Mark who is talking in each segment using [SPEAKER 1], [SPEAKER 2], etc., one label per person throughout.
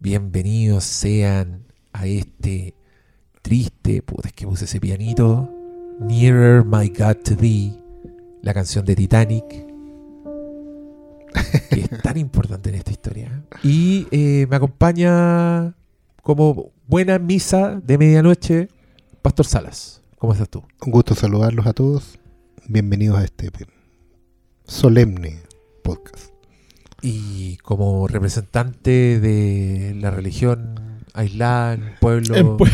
[SPEAKER 1] Bienvenidos sean a este triste, puta, es que puse ese pianito. Nearer My God to Thee, la canción de Titanic, que es tan importante en esta historia. Y eh, me acompaña como buena misa de medianoche, Pastor Salas. ¿Cómo estás tú?
[SPEAKER 2] Un gusto saludarlos a todos. Bienvenidos a este solemne podcast.
[SPEAKER 1] Y como representante de la religión aislada en pueblo,
[SPEAKER 3] En, pue-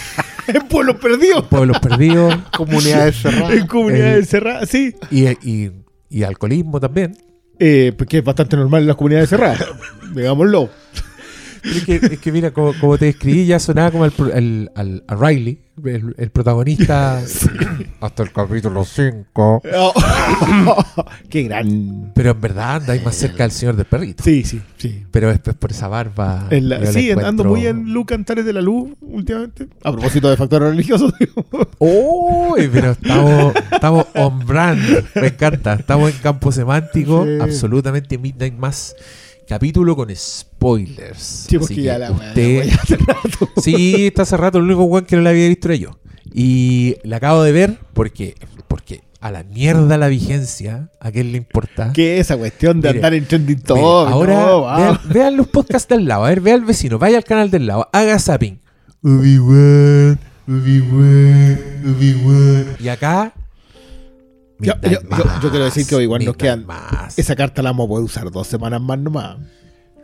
[SPEAKER 3] en pueblos perdidos.
[SPEAKER 1] pueblos perdidos
[SPEAKER 2] Comunidades cerradas.
[SPEAKER 3] En comunidades
[SPEAKER 1] Eh,
[SPEAKER 3] cerradas, sí.
[SPEAKER 1] y, y, y alcoholismo también.
[SPEAKER 3] Eh, porque es bastante normal en las comunidades cerradas. Digámoslo.
[SPEAKER 1] Es, que, es que mira, como, como te describí, ya sonaba como pro- el- al- a Riley, el, el protagonista hasta el capítulo 5.
[SPEAKER 3] Qué gran.
[SPEAKER 1] Pero en verdad andáis más cerca del señor del perrito.
[SPEAKER 3] Sí, sí, sí.
[SPEAKER 1] Pero es, es por esa barba.
[SPEAKER 3] En la-
[SPEAKER 1] yo la
[SPEAKER 3] sí, ando muy en Luke Antares de la Luz últimamente. A propósito de factores religiosos. digo.
[SPEAKER 1] ¡Uy! Pero estamos, estamos on brand. Me encanta. Estamos en campo semántico.
[SPEAKER 2] Sí.
[SPEAKER 1] Absolutamente Midnight Mass. Capítulo con spoilers.
[SPEAKER 3] Sí, porque ya la weá,
[SPEAKER 1] usted-
[SPEAKER 3] la weá hace rato.
[SPEAKER 1] Sí, está hace rato. El único weón que no la había visto era yo. Y la acabo de ver porque, porque a la mierda la vigencia. ¿A quién le importa?
[SPEAKER 3] ¿Qué es esa cuestión de
[SPEAKER 1] Mire,
[SPEAKER 3] andar en trending
[SPEAKER 1] Mire, ahora
[SPEAKER 3] No,
[SPEAKER 1] vean, vean los podcasts del lado. A ver, vea al vecino. Vaya al canal del lado. Haga zapping. Obi-Wan, Obi-Wan, Obi-Wan. Y acá.
[SPEAKER 3] Yo-
[SPEAKER 1] Midnight
[SPEAKER 3] yo- yo- yo quiero decir que Obi-Wan nos quedan-. Esa carta la vamos a poder usar dos semanas más nomás.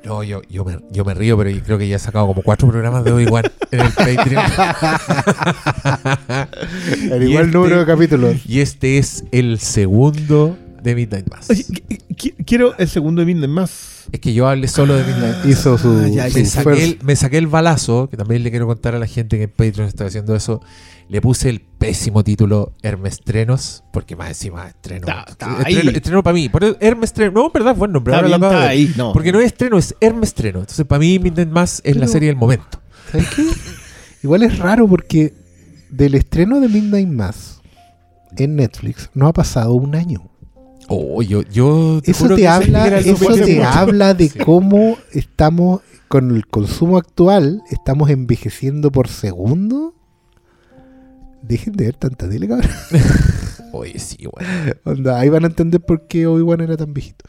[SPEAKER 1] No, yo, yo, me, yo me río, pero yo creo que ya he sacado como cuatro programas de Obi-Wan en el Patreon.
[SPEAKER 2] El igual
[SPEAKER 1] este-
[SPEAKER 2] número de capítulos.
[SPEAKER 1] y este es el segundo de Midnight Mass.
[SPEAKER 3] Oye, qu- qu- quiero el segundo de Midnight más.
[SPEAKER 1] Es que yo hablé solo de Midnight
[SPEAKER 2] Hizo su,
[SPEAKER 3] Ah, ya,
[SPEAKER 1] me saqué, el, me saqué el balazo, que también le quiero contar a la gente que en Patreon está haciendo eso. Le puse el pésimo título Hermestrenos, porque más encima estreno.
[SPEAKER 3] Está- está
[SPEAKER 1] estreno,
[SPEAKER 3] ahí.
[SPEAKER 1] estreno para mí. Por Hermestreno. No, en verdad, nombre. Ahora
[SPEAKER 3] bien,
[SPEAKER 1] de
[SPEAKER 3] está
[SPEAKER 1] ver.
[SPEAKER 3] ahí. No.
[SPEAKER 1] Porque no es estreno, es Hermestreno. Entonces, para mí, Midnight Mass es la serie del momento.
[SPEAKER 2] ¿Sabes qué? Igual es raro porque del estreno de Midnight Mass en Netflix no ha pasado un año.
[SPEAKER 1] Oh, yo, yo
[SPEAKER 2] Eso
[SPEAKER 1] juro
[SPEAKER 2] te habla, eso te habla de
[SPEAKER 1] Sí.
[SPEAKER 2] cómo estamos con el consumo actual, estamos envejeciendo por segundo. Dejen de ver tanta tele, cabrón.
[SPEAKER 1] Oye, sí, bueno.
[SPEAKER 2] Onda, ahí van a entender por qué Obi-Wan era tan viejito.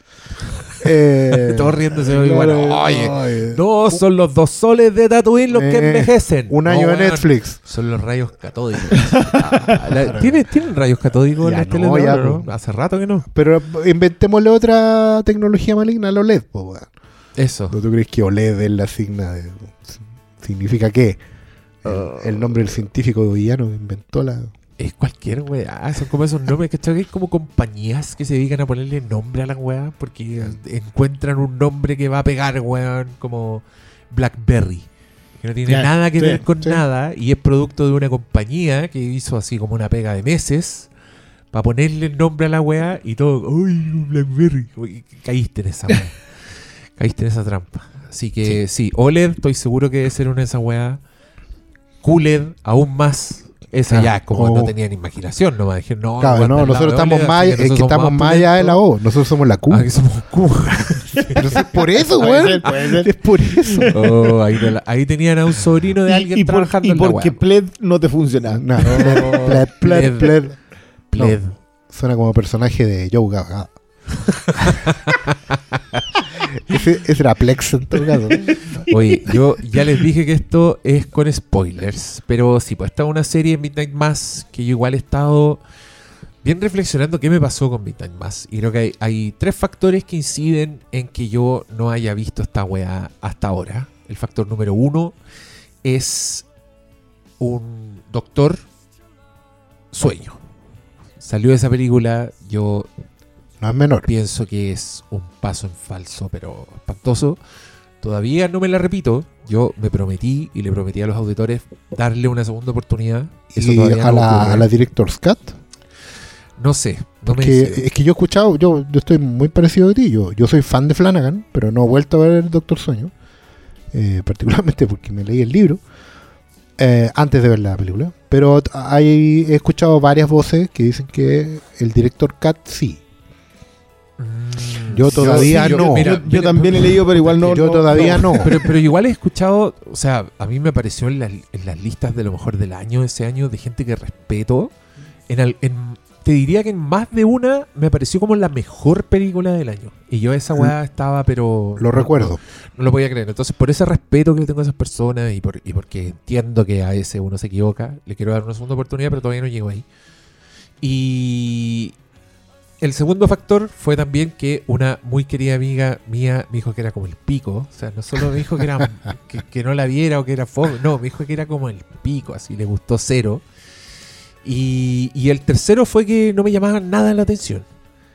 [SPEAKER 2] Eh,
[SPEAKER 1] Todos riéndose de Obi-Wan.
[SPEAKER 2] claro,
[SPEAKER 1] Oye,
[SPEAKER 2] oye.
[SPEAKER 1] No, son los dos soles de Tatooine los que
[SPEAKER 2] Eh,
[SPEAKER 1] envejecen.
[SPEAKER 2] Un
[SPEAKER 1] No,
[SPEAKER 2] año de. Netflix.
[SPEAKER 1] Son los rayos catódicos. Ah, la- ¿tiene- ¿Tienen rayos catódicos en las
[SPEAKER 2] no,
[SPEAKER 1] de
[SPEAKER 2] ya?
[SPEAKER 1] Hace rato que no.
[SPEAKER 2] Pero inventémosle otra tecnología maligna a los LED, po.
[SPEAKER 1] Eso.
[SPEAKER 2] ¿No tú crees que OLED es la signa de... ¿Significa qué? El,
[SPEAKER 1] Oh.
[SPEAKER 2] el nombre del científico villano que inventó la...
[SPEAKER 1] Es cualquier weá. Son como esos nombres que hay como compañías que se dedican a ponerle nombre a la weá porque encuentran un nombre que va a pegar, weón, como Blackberry. Que no tiene nada que
[SPEAKER 3] sí,
[SPEAKER 1] ver con
[SPEAKER 2] sí.
[SPEAKER 1] nada y es producto de una compañía que hizo así como una pega de meses para ponerle el nombre a la weá y todo. ¡Uy, Blackberry! Uy, caíste en esa weá. caíste en esa trampa. Así que sí. OLED, estoy seguro que debe ser una de esas weas. QLED, aún más. Esa
[SPEAKER 2] Ah,
[SPEAKER 1] ya, como
[SPEAKER 2] oh.
[SPEAKER 1] no tenían imaginación, no dijeron, no,
[SPEAKER 2] Claro,
[SPEAKER 1] no,
[SPEAKER 2] no, nosotros estamos más, es que
[SPEAKER 1] nosotros
[SPEAKER 2] estamos más allá de la. O. Nosotros somos la Q.
[SPEAKER 1] Ah, que somos Q.
[SPEAKER 2] Entonces, por eso,
[SPEAKER 3] ser.
[SPEAKER 2] Es por eso.
[SPEAKER 1] Oh, ahí, te la- ahí tenían a un sobrino de
[SPEAKER 3] Y-
[SPEAKER 1] alguien
[SPEAKER 3] y, por-
[SPEAKER 1] trabajando
[SPEAKER 3] y
[SPEAKER 1] en la
[SPEAKER 3] porque. Pled no te funciona.
[SPEAKER 2] No,
[SPEAKER 1] Oh,
[SPEAKER 2] pled, pled, pled.
[SPEAKER 1] Pled.
[SPEAKER 2] Suena como personaje de Joe Gaga. ese, ese era Plex en todo caso.
[SPEAKER 1] Oye, yo ya les dije que esto es con spoilers, pero sí, pues esta es una serie Midnight Mass que yo igual he estado bien reflexionando qué me pasó con Midnight Mass. Y creo que hay, hay tres factores que inciden en que yo no haya visto esta weá hasta ahora. El factor número uno es un doctor sueño. Salió esa película, yo
[SPEAKER 2] No es menor.
[SPEAKER 1] pienso que es un paso en falso, pero espantoso. Todavía no me la repito. Yo me prometí y le prometí a los auditores darle una segunda oportunidad. Eso
[SPEAKER 2] Y
[SPEAKER 1] todavía
[SPEAKER 2] a
[SPEAKER 1] no
[SPEAKER 2] la, a la Director's Cut.
[SPEAKER 1] No sé, no me
[SPEAKER 2] es que yo he escuchado, yo, yo estoy muy parecido a ti. Yo, yo soy fan de Flanagan, pero no he vuelto a ver el Doctor Sueño. eh, particularmente porque me leí el libro eh, antes de ver la película. Pero hay, he escuchado varias voces que dicen que el director Cut sí.
[SPEAKER 1] Mm,
[SPEAKER 2] Yo todavía
[SPEAKER 1] sí, yo-
[SPEAKER 2] no.
[SPEAKER 1] mira,
[SPEAKER 3] yo, yo también he leído, pero igual no.
[SPEAKER 2] yo
[SPEAKER 3] no-
[SPEAKER 2] todavía no.
[SPEAKER 1] Pero, pero igual he escuchado, o sea, a mí me apareció en las, en las listas de lo mejor del año, ese año, de gente que respeto. En, al- en- te diría que en más de una me apareció como la mejor película del año. Y yo esa weá estaba, pero...
[SPEAKER 2] Lo
[SPEAKER 1] no-
[SPEAKER 2] recuerdo.
[SPEAKER 1] No, no lo podía creer. Entonces, por ese respeto que le tengo a esas personas y, por, y porque entiendo que a ese uno se equivoca, le quiero dar una segunda oportunidad, pero todavía no llego ahí. Y el segundo factor fue también que una muy querida amiga mía me dijo que era como el pico. O sea, no solo me dijo que, era, que, que no la viera o que era fome, no, me dijo que era como el pico, así le gustó cero. Y, y el tercero fue que no me llamaba nada la atención.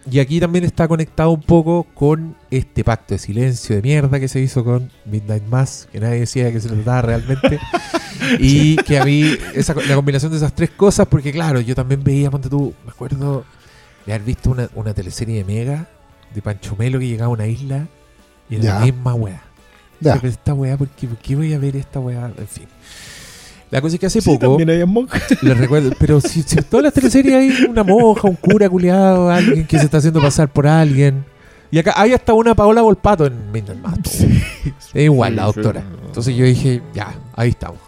[SPEAKER 1] Y aquí también está conectado un poco con este pacto de silencio de mierda que se hizo con Midnight Mass, que nadie decía que se trataba realmente. y que a mí, esa, la combinación de esas tres cosas, porque claro, yo también veía, ponte tú, me acuerdo de haber visto una, una teleserie de Mega, de Pancho Melo que llegaba a una isla y era
[SPEAKER 2] Ya.
[SPEAKER 1] la misma weá.
[SPEAKER 2] Ya.
[SPEAKER 1] Pero esta weá, ¿por qué, por qué voy a ver esta weá? En fin. La cosa es que hace
[SPEAKER 3] Sí,
[SPEAKER 1] poco,
[SPEAKER 3] también había monjas.
[SPEAKER 1] les recuerdo, pero si, si en todas las teleseries hay una monja, un cura culiado, alguien que se está haciendo pasar por alguien. Y acá hay hasta una Paola Volpato en Midnight. Es igual, la
[SPEAKER 3] Sí,
[SPEAKER 1] doctora. Entonces yo dije, ya, ahí estamos.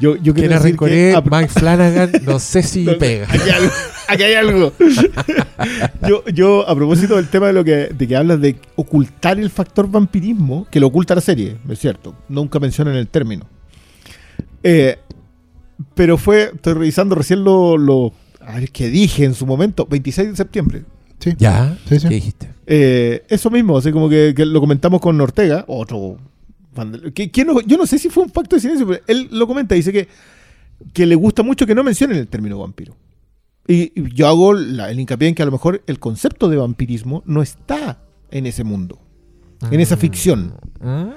[SPEAKER 3] Yo, yo quiero decir que...
[SPEAKER 1] Mike Flanagan, no sé si
[SPEAKER 3] No,
[SPEAKER 1] pega.
[SPEAKER 3] Aquí hay algo. Aquí hay algo. yo, yo, a propósito del tema de lo que, de que hablas de ocultar el factor vampirismo, que lo oculta la serie, es cierto. Nunca mencionan el término. Eh, pero fue, estoy revisando recién lo, lo a ver, que dije en su momento, 26 de septiembre.
[SPEAKER 2] Sí.
[SPEAKER 1] ¿Ya?
[SPEAKER 2] Sí, sí.
[SPEAKER 1] ¿Qué dijiste?
[SPEAKER 3] Eh, eso mismo, así como que, que lo comentamos con Ortega, otro. Que- que no- yo no sé si fue un pacto de silencio, pero él lo comenta, dice que, que le gusta mucho que no mencionen el término vampiro. Y, y yo hago la- el hincapié en que a lo mejor el concepto de vampirismo no está en ese mundo, en esa
[SPEAKER 1] Mm.
[SPEAKER 3] ficción.
[SPEAKER 1] Mm.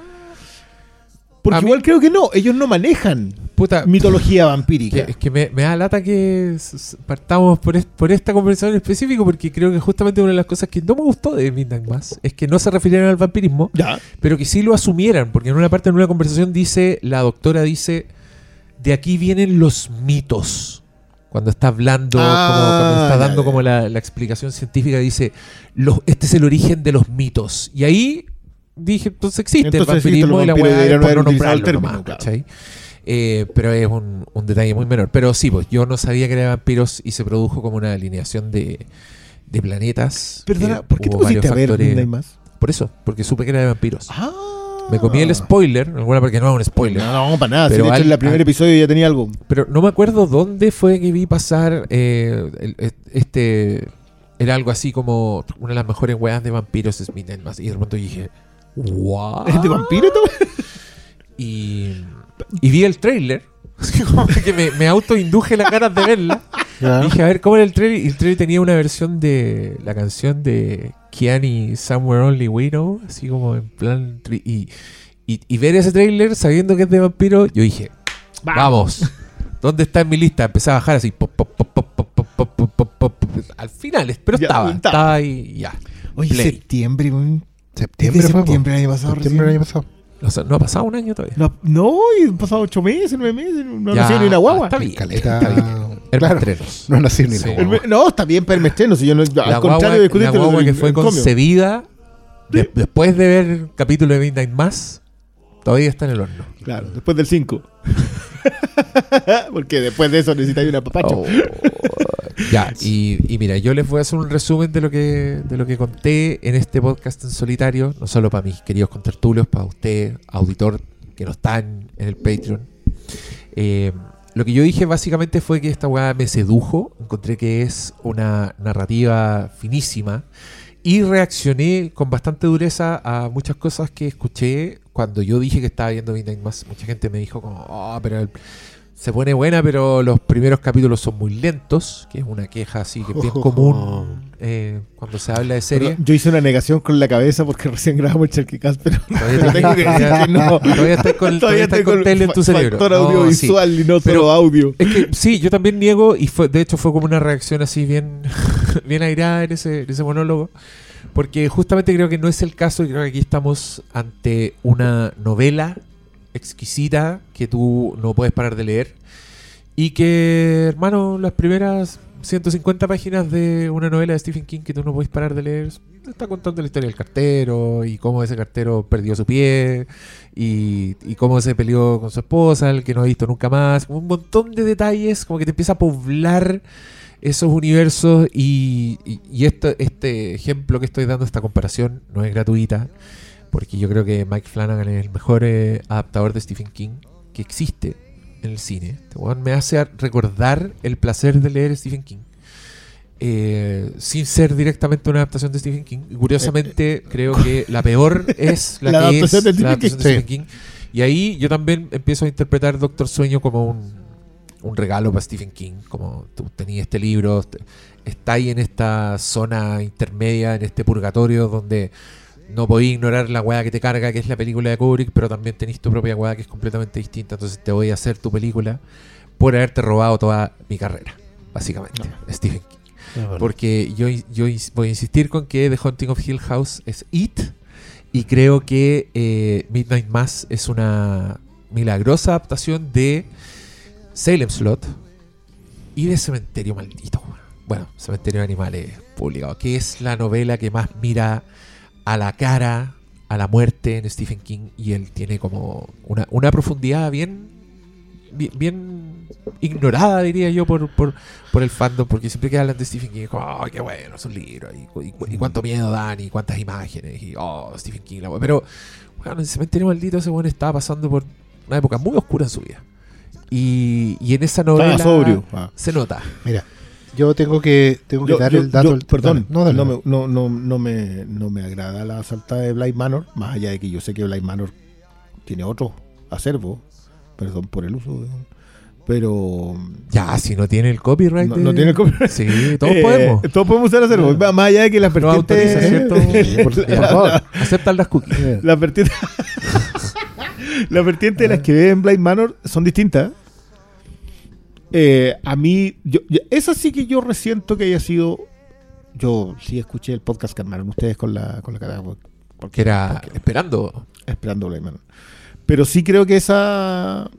[SPEAKER 3] Porque igual creo que no, ellos no manejan
[SPEAKER 1] Puta,
[SPEAKER 3] mitología
[SPEAKER 1] que-
[SPEAKER 3] vampírica.
[SPEAKER 1] es que me, me da lata que partamos por, por esta conversación en específico, porque creo que justamente una de las cosas que no me gustó de Midnight Mass es que no se refirieran al vampirismo,
[SPEAKER 3] Ya.
[SPEAKER 1] pero que sí lo asumieran, porque en una parte en una conversación dice, la doctora dice, de aquí vienen los mitos. Cuando está hablando,
[SPEAKER 3] Ah,
[SPEAKER 1] como, cuando está dando como la, la explicación científica, dice, los, este es el origen de los mitos. Y ahí dije, entonces existe
[SPEAKER 3] Entonces
[SPEAKER 1] el vampirismo
[SPEAKER 3] los
[SPEAKER 1] y la weá no nombrarlo nomás,
[SPEAKER 3] claro.
[SPEAKER 1] Eh, pero es un, un detalle muy menor. Pero sí, pues yo no sabía que era vampiros y se produjo como una alineación de, de planetas.
[SPEAKER 3] Perdona,
[SPEAKER 1] Eh,
[SPEAKER 3] ¿por qué te pusiste a ver Midnight Mass?
[SPEAKER 1] Por eso, porque supe que era de vampiros.
[SPEAKER 3] Ah.
[SPEAKER 1] Me comí el spoiler, en alguna porque no es un spoiler.
[SPEAKER 3] No, no, para nada.
[SPEAKER 1] Pero
[SPEAKER 3] si de hecho
[SPEAKER 1] al-
[SPEAKER 3] en el primer
[SPEAKER 1] al-
[SPEAKER 3] episodio ya tenía algo.
[SPEAKER 1] Pero no me acuerdo dónde fue que vi pasar eh, el- este. Era algo así como una de las mejores weas de vampiros es Midnight Mass. Y de pronto dije, wow.
[SPEAKER 3] ¿Es de vampiro esto?
[SPEAKER 1] Y, y vi el trailer. como que me, me autoinduje las ganas de verla.
[SPEAKER 2] Claro.
[SPEAKER 1] Dije, a ver, ¿cómo era el trailer? Y el trailer tenía una versión de la canción de Keanu Somewhere Only We Know, así como en plan. Y, y, y, ver ese trailer sabiendo que es de vampiro, yo dije, vamos, ¿dónde está en mi lista? Empecé a bajar así, pop, pop, pop, pop, pop, pop, pop, pop, al final, pero
[SPEAKER 3] ya,
[SPEAKER 1] estaba, estaba ahí, ya.
[SPEAKER 3] Oye,
[SPEAKER 1] Play.
[SPEAKER 3] septiembre,
[SPEAKER 2] septiembre, fue,
[SPEAKER 3] septiembre, año pasado,
[SPEAKER 2] septiembre año pasado.
[SPEAKER 1] O sea, no ha pasado un año todavía.
[SPEAKER 3] No, no, y han pasado ocho meses, nueve meses, no
[SPEAKER 1] Ya,
[SPEAKER 3] nació ni una guagua.
[SPEAKER 1] Está bien.
[SPEAKER 2] Caleta.
[SPEAKER 1] Está bien.
[SPEAKER 2] Claro. No nací ni
[SPEAKER 1] Sí.
[SPEAKER 2] la
[SPEAKER 3] El
[SPEAKER 2] guagua.
[SPEAKER 3] me- no, está bien para el mestreno, si yo no,
[SPEAKER 1] la
[SPEAKER 3] al
[SPEAKER 1] guagua,
[SPEAKER 3] contrario de
[SPEAKER 1] la guagua que fue concebida de- después de ver el capítulo de Midnight Mass, todavía está en el horno.
[SPEAKER 3] Claro, después del 5. Porque después de eso necesitáis una papacha.
[SPEAKER 1] Oh. ya, y, y mira, yo les voy a hacer un resumen de lo que de lo que conté en este podcast en solitario, no solo para mis queridos contertulios, para usted, auditor que no está en, en el Patreon. Eh, lo que yo dije básicamente fue que esta weá me sedujo, encontré que es una narrativa finísima y reaccioné con bastante dureza a muchas cosas que escuché cuando yo dije que estaba viendo Midnight Mass. Mucha gente me dijo como, "Oh, pero el- se pone buena, pero los primeros capítulos son muy lentos, que es una queja así que es bien común eh, cuando se habla de series.
[SPEAKER 3] Yo hice una negación con la cabeza porque recién grabamos el Cherkicast, pero
[SPEAKER 1] Todavía,
[SPEAKER 3] tengo que decir que no.
[SPEAKER 1] todavía estás con, todavía con tele en tu cerebro.
[SPEAKER 3] factor
[SPEAKER 1] No, sí.
[SPEAKER 3] audiovisual y no
[SPEAKER 1] Pero-
[SPEAKER 3] solo audio.
[SPEAKER 1] Es que sí, yo también niego y fue, de hecho fue como una reacción así bien, bien airada en ese, en ese monólogo, porque justamente creo que no es el caso y creo que aquí estamos ante una novela exquisita que tú no puedes parar de leer y que, hermano, las primeras 150 páginas de una novela de Stephen King que tú no puedes parar de leer está contando la historia del cartero y cómo ese cartero perdió su pie y, cómo se peleó con su esposa, el que no ha visto nunca más. Un montón de detalles, como que te empieza a poblar esos universos y, este ejemplo que estoy dando, esta comparación, no es gratuita, porque yo creo que Mike Flanagan es el mejor eh, adaptador de Stephen King que existe en el cine. Este me hace recordar el placer de leer Stephen King. eh, sin ser directamente una adaptación de Stephen King. Y curiosamente, creo que la peor es la,
[SPEAKER 3] La
[SPEAKER 1] que
[SPEAKER 3] adaptación
[SPEAKER 1] es
[SPEAKER 3] de
[SPEAKER 1] la adaptación de. Stephen King. Y ahí yo también empiezo a interpretar Doctor Sueño como un, un regalo para Stephen King. Como tú tenías este libro, te- está ahí en esta zona intermedia, en este purgatorio donde no podéis ignorar la weá que te carga, que es la película de Kubrick, pero también tenéis tu propia weá que es completamente distinta. Entonces te voy a hacer tu película por haberte robado toda mi carrera, básicamente. Stephen King. Porque yo, voy a insistir con que The Haunting of Hill House es It. Y creo que eh, Midnight Mass es una milagrosa adaptación de Salem Slot y de Cementerio Maldito. Bueno, Cementerio de Animales publicado, que es la novela que más mira a la cara, a la muerte en Stephen King. Y él tiene como una, una profundidad bien, bien, bien ignorada, diría yo, por, por, por el fandom, porque siempre que hablan de Stephen King, oh, qué bueno, es un libro, y, cu- y cu- y cuánto miedo dan, y cuántas imágenes, y oh, Stephen King, la pero bueno, en Cementerio Maldito ese bueno estaba pasando por una época muy oscura en su vida. Y, y en esa novela.
[SPEAKER 3] Ah.
[SPEAKER 1] se nota.
[SPEAKER 2] Mira, yo tengo que, tengo que
[SPEAKER 3] Yo-
[SPEAKER 2] dar
[SPEAKER 3] yo-
[SPEAKER 2] el dato.
[SPEAKER 3] yo-
[SPEAKER 2] al-
[SPEAKER 3] perdón,
[SPEAKER 2] dale, no, dale,
[SPEAKER 3] no, me, no, no, no, me, no me agrada la saltada de Blind Manor, más allá de que yo sé que Blind Manor tiene otro acervo, perdón por el uso, de- pero
[SPEAKER 1] Ya, si no tiene el copyright.
[SPEAKER 3] no,
[SPEAKER 1] de-
[SPEAKER 3] no tiene el copyright.
[SPEAKER 1] Sí, todos
[SPEAKER 3] Eh,
[SPEAKER 1] podemos.
[SPEAKER 3] Todos podemos usar acervo, más allá de que las vertientes...
[SPEAKER 1] ¿cierto?
[SPEAKER 2] por-
[SPEAKER 1] Por favor, aceptan las cookies.
[SPEAKER 3] Las vertientes, las vertientes de las que ve en Blind Manor son distintas. Eh, a mí, yo, yo- esa sí que yo resiento que haya sido. Yo sí escuché el podcast que armaron ustedes con la, con la cara. Porque
[SPEAKER 1] Que era esperando.
[SPEAKER 3] esperando. Pero sí creo que esa.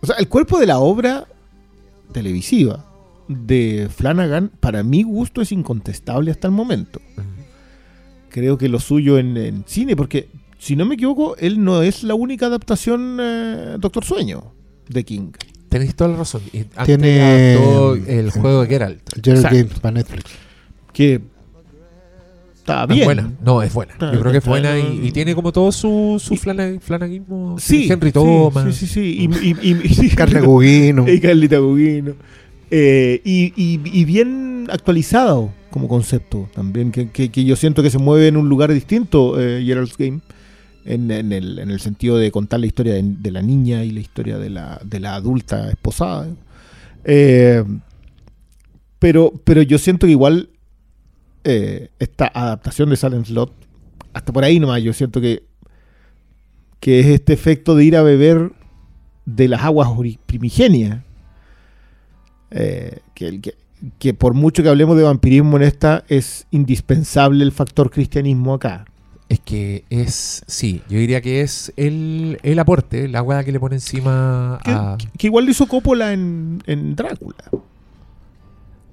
[SPEAKER 3] O sea, el cuerpo de la obra televisiva de Flanagan, para mi gusto, es incontestable hasta el momento. Creo que lo suyo en, en cine, porque si no me equivoco, él no es la única adaptación eh, Doctor Sueño de King.
[SPEAKER 1] Tenéis toda la razón. Y antes
[SPEAKER 2] Tiene-
[SPEAKER 1] el juego de Geralt.
[SPEAKER 2] Gerald
[SPEAKER 3] Exacto.
[SPEAKER 2] Games para Netflix.
[SPEAKER 3] Que está
[SPEAKER 1] Es
[SPEAKER 3] bien.
[SPEAKER 1] buena. No, es buena.
[SPEAKER 3] Está-
[SPEAKER 1] Yo creo que es buena y, y tiene como todo su, su flanaguismo.
[SPEAKER 3] Sí,
[SPEAKER 1] Henry Thomas.
[SPEAKER 3] Sí, sí, sí. Y, y, y-
[SPEAKER 2] Carne Gugino.
[SPEAKER 3] Y Carlita Gugino. Eh, y, y- y bien actualizado como concepto también, que, que- que yo siento que se mueve en un lugar distinto, eh, Gerald's Game, en, el, en el sentido de contar la historia de, la niña y la historia de la, de la adulta esposada. Eh, pero, pero yo siento que igual eh, esta adaptación de Silent Slot, hasta por ahí nomás, yo siento que, que es este efecto de ir a beber de las aguas primigenias. Eh, que, que por mucho que hablemos de vampirismo en esta, es indispensable el factor cristianismo acá.
[SPEAKER 1] Es que es, sí, yo diría que es el, el aporte, la hueá que le pone encima
[SPEAKER 3] Que,
[SPEAKER 1] a...
[SPEAKER 3] que igual lo hizo Coppola en, en Drácula.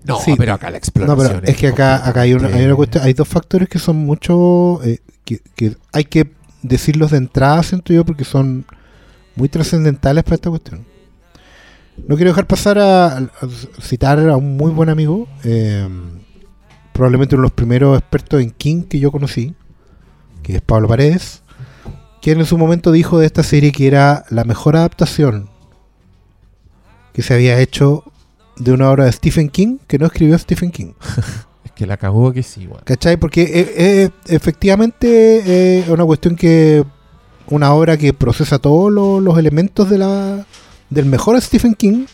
[SPEAKER 1] No,
[SPEAKER 2] Sí.
[SPEAKER 1] pero acá la
[SPEAKER 2] No,
[SPEAKER 1] exploración.
[SPEAKER 2] pero es que acá, acá hay, una, hay una cuestión, hay dos factores que son mucho, eh, que, que hay que decirlos de entrada, siento yo, porque son muy trascendentales para esta cuestión. No quiero dejar pasar a, a citar a un muy buen amigo, eh, probablemente uno de los primeros expertos en King que yo conocí, que es Pablo Paredes, quien en su momento dijo de esta serie que era la mejor adaptación que se había hecho de una obra de Stephen King que no escribió Stephen King.
[SPEAKER 1] Es que la cagó que sí, weón.
[SPEAKER 2] ¿Cachai? Porque eh, eh, efectivamente eh, es una cuestión que. Una obra que procesa todos lo- los elementos de la, del mejor Stephen King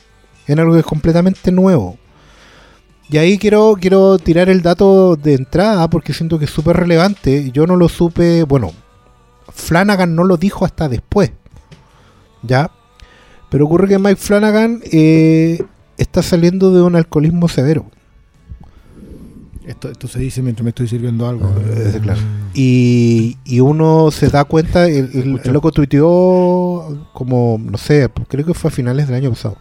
[SPEAKER 2] en algo que es completamente nuevo. Y ahí quiero, quiero tirar el dato de entrada porque siento que es súper relevante. Yo no lo supe. Bueno, Flanagan no lo dijo hasta después. ¿Ya? Pero ocurre que Mike Flanagan eh, está saliendo de un alcoholismo severo.
[SPEAKER 3] Esto, esto se dice mientras me estoy sirviendo algo.
[SPEAKER 2] Eh, claro. Y, y uno se da cuenta, el, el- el loco tuiteó como, no sé, creo que fue a finales del año pasado.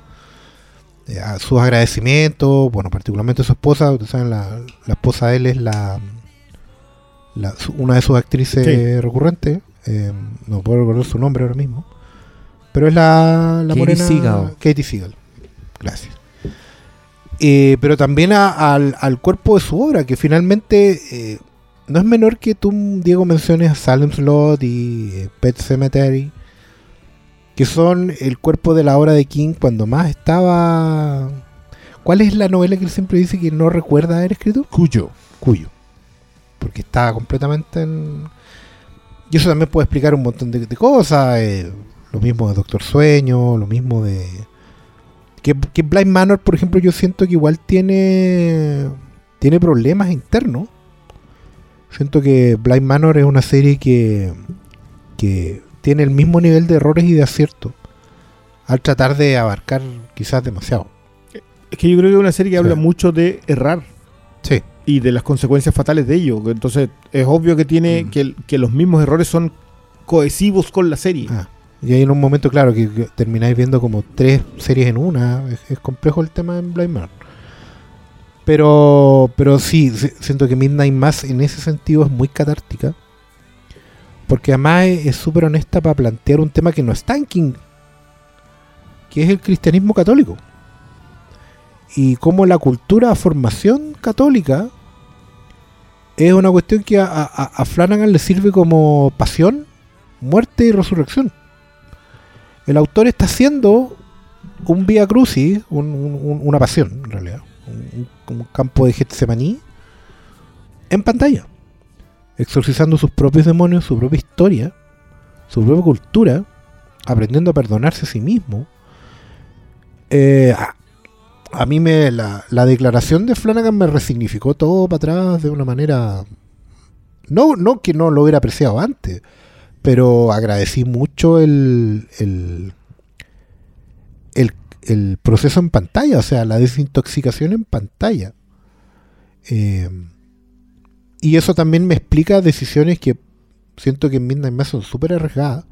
[SPEAKER 2] Eh, a sus agradecimientos, bueno, particularmente a su esposa, ustedes saben, la, la esposa de él es la, la- su- una de sus actrices
[SPEAKER 3] Sí.
[SPEAKER 2] recurrentes. eh, no puedo recordar su nombre ahora mismo. Pero es la, la
[SPEAKER 1] Katie
[SPEAKER 2] morena.
[SPEAKER 1] Seagal.
[SPEAKER 2] Katie Seagal. Gracias. Eh, pero también a- al, al cuerpo de su obra, que finalmente no es menor que tú, Diego, menciones a Salem Slot y Pet Cemetery, que son el cuerpo de la obra de King cuando más estaba. ¿Cuál es la novela que él siempre dice que no recuerda haber escrito?
[SPEAKER 1] Cuyo.
[SPEAKER 2] Cuyo. Porque estaba completamente en. Y eso también puede explicar un montón de, de cosas. eh, lo mismo de Doctor Sueño, lo mismo de. Que, que Blind Manor, por ejemplo, yo siento que igual tiene. Tiene problemas internos. Siento que Blind Manor es una serie que. que tiene el mismo nivel de errores y de acierto. Al tratar de abarcar quizás demasiado.
[SPEAKER 3] Es que yo creo que es una serie que habla mucho de errar
[SPEAKER 2] Sí.
[SPEAKER 3] y de las consecuencias fatales de ello. Entonces, es obvio que tiene
[SPEAKER 2] Mm.
[SPEAKER 3] que, que los mismos errores son cohesivos con la serie.
[SPEAKER 2] Ah, y hay en un momento, claro, que, que termináis viendo como tres series en una. Es, es complejo el tema en Blind Manor. Pero, pero sí, si- siento que Midnight Mass en ese sentido es muy catártica. Porque además es es súper honesta para plantear un tema que no está en King. Que es el cristianismo católico. Y cómo la cultura, formación católica, es una cuestión que a, Flanagan le sirve como pasión muerte y resurrección. El autor está haciendo un vía crucis, un- un- un- una pasión en realidad, un- un campo de Getsemaní en pantalla, exorcizando sus propios demonios, su propia historia, su propia cultura, aprendiendo a perdonarse a sí mismo. Eh, a, mí me la, la declaración de Flanagan me resignificó todo para atrás de una manera no, no que no lo hubiera apreciado antes, pero agradecí mucho el, el, el, el proceso en pantalla, o sea, la desintoxicación en pantalla. Eh, y eso también me explica decisiones que siento que en Midnight Mass son súper arriesgadas,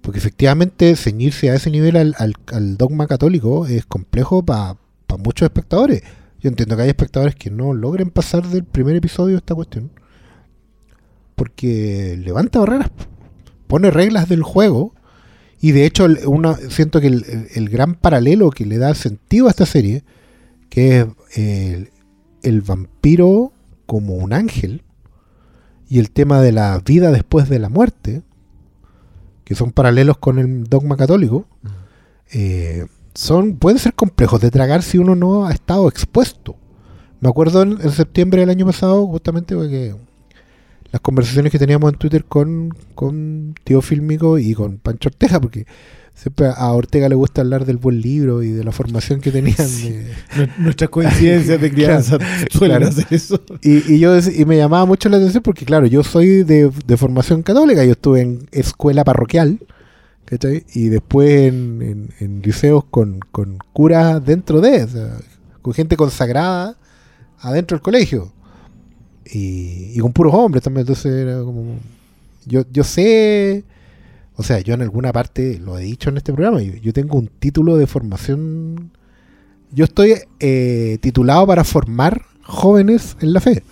[SPEAKER 2] porque efectivamente ceñirse a ese nivel al, al- dogma católico es complejo para muchos espectadores. Yo entiendo que hay espectadores que no logren pasar del primer episodio esta cuestión porque levanta barreras, pone reglas del juego y de hecho una, siento que el, el- el gran paralelo que le da sentido a esta serie, que es el, el vampiro como un ángel y el tema de la vida después de la muerte, que son paralelos con el dogma católico, eh, son pueden ser complejos de tragar si uno no ha estado expuesto. Me acuerdo en, en septiembre del año pasado, justamente porque las conversaciones que teníamos en Twitter con, con Tío Fílmico y con Pancho Ortega, porque siempre a Ortega le gusta hablar del buen libro y de la formación que tenían. de-
[SPEAKER 3] Nue- Nuestras coincidencias de crianza suelen
[SPEAKER 2] Claro.
[SPEAKER 3] hacer eso.
[SPEAKER 2] y, y yo y me llamaba mucho la atención porque, claro, yo soy de, de formación católica, yo estuve en escuela parroquial, ¿cachai? Y después en, en- en liceos con, con curas dentro de, o sea, con gente consagrada adentro del colegio. Y, y con puros hombres también, entonces era como... Yo, yo sé, o sea, yo en alguna parte lo he dicho en este programa, yo, yo tengo un título de formación... Yo estoy eh, titulado para formar jóvenes en la fe.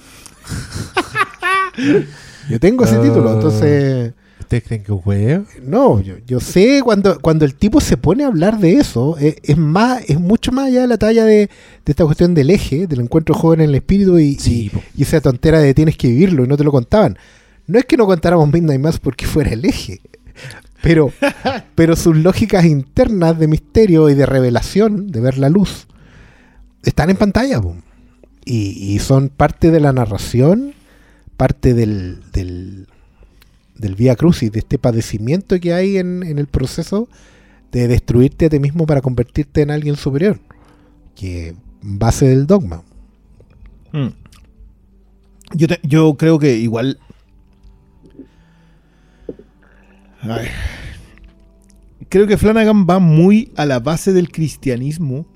[SPEAKER 2] Yo tengo ese título, entonces...
[SPEAKER 1] ¿Ustedes creen que huevo?
[SPEAKER 2] No, yo, yo sé cuando, cuando el tipo se pone a hablar de eso, eh, es más, es mucho más allá de la talla de, de esta cuestión del eje, del encuentro joven en el espíritu y,
[SPEAKER 1] Sí,
[SPEAKER 2] y-
[SPEAKER 1] po.
[SPEAKER 2] y esa tontera de tienes que vivirlo y no te lo contaban. No es que no contáramos Midnight Mass porque fuera el eje, pero, pero sus lógicas internas de misterio y de revelación, de ver la luz, están en pantalla. po. Y, y son parte de la narración, parte del, del, del Vía Crucis, de este padecimiento que hay en, en el proceso de destruirte a ti mismo para convertirte en alguien superior, que base del dogma.
[SPEAKER 3] Mm. Yo, te- yo creo que igual. Ay. Creo que Flanagan va muy a la base del cristianismo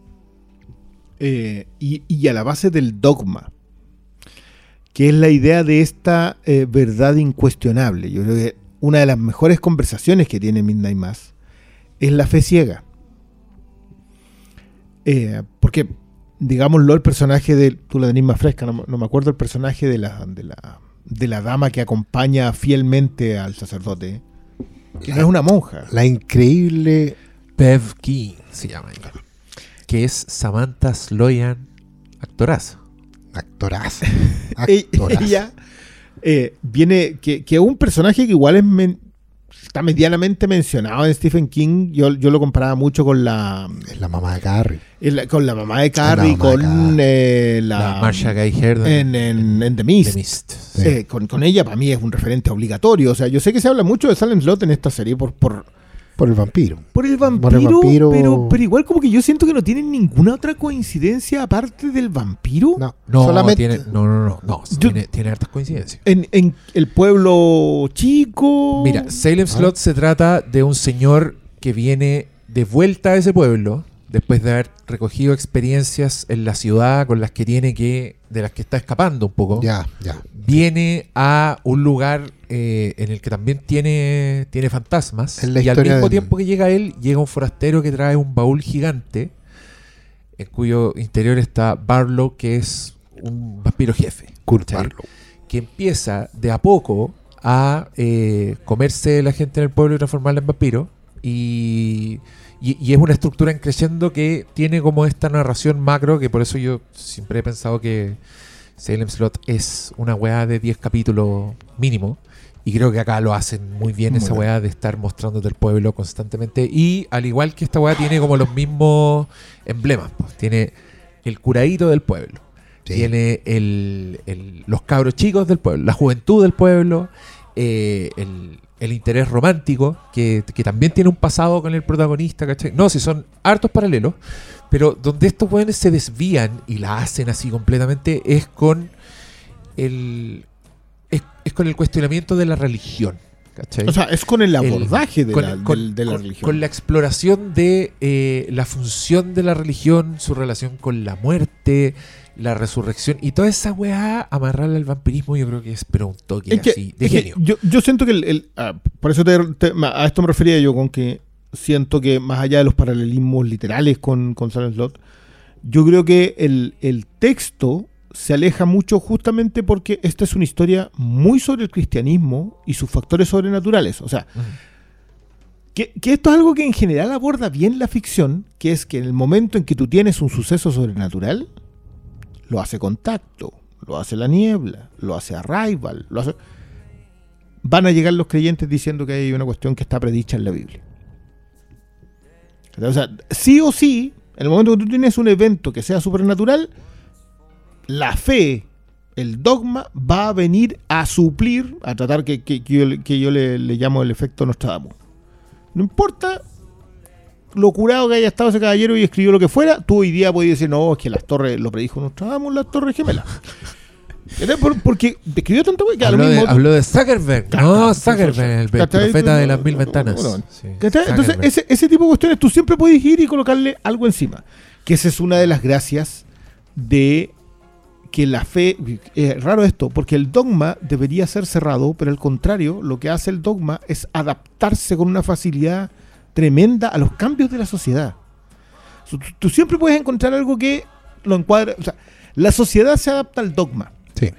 [SPEAKER 3] eh, y, a la base del dogma, que es la idea de esta eh, verdad incuestionable. Yo creo que una de las mejores conversaciones que tiene Midnight Mass es la fe ciega. Eh, porque, digámoslo, el personaje de. Tú fresca, no, no me acuerdo el personaje de la, de la, de la dama que acompaña fielmente al sacerdote, que no es una monja.
[SPEAKER 2] La increíble.
[SPEAKER 1] Bev King se llama ella. Que es Samantha Sloyan, actoraza.
[SPEAKER 2] Actoraza. Actoraza.
[SPEAKER 3] Ella eh, viene, que que es un personaje que igual es men- está medianamente mencionado en Stephen King. Yo, yo lo comparaba mucho con la,
[SPEAKER 2] Es la mamá de Carrie.
[SPEAKER 3] el- con la mamá de Carrie,
[SPEAKER 2] mamá de
[SPEAKER 3] con
[SPEAKER 2] Carrie.
[SPEAKER 3] eh,
[SPEAKER 1] La,
[SPEAKER 3] la,
[SPEAKER 1] Marsha Gay Herden
[SPEAKER 3] en, en- en The. Mist.
[SPEAKER 2] Sí.
[SPEAKER 3] Eh, con, con ella para mí es un referente obligatorio. O sea, yo sé que se habla mucho de Salem Slot en esta serie por, por,
[SPEAKER 2] Por el vampiro.
[SPEAKER 3] por el vampiro,
[SPEAKER 2] Por el vampiro-
[SPEAKER 3] Pero, pero igual como que yo siento que no tienen ninguna otra coincidencia aparte del vampiro.
[SPEAKER 2] No,
[SPEAKER 1] No,
[SPEAKER 2] solamente.
[SPEAKER 1] tiene, no, no, no, no,
[SPEAKER 3] Yo-
[SPEAKER 1] tiene, tiene hartas coincidencias.
[SPEAKER 3] En, en el pueblo chico.
[SPEAKER 1] Mira, Salem Slot se trata de un señor que viene de vuelta a ese pueblo después de haber recogido experiencias en la ciudad con las que tiene que, de las que está escapando un poco.
[SPEAKER 2] Ya, ya.
[SPEAKER 1] Viene a un lugar eh, en el que también tiene, tiene fantasmas. Y al mismo
[SPEAKER 2] del-
[SPEAKER 1] tiempo que llega él, llega un forastero que trae un baúl gigante en cuyo interior está Barlow, que es un vampiro jefe.
[SPEAKER 2] Kurt. Barlow.
[SPEAKER 1] que empieza de a poco a eh, comerse la gente en el pueblo y transformarla en vampiro. Y, y- y es una estructura en creciendo que tiene como esta narración macro, que por eso yo siempre he pensado que Salem Slot es una weá de 10 capítulos mínimo. Y creo que acá lo hacen muy bien
[SPEAKER 2] Muy
[SPEAKER 1] esa weá de estar mostrándote el pueblo constantemente. Y al igual que esta weá tiene como los mismos emblemas. pues. Tiene el curadito del pueblo
[SPEAKER 2] Sí.
[SPEAKER 1] tiene el, el- los cabros chicos del pueblo, la juventud del pueblo, eh, el, el interés romántico, que, que también tiene un pasado con el protagonista, ¿cachai? No, si son hartos paralelos, pero donde estos jóvenes se desvían y la hacen así completamente es con el, es, es con el cuestionamiento de la religión, ¿cachai?
[SPEAKER 3] O sea, es con el abordaje de,
[SPEAKER 1] con,
[SPEAKER 3] la,
[SPEAKER 1] con-
[SPEAKER 3] del- de la
[SPEAKER 1] con-
[SPEAKER 3] religión.
[SPEAKER 1] con la exploración de eh, la función de la religión, su relación con la muerte, la resurrección y toda esa weá, amarrarla al vampirismo, yo creo que es pero un toque
[SPEAKER 3] Es que-
[SPEAKER 1] así de
[SPEAKER 3] es que
[SPEAKER 1] genio.
[SPEAKER 3] yo, yo siento que el, el- ah, por eso te- a esto me refería yo con que siento que más allá de los paralelismos literales con, con Silent Slot, yo creo que el, el texto se aleja mucho justamente porque esta es una historia muy sobre el cristianismo y sus factores sobrenaturales. O sea, que, que esto es algo que en general aborda bien la ficción, que es que en el momento en que tú tienes un suceso sobrenatural, lo hace contacto, lo hace la niebla, lo hace Arrival, lo hace... Van a llegar los creyentes diciendo que hay una cuestión que está predicha en la Biblia. O sea, sí o sí, en el momento que tú tienes un evento que sea supernatural, la fe, el dogma, va a venir a suplir, a tratar que, que- yo, que yo le, le llamo el efecto Nostradamus. No importa lo curado que haya estado ese caballero y escribió lo que fuera, tú hoy día podías decir, no, es que las torres, lo predijo Nostradamus, las torres gemelas. Porque describió tanto wey, que
[SPEAKER 1] Habló de,
[SPEAKER 3] mismo-
[SPEAKER 1] habló de Zuckerberg, no Zuckerberg, el, profeta de las mil ventanas.
[SPEAKER 3] bueno.
[SPEAKER 1] Sí,
[SPEAKER 3] ¿Cachai? Entonces, ese, ese tipo de cuestiones tú siempre puedes ir y colocarle algo encima. Que esa es una de las gracias de que la fe. Es raro esto, porque el dogma debería ser cerrado, pero al contrario, lo que hace el dogma es adaptarse con una facilidad tremenda a los cambios de la sociedad. Tú, tú siempre puedes encontrar algo que lo encuadra. O sea, la sociedad se adapta al dogma.
[SPEAKER 2] Sí.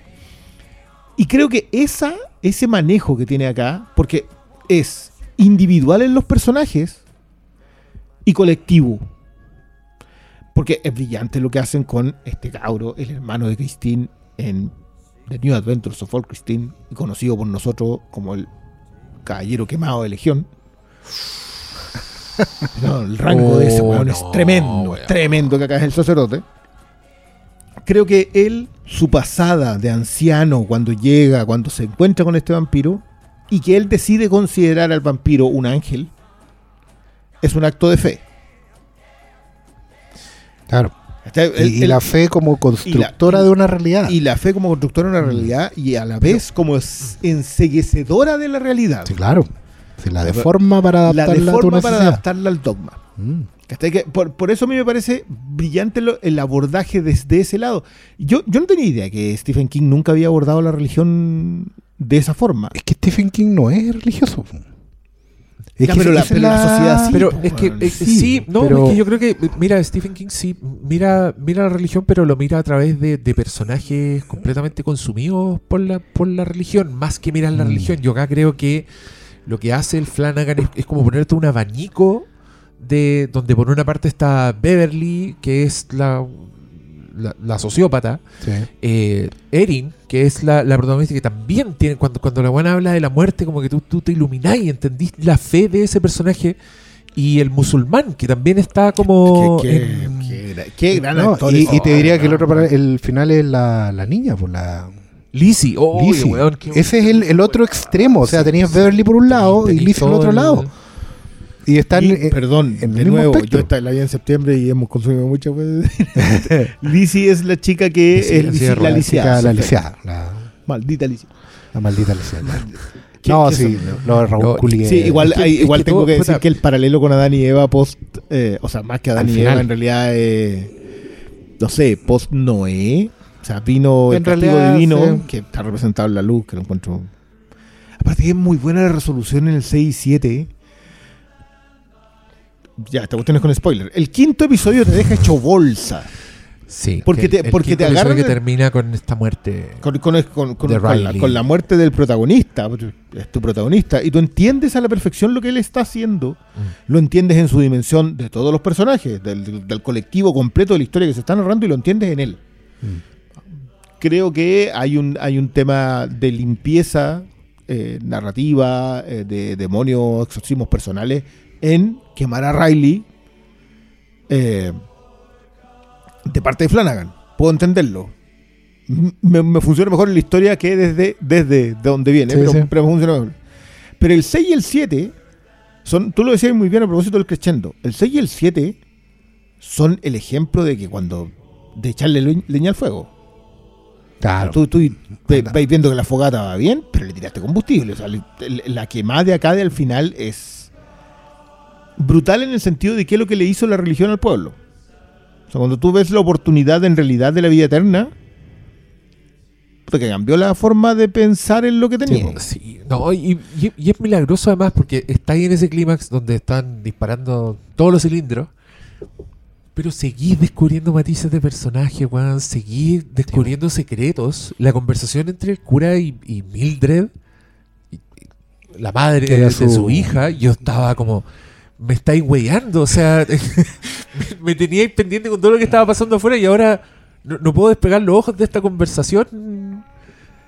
[SPEAKER 3] Y creo que esa, ese manejo que tiene acá, porque es individual en los personajes y colectivo. Porque es brillante lo que hacen con este cabro, el hermano de Christine, en The New Adventures of Old Christine, conocido por nosotros como el caballero quemado de Legión. No, el rango de ese
[SPEAKER 1] Oh,
[SPEAKER 3] weón
[SPEAKER 1] no,
[SPEAKER 3] es tremendo,
[SPEAKER 1] weón.
[SPEAKER 3] es tremendo que acá es el sacerdote. Creo que él, su pasada de anciano, cuando llega, cuando se encuentra con este vampiro, y que él decide considerar al vampiro un ángel, es un acto de fe.
[SPEAKER 2] Claro.
[SPEAKER 3] Este-
[SPEAKER 2] Y,
[SPEAKER 3] el-
[SPEAKER 2] y
[SPEAKER 3] el-
[SPEAKER 2] la fe como constructora
[SPEAKER 3] y-
[SPEAKER 2] de una realidad.
[SPEAKER 3] y la fe como constructora de una realidad y a la vez como es- enseguecedora de la realidad.
[SPEAKER 2] sí, claro. Se la deforma para
[SPEAKER 3] la
[SPEAKER 2] adaptarla a tu
[SPEAKER 3] deforma para
[SPEAKER 2] necesidad.
[SPEAKER 3] adaptarla al dogma.
[SPEAKER 2] Mm.
[SPEAKER 3] Por, por eso a mí me parece brillante lo- el abordaje desde ese lado. Yo, yo no tenía idea que Stephen King nunca había abordado la religión de esa forma.
[SPEAKER 2] Es que Stephen King no es religioso. Es
[SPEAKER 3] Ya,
[SPEAKER 2] que
[SPEAKER 3] pero la- pero la sociedad sí,
[SPEAKER 1] pero es que
[SPEAKER 2] Sí,
[SPEAKER 1] no,
[SPEAKER 2] pero-
[SPEAKER 1] es que yo creo que, mira, Stephen King sí, mira, mira la religión, pero lo mira a través de, de personajes completamente consumidos por la, por la religión, más que mirar la
[SPEAKER 2] Mm.
[SPEAKER 1] religión. Yo acá creo que lo que hace el Flanagan es, es como ponerte un abanico de donde por una parte está Beverly, que es la, la, la sociópata,
[SPEAKER 2] Sí.
[SPEAKER 1] eh, Erin, que es la, la protagonista, que también tiene, cuando, cuando la buena habla de la muerte, como que tú, tú te iluminás y entendís la fe de ese personaje. Y el musulmán, que también está como...
[SPEAKER 3] Qué, qué-
[SPEAKER 1] en-
[SPEAKER 3] qué gra- qué gran
[SPEAKER 2] No,
[SPEAKER 3] actor
[SPEAKER 2] y, te diría
[SPEAKER 3] Oh,
[SPEAKER 2] que el otro el final es la, la niña, pues la
[SPEAKER 1] Lizzie, oh,
[SPEAKER 2] Lizzie.
[SPEAKER 1] weón, qué-
[SPEAKER 2] Ese es el, el otro extremo. O sea,
[SPEAKER 1] Sí,
[SPEAKER 2] tenías
[SPEAKER 1] sí.
[SPEAKER 2] Beverly por un lado y Lizzie por
[SPEAKER 1] todo
[SPEAKER 2] otro
[SPEAKER 1] el-
[SPEAKER 2] lado. Y están.
[SPEAKER 3] Y,
[SPEAKER 2] eh,
[SPEAKER 3] perdón,
[SPEAKER 2] en el
[SPEAKER 3] de
[SPEAKER 2] mismo
[SPEAKER 3] nuevo,
[SPEAKER 2] espectro.
[SPEAKER 3] yo esta- la vi en septiembre y hemos consumido muchas veces. Lizzie es la chica que
[SPEAKER 1] Lizzie,
[SPEAKER 3] es
[SPEAKER 1] la
[SPEAKER 3] Lizzie-
[SPEAKER 1] sierra,
[SPEAKER 3] la
[SPEAKER 2] la
[SPEAKER 3] lisiada.
[SPEAKER 2] la lisiada, la,
[SPEAKER 3] Maldita Lizzie.
[SPEAKER 2] la maldita lisiada.
[SPEAKER 3] ¿Qué-
[SPEAKER 2] No,
[SPEAKER 3] qué
[SPEAKER 2] sí, lo de Raúl
[SPEAKER 1] No.
[SPEAKER 3] Sí, igual, hay- igual
[SPEAKER 1] que
[SPEAKER 3] tengo
[SPEAKER 1] todo-
[SPEAKER 3] que decir
[SPEAKER 1] puta.
[SPEAKER 3] que el paralelo con Adán y Eva post, eh, o sea, más que Adán
[SPEAKER 2] Al
[SPEAKER 3] y Eva, en realidad, eh, no sé, post Noé, o sea, vino
[SPEAKER 2] En
[SPEAKER 3] el castigo
[SPEAKER 2] realidad,
[SPEAKER 3] divino,
[SPEAKER 2] sí.
[SPEAKER 3] que está representado en la luz, que lo encuentro. Aparte que es muy buena la resolución en el 6 y 7. Ya, esta cuestión es con spoiler. El quinto episodio te deja hecho bolsa.
[SPEAKER 1] Sí,
[SPEAKER 3] Porque
[SPEAKER 1] que
[SPEAKER 3] te-
[SPEAKER 1] el
[SPEAKER 3] porque te agarran
[SPEAKER 1] que termina con esta muerte.
[SPEAKER 3] Con, con- con- con-
[SPEAKER 1] De
[SPEAKER 3] con la,
[SPEAKER 1] Riley.
[SPEAKER 3] con la muerte del protagonista, es tu protagonista, y tú entiendes a la perfección lo que él está haciendo,
[SPEAKER 1] Mm.
[SPEAKER 3] lo entiendes en su dimensión de todos los personajes, del, del- del colectivo completo de la historia que se está narrando y lo entiendes en él.
[SPEAKER 2] Mm.
[SPEAKER 3] Creo que hay un, hay un tema de limpieza eh, narrativa, eh, de demonios, exorcismos personales, en quemar a Riley eh, de parte de Flanagan. Puedo entenderlo. Me, me funciona mejor en la historia que desde, desde de donde viene,
[SPEAKER 2] Sí,
[SPEAKER 3] pero,
[SPEAKER 2] sí.
[SPEAKER 3] pero me funciona mejor. Pero el 6 y el 7 son, tú lo decías muy bien a propósito del crescendo. El 6 y el 7 son el ejemplo de que cuando de echarle le- leña al fuego.
[SPEAKER 2] Claro.
[SPEAKER 3] Tú, tú vais viendo que la fogata va bien, pero le tiraste combustible. O sea, le- la quemada de acá de al final es brutal en el sentido de qué es lo que le hizo la religión al pueblo. O sea, cuando tú ves la oportunidad en realidad de la vida eterna, puta, que cambió la forma de pensar en lo que tenía.
[SPEAKER 1] Sí, no, y, y- y es milagroso además porque está ahí en ese clímax donde están disparando todos los cilindros. Pero seguís descubriendo matices de personaje, weón. Seguís descubriendo secretos. La conversación entre el cura y, y Mildred, y- y la madre de, su...
[SPEAKER 2] su-
[SPEAKER 1] hija, yo estaba como. Me estáis weyando, o sea, me, me teníais pendiente con todo lo que estaba pasando afuera y ahora no, no puedo despegar los ojos de esta conversación.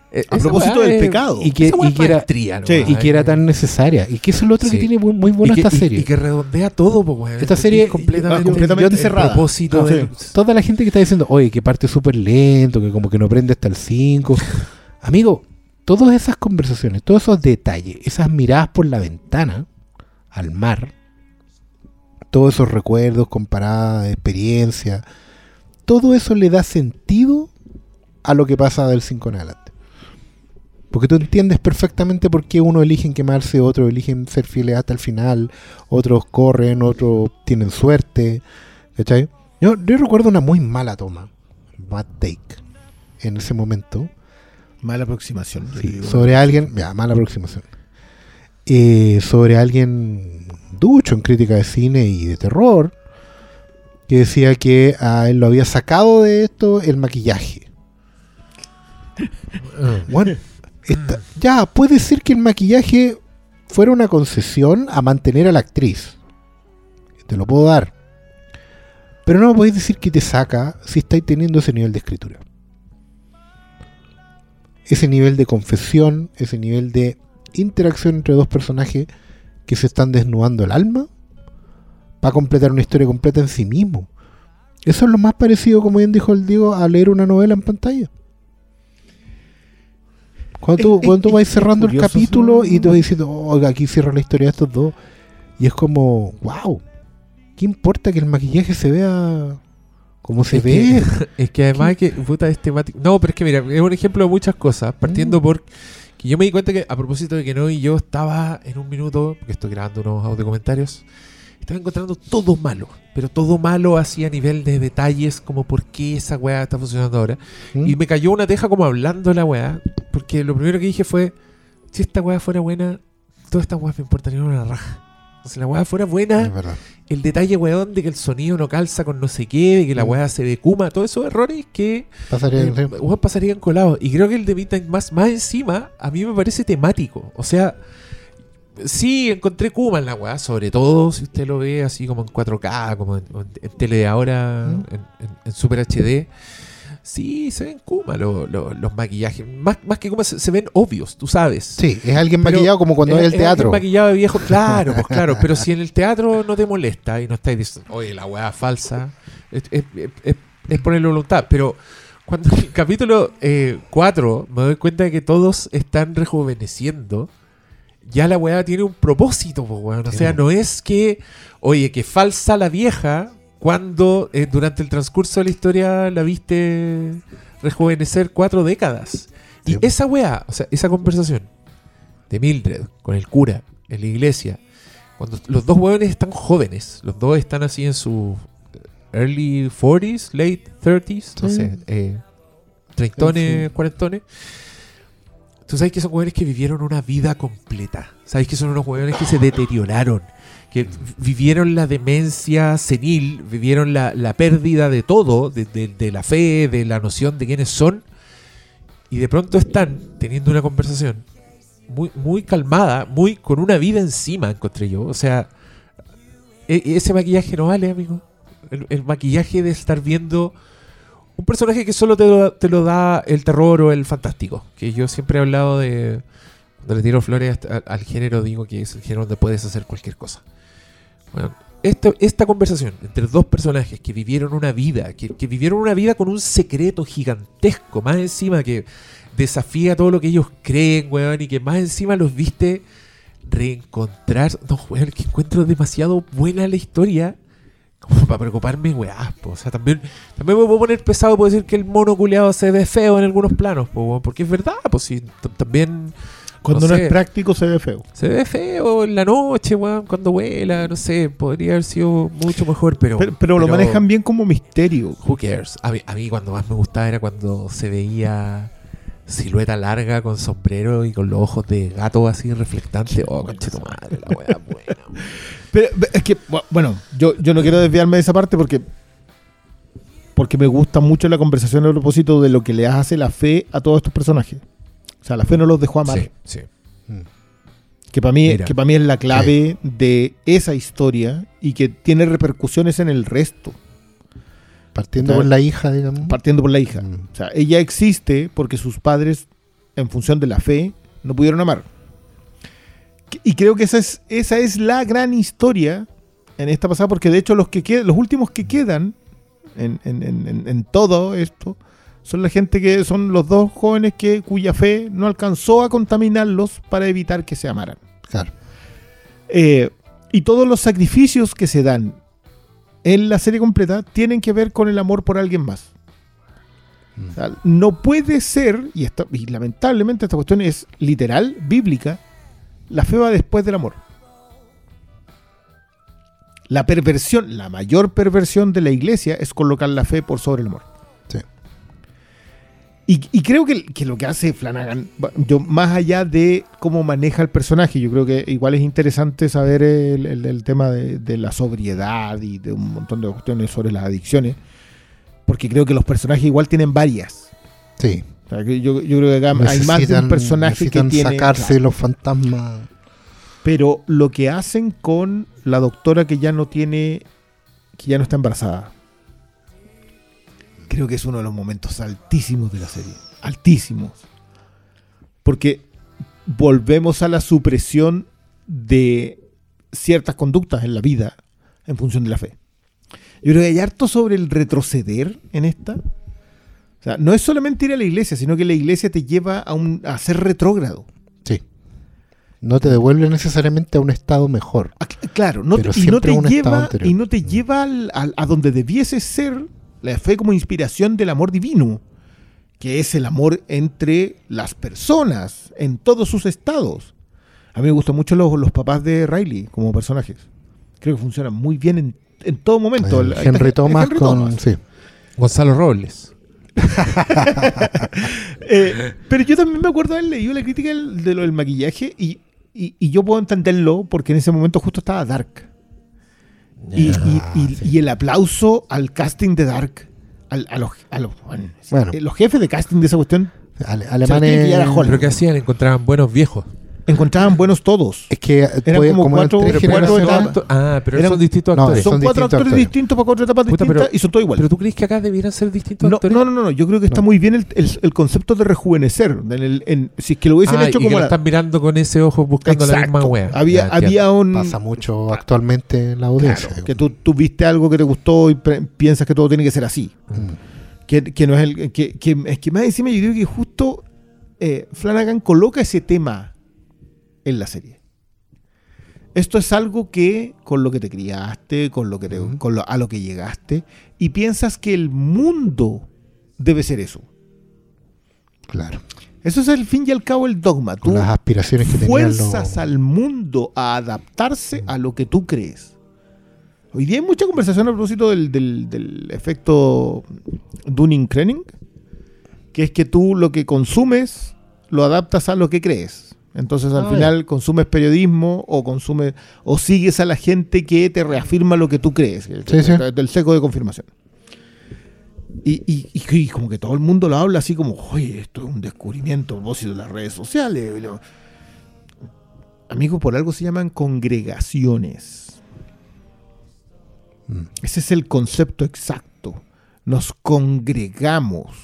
[SPEAKER 1] Eh,
[SPEAKER 3] A propósito del pecado.
[SPEAKER 2] Y que, y que era,
[SPEAKER 1] maestría,
[SPEAKER 3] Sí.
[SPEAKER 1] nomás,
[SPEAKER 2] y que era tan necesaria. Y que eso es lo otro que tiene muy, muy
[SPEAKER 1] que,
[SPEAKER 2] esta serie.
[SPEAKER 1] y que redondea todo, pues.
[SPEAKER 2] Esta serie-
[SPEAKER 1] es completamente,
[SPEAKER 3] ah, completamente
[SPEAKER 1] el
[SPEAKER 3] cerrada.
[SPEAKER 1] propósito
[SPEAKER 3] Ah,
[SPEAKER 1] del-
[SPEAKER 2] Toda la gente que está diciendo, oye, que parte súper lento, que como que no prende hasta el 5. Amigo, todas esas conversaciones, todos esos detalles, esas miradas por la ventana al mar, todos esos recuerdos, comparadas, experiencia, todo eso le da sentido a lo que pasa del 5 en adelante. Porque tú entiendes perfectamente por qué uno eligen quemarse, otros eligen ser fieles hasta el final, otros corren, otros tienen suerte. ¿Cachai? Yo, yo recuerdo una muy mala toma, bad take, en ese momento,
[SPEAKER 3] Mala aproximación.
[SPEAKER 2] sí, sobre alguien, ya, mala aproximación, Eh, sobre alguien ducho en crítica de cine y de terror, que decía que a él lo había sacado de esto el maquillaje. Bueno, esta- ya, puede ser que el maquillaje fuera una concesión a mantener a la actriz. Te lo puedo dar. Pero no me podéis decir que te saca si estáis teniendo ese nivel de escritura. Ese nivel de confesión, ese nivel de interacción entre dos personajes que se están desnudando el alma para completar una historia completa en sí mismo. Eso es lo más parecido, como bien dijo el Diego, a leer una novela en pantalla. Cuando tú, cuando tú vas cerrando el capítulo y te vas diciendo, oiga, aquí cierra la historia de estos dos. Y es como, wow, ¿qué importa que el maquillaje se vea como se
[SPEAKER 1] Es
[SPEAKER 2] ve?
[SPEAKER 1] que, es que además que, puta, es temático. No, pero es que mira, es un ejemplo de muchas cosas.
[SPEAKER 2] Mm.
[SPEAKER 1] Partiendo por que yo me di cuenta que a propósito de que no y yo estaba en un minuto, porque estoy grabando unos audio comentarios, estaba encontrando todo malo. Pero todo malo así a nivel de detalles, como por qué esa weá está funcionando ahora.
[SPEAKER 2] ¿Mm?
[SPEAKER 1] Y me cayó una teja como hablando la weá. Porque lo primero que dije fue: si esta weá fuera buena, todas estas weas me importarían una raja. Si la weá fuera buena, el detalle, weón, de que el sonido no calza con no sé qué, de que la
[SPEAKER 2] Mm.
[SPEAKER 1] weá se decuma, todos esos errores que
[SPEAKER 2] Pasaría
[SPEAKER 1] eh, pasarían colados. Y creo que el de Midnight Mass, más encima, a mí me parece temático. O sea, sí, encontré Kuma en la weá, sobre todo si usted lo ve así como en 4K, como en, tele de ahora,
[SPEAKER 2] Mm.
[SPEAKER 1] en, en- en Super HD. Sí, se ven Kuma lo- lo- los maquillajes. Más, más que Kuma, se, se ven obvios, tú sabes.
[SPEAKER 2] Sí, es alguien
[SPEAKER 1] Pero
[SPEAKER 2] maquillado como cuando
[SPEAKER 1] Es-
[SPEAKER 2] el
[SPEAKER 1] es
[SPEAKER 2] teatro.
[SPEAKER 1] maquillado de viejo, claro, pues claro. Pero si en el teatro no te molesta y no estáis diciendo, oye, la weá falsa, es, es, es- es ponerle voluntad. Pero cuando en el capítulo 4 me doy cuenta de que todos están rejuveneciendo, ya la weá tiene un propósito, weón. O sea, no es que, oye, que falsa la vieja cuando eh, durante el transcurso de la historia la viste rejuvenecer cuatro décadas. Y
[SPEAKER 2] Sí.
[SPEAKER 1] esa weá, o sea, esa conversación de Mildred con el cura en la iglesia, cuando los dos weones están jóvenes, los dos están así en sus early 40s, late 30s, no
[SPEAKER 2] Sí.
[SPEAKER 1] sé, eh, treintones,
[SPEAKER 2] Sí.
[SPEAKER 1] cuarentones. Tú sabes que son hueones que vivieron una vida completa. Sabes que son unos hueones que se deterioraron. Que v- vivieron la demencia senil, vivieron la, la pérdida de todo, de, de- de la fe, de la noción de quiénes son. Y de pronto están teniendo una conversación muy, muy calmada, muy con una vida encima, encontré yo. O sea, e- ese maquillaje no vale, amigo. El, el maquillaje de estar viendo un personaje que solo te lo, te lo da el terror o el fantástico. Que yo siempre he hablado de. Cuando le tiro flores al, género, digo que es el género donde puedes hacer cualquier cosa. Esta, esta conversación entre dos personajes que vivieron una vida, que, que vivieron una vida con un secreto gigantesco, más encima que desafía todo lo que ellos creen, weón, y que más encima los viste reencontrar. No, weón, que encuentro demasiado buena la historia como para preocuparme, weá. po. O sea, también, también me puedo poner pesado por decir que el mono culeado se ve feo en algunos planos, po, porque es verdad, pues sí, t- también
[SPEAKER 3] Cuando
[SPEAKER 1] no
[SPEAKER 3] es práctico se ve feo.
[SPEAKER 1] se ve feo en la noche, weón, cuando vuela, no sé, podría haber sido mucho mejor, pero...
[SPEAKER 3] Pero, pero lo manejan bien como misterio.
[SPEAKER 1] Who cares? A mí, a mí cuando más me gustaba era cuando se veía silueta larga con sombrero y con los ojos de gato así reflectante. Oh, conche tu madre, la weá buena.
[SPEAKER 3] Pero es que, bu- bueno, yo, yo no quiero desviarme de esa parte porque porque me gusta mucho la conversación a propósito de lo que le hace la fe a todos estos personajes. O sea, la fe no los dejó amar.
[SPEAKER 1] Sí, sí.
[SPEAKER 2] Mm.
[SPEAKER 3] Que para mí,
[SPEAKER 1] Mira.
[SPEAKER 3] que para mí es la clave de esa historia y que tiene repercusiones en el resto,
[SPEAKER 2] Partiendo por la hija, digamos.
[SPEAKER 3] partiendo por la hija.
[SPEAKER 2] Mm.
[SPEAKER 3] O sea, ella existe porque sus padres, en función de la fe, no pudieron amar. Y creo que esa es, esa es la gran historia en esta pasada, porque de hecho los, que qued- los últimos que quedan en, en- en- en- en todo esto son la gente que son los dos jóvenes que cuya fe no alcanzó a contaminarlos para evitar que se amaran.
[SPEAKER 2] Claro.
[SPEAKER 3] Eh, y todos los sacrificios que se dan en la serie completa tienen que ver con el amor por alguien más. No puede ser, y lamentablemente esta cuestión es literal, bíblica, la fe va después del amor. La perversión, la mayor perversión de la iglesia es colocar la fe por sobre el amor. Y, y creo que, que lo que hace Flanagan, yo más allá de cómo maneja el personaje, yo creo que igual es interesante saber el, el- el tema de, de la sobriedad y de un montón de cuestiones sobre las adicciones, porque creo que los personajes igual tienen varias.
[SPEAKER 2] Sí.
[SPEAKER 3] O sea, que yo, yo creo que acá hay más de un personaje que tiene...
[SPEAKER 2] sacarse
[SPEAKER 3] claro.
[SPEAKER 2] los fantasmas.
[SPEAKER 3] Pero lo que hacen con la doctora que ya no tiene, que ya no está embarazada, creo que es uno de los momentos altísimos de la serie. Altísimos. Porque volvemos a la supresión de ciertas conductas en la vida en función de la fe. Yo creo que hay harto sobre el retroceder en esta. O sea, no es solamente ir a la iglesia, sino que la iglesia te lleva a, un, a ser retrógrado.
[SPEAKER 2] Sí. No te devuelve necesariamente a un estado mejor.
[SPEAKER 3] Ah, cl- Claro, no te- y no te
[SPEAKER 2] estado
[SPEAKER 3] lleva y no te lleva al- al- a donde debiese ser la fe como inspiración del amor divino, que es el amor entre las personas en todos sus estados. A mí me gustan mucho los, los papás de Riley como personajes. Creo que funcionan muy bien en, en todo momento.
[SPEAKER 2] El Henry Thomas
[SPEAKER 3] Henry
[SPEAKER 2] con.
[SPEAKER 3] Thomas.
[SPEAKER 2] Sí.
[SPEAKER 1] Gonzalo Robles.
[SPEAKER 3] Eh, pero yo también me acuerdo de haber leído la crítica del- de lo del maquillaje y, y- y yo puedo entenderlo porque en ese momento justo estaba Dark. Y, y-
[SPEAKER 2] Ah,
[SPEAKER 3] y-
[SPEAKER 2] sí.
[SPEAKER 3] y el aplauso al casting de Dark, al- a, los, a los- bueno,
[SPEAKER 2] Bueno.
[SPEAKER 3] eh, los jefes de casting de esa cuestión
[SPEAKER 2] Ale- alemanes.
[SPEAKER 1] ¿Pero qué hacían? Encontraban buenos viejos.
[SPEAKER 3] Encontraban buenos todos.
[SPEAKER 2] Es que
[SPEAKER 3] Eran
[SPEAKER 2] puede-
[SPEAKER 3] como
[SPEAKER 2] como eran
[SPEAKER 3] cuatro-
[SPEAKER 2] tres
[SPEAKER 3] pero cuatro
[SPEAKER 2] generaciones-
[SPEAKER 3] etapas.
[SPEAKER 1] Ah, pero
[SPEAKER 3] Eran-
[SPEAKER 1] son distintos
[SPEAKER 2] no,
[SPEAKER 1] actores.
[SPEAKER 3] Son,
[SPEAKER 2] son
[SPEAKER 3] cuatro
[SPEAKER 2] distintos
[SPEAKER 3] actores
[SPEAKER 2] actores.
[SPEAKER 3] distintos para cuatro etapas
[SPEAKER 1] Puta,
[SPEAKER 3] distintas
[SPEAKER 1] pero-
[SPEAKER 3] y son todos iguales.
[SPEAKER 1] Pero tú crees que acá debieran ser distintos
[SPEAKER 3] No,
[SPEAKER 1] actores?
[SPEAKER 3] no, no, no, no, yo creo que está
[SPEAKER 2] No.
[SPEAKER 3] muy bien el, el- el concepto de rejuvenecer. En el- en- si es que lo hubiesen
[SPEAKER 1] Ah,
[SPEAKER 3] hecho
[SPEAKER 1] y que
[SPEAKER 3] como
[SPEAKER 1] lo
[SPEAKER 3] la-
[SPEAKER 1] están mirando con ese ojo buscando la misma
[SPEAKER 3] Exacto.
[SPEAKER 1] wea.
[SPEAKER 3] Había,
[SPEAKER 1] Ya,
[SPEAKER 3] había un.
[SPEAKER 2] Pasa mucho actualmente en la audiencia.
[SPEAKER 3] Claro, que tú, tú viste algo que te gustó y piensas que todo tiene que ser así.
[SPEAKER 2] Mm.
[SPEAKER 3] Que, que no es el. Que, que- es que más encima yo creo que justo eh, Flanagan coloca ese tema en la serie. Esto es algo que con lo que te criaste, con lo que te- con lo- a lo que llegaste, y piensas que el mundo debe ser eso.
[SPEAKER 2] Claro.
[SPEAKER 3] Eso es al fin y al cabo el dogma. Tú
[SPEAKER 2] las aspiraciones que los.
[SPEAKER 3] fuerzas al mundo a adaptarse a lo que tú crees. Hoy día hay mucha conversación a propósito del, del- del efecto Dunning-Krenning, que es que tú lo que consumes lo adaptas a lo que crees. Entonces al
[SPEAKER 1] Ah,
[SPEAKER 3] final consumes periodismo o consumes o sigues a la gente que te reafirma lo que tú crees,
[SPEAKER 2] Sí, sí.
[SPEAKER 3] del seco de confirmación. Y, y- y- y como que todo el mundo lo habla así como, oye, esto es un descubrimiento a propósito de las redes sociales. y lo- Amigo, por algo se llaman congregaciones.
[SPEAKER 2] Mm.
[SPEAKER 3] Ese es el concepto exacto. Nos congregamos.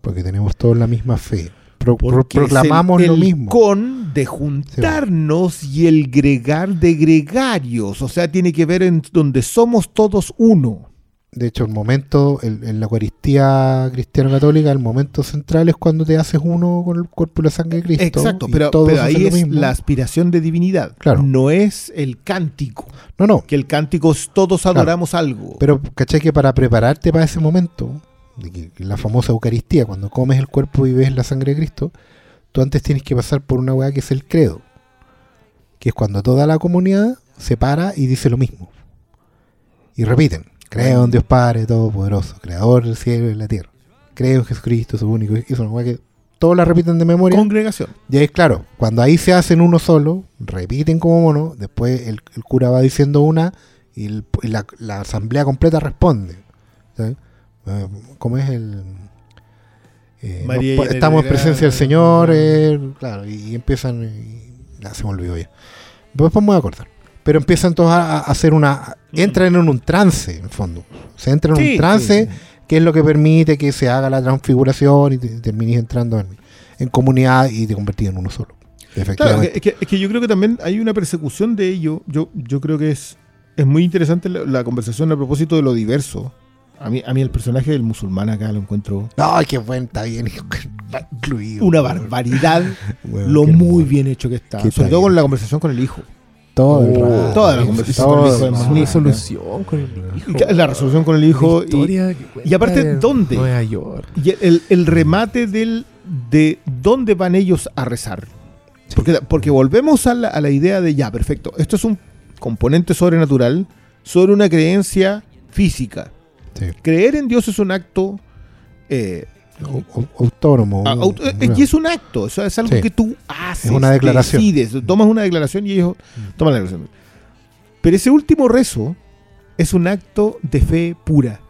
[SPEAKER 2] Porque tenemos todos la misma fe. Pro- proclamamos
[SPEAKER 3] el,
[SPEAKER 2] lo mismo.
[SPEAKER 3] con de juntarnos y el gregar de gregarios. O sea, tiene que ver en donde somos todos uno.
[SPEAKER 2] De hecho, el momento, el- en la Eucaristía cristiana católica, el momento central es cuando te haces uno con el cuerpo y la sangre de Cristo.
[SPEAKER 3] Exacto, pero, ahí es la aspiración de divinidad.
[SPEAKER 2] Claro.
[SPEAKER 3] No es el cántico.
[SPEAKER 2] No, no.
[SPEAKER 3] Que el cántico es todos adoramos algo.
[SPEAKER 2] Pero, ¿cachai? Que para prepararte para ese momento, la famosa Eucaristía, cuando comes el cuerpo y ves la sangre de Cristo, tú antes tienes que pasar por una weá que es el credo. Que es cuando toda la comunidad se para y dice lo mismo. Y repiten. Creo en Dios Padre Todopoderoso, Creador del cielo y la tierra. Creo en Jesucristo, su único. Es una weá que todos la repiten de memoria.
[SPEAKER 3] Congregación.
[SPEAKER 2] Y ahí, claro, cuando ahí se hacen uno solo, repiten como mono, después el, el cura va diciendo una y, el- y la, la asamblea completa responde. ¿sabes? Eh, ¿Cómo es el...? eh,
[SPEAKER 3] María de
[SPEAKER 2] estamos en presencia del Señor, eh, claro, y, empiezan... y- ya se me olvidó ya. Después me voy a acordar. Pero empiezan todos a, a hacer una... Entran en un trance, en el fondo. Se entran en
[SPEAKER 3] Sí,
[SPEAKER 2] un trance
[SPEAKER 3] sí.
[SPEAKER 2] que es lo que permite que se haga la transfiguración y te, termines entrando en, en comunidad y te convertís en uno solo.
[SPEAKER 3] Claro,
[SPEAKER 2] Efectivamente.
[SPEAKER 3] es que, es que yo creo que también hay una persecución de ello. Yo, yo creo que es, es muy interesante la, la conversación a propósito de lo diverso. A mí, a mí el personaje del musulmán acá lo encuentro
[SPEAKER 2] Ay, qué buen, está bien incluido.
[SPEAKER 3] una barbaridad lo muy bien hecho que está.
[SPEAKER 2] Qué
[SPEAKER 3] Sobre todo con la conversación con el hijo.
[SPEAKER 2] Todo el
[SPEAKER 1] Oh,
[SPEAKER 2] rato.
[SPEAKER 3] toda la conversación con el hijo es
[SPEAKER 1] resolución con el hijo.
[SPEAKER 3] La resolución con el hijo. Y-
[SPEAKER 1] historia que cuenta
[SPEAKER 3] y aparte,
[SPEAKER 1] de
[SPEAKER 3] ¿dónde?
[SPEAKER 1] Nueva York.
[SPEAKER 3] Y el, el remate del, de dónde van ellos a rezar. Porque, porque volvemos a la, a la idea de, ya, perfecto, esto es un componente sobrenatural sobre una creencia física.
[SPEAKER 2] Sí.
[SPEAKER 3] Creer en Dios es un acto... eh,
[SPEAKER 2] Au- au- Autónomo.
[SPEAKER 3] a- eh, y es un acto, es algo
[SPEAKER 2] Sí.
[SPEAKER 3] que tú haces.
[SPEAKER 2] Es una declaración.
[SPEAKER 3] Decides, tomas una declaración y ellos toman la declaración. Pero ese último rezo es un acto de fe pura.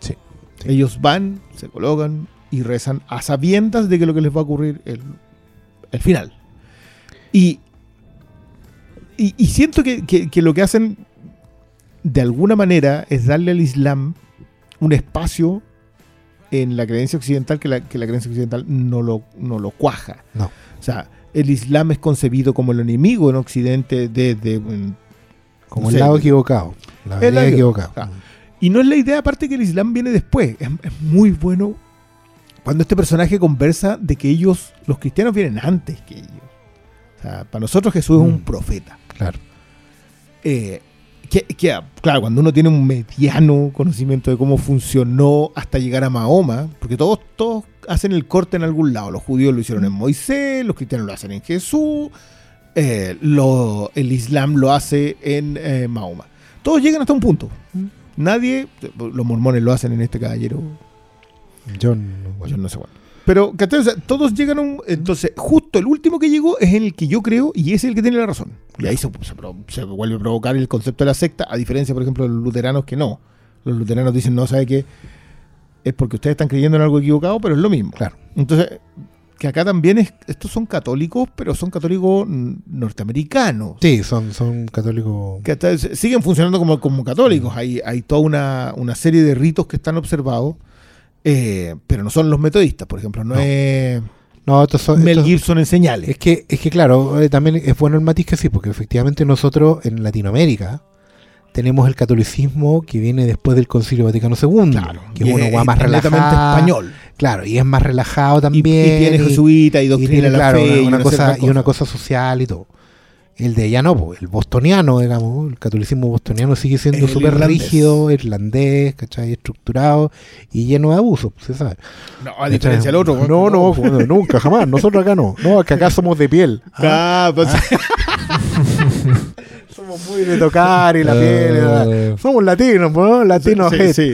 [SPEAKER 1] Sí.
[SPEAKER 2] Sí.
[SPEAKER 3] Ellos van, se colocan y rezan a sabiendas de que lo que les va a ocurrir el, el final. Y, y, y siento que, que- que lo que hacen de alguna manera es darle al Islam un espacio en la creencia occidental que la, que la creencia occidental no lo, no lo cuaja.
[SPEAKER 2] No.
[SPEAKER 3] O sea, el Islam es concebido como el enemigo en Occidente desde... en-
[SPEAKER 2] Como
[SPEAKER 3] no
[SPEAKER 2] el
[SPEAKER 3] sé,
[SPEAKER 2] lado equivocado. La
[SPEAKER 3] El lado
[SPEAKER 2] equivocado.
[SPEAKER 3] Ah. Y no es la idea aparte que el Islam viene después. Es, es muy bueno cuando este personaje conversa de que ellos, los cristianos, vienen antes que ellos. O sea, para nosotros Jesús es un
[SPEAKER 2] Mm.
[SPEAKER 3] profeta.
[SPEAKER 2] Claro.
[SPEAKER 3] Eh, que, que, claro, cuando uno tiene un mediano conocimiento de cómo funcionó hasta llegar a Mahoma, porque todos, todos hacen el corte en algún lado. Los judíos lo hicieron en Moisés, los cristianos lo hacen en Jesús, eh, lo- el Islam lo hace en eh, Mahoma. Todos llegan hasta un punto. Nadie, los mormones lo hacen en este caballero,
[SPEAKER 2] John.
[SPEAKER 3] yo no sé cuál. Pero, ¿cachai? O sea, todos llegan a un. Entonces, justo el último que llegó es en el que yo creo y es el que tiene la razón. Y ahí se, se pro- se vuelve a provocar el concepto de la secta, a diferencia, por ejemplo, de los luteranos que no. Los luteranos dicen, no, ¿sabe qué? Es porque ustedes están creyendo en algo equivocado, pero es lo mismo.
[SPEAKER 2] Claro.
[SPEAKER 3] Entonces, que acá también es. Estos son católicos, pero son católicos norteamericanos.
[SPEAKER 2] Sí, son, son católicos.
[SPEAKER 3] que hasta siguen funcionando como, como católicos. Hay, hay toda una, una serie de ritos que están observados, eh, pero no son los metodistas, por ejemplo. No,
[SPEAKER 2] No.
[SPEAKER 3] es
[SPEAKER 2] No, estos son.
[SPEAKER 3] Mel
[SPEAKER 2] estos-
[SPEAKER 3] Gibson en señales.
[SPEAKER 2] Es que, es que claro, eh, también es bueno el matiz que sí, porque efectivamente nosotros en Latinoamérica tenemos el catolicismo que viene después del Concilio Vaticano II,
[SPEAKER 3] Claro,
[SPEAKER 2] que
[SPEAKER 3] y
[SPEAKER 2] es uno
[SPEAKER 3] es
[SPEAKER 2] más relajado.
[SPEAKER 3] español.
[SPEAKER 2] Claro, y es más relajado
[SPEAKER 3] Y,
[SPEAKER 2] también.
[SPEAKER 3] y tiene
[SPEAKER 2] y-
[SPEAKER 3] jesuita y
[SPEAKER 2] y
[SPEAKER 3] doctrina
[SPEAKER 2] tiene,
[SPEAKER 3] de la
[SPEAKER 2] claro,
[SPEAKER 3] fe
[SPEAKER 2] una,
[SPEAKER 3] y
[SPEAKER 2] una y cosa social y todo. El de allá no, el bostoniano, digamos, el catolicismo bostoniano sigue siendo súper rígido, irlandés, ¿cachai? Estructurado y lleno de abusos, se sabe.
[SPEAKER 3] No, a diferencia del otro.
[SPEAKER 2] No, no, bueno, nunca, jamás. Nosotros acá no. No, es que acá somos de piel.
[SPEAKER 3] Ah, pues,
[SPEAKER 2] Somos muy de tocar y la piel.
[SPEAKER 1] Eh,
[SPEAKER 2] Somos latinos, ¿no? Latinos
[SPEAKER 3] sí, sí.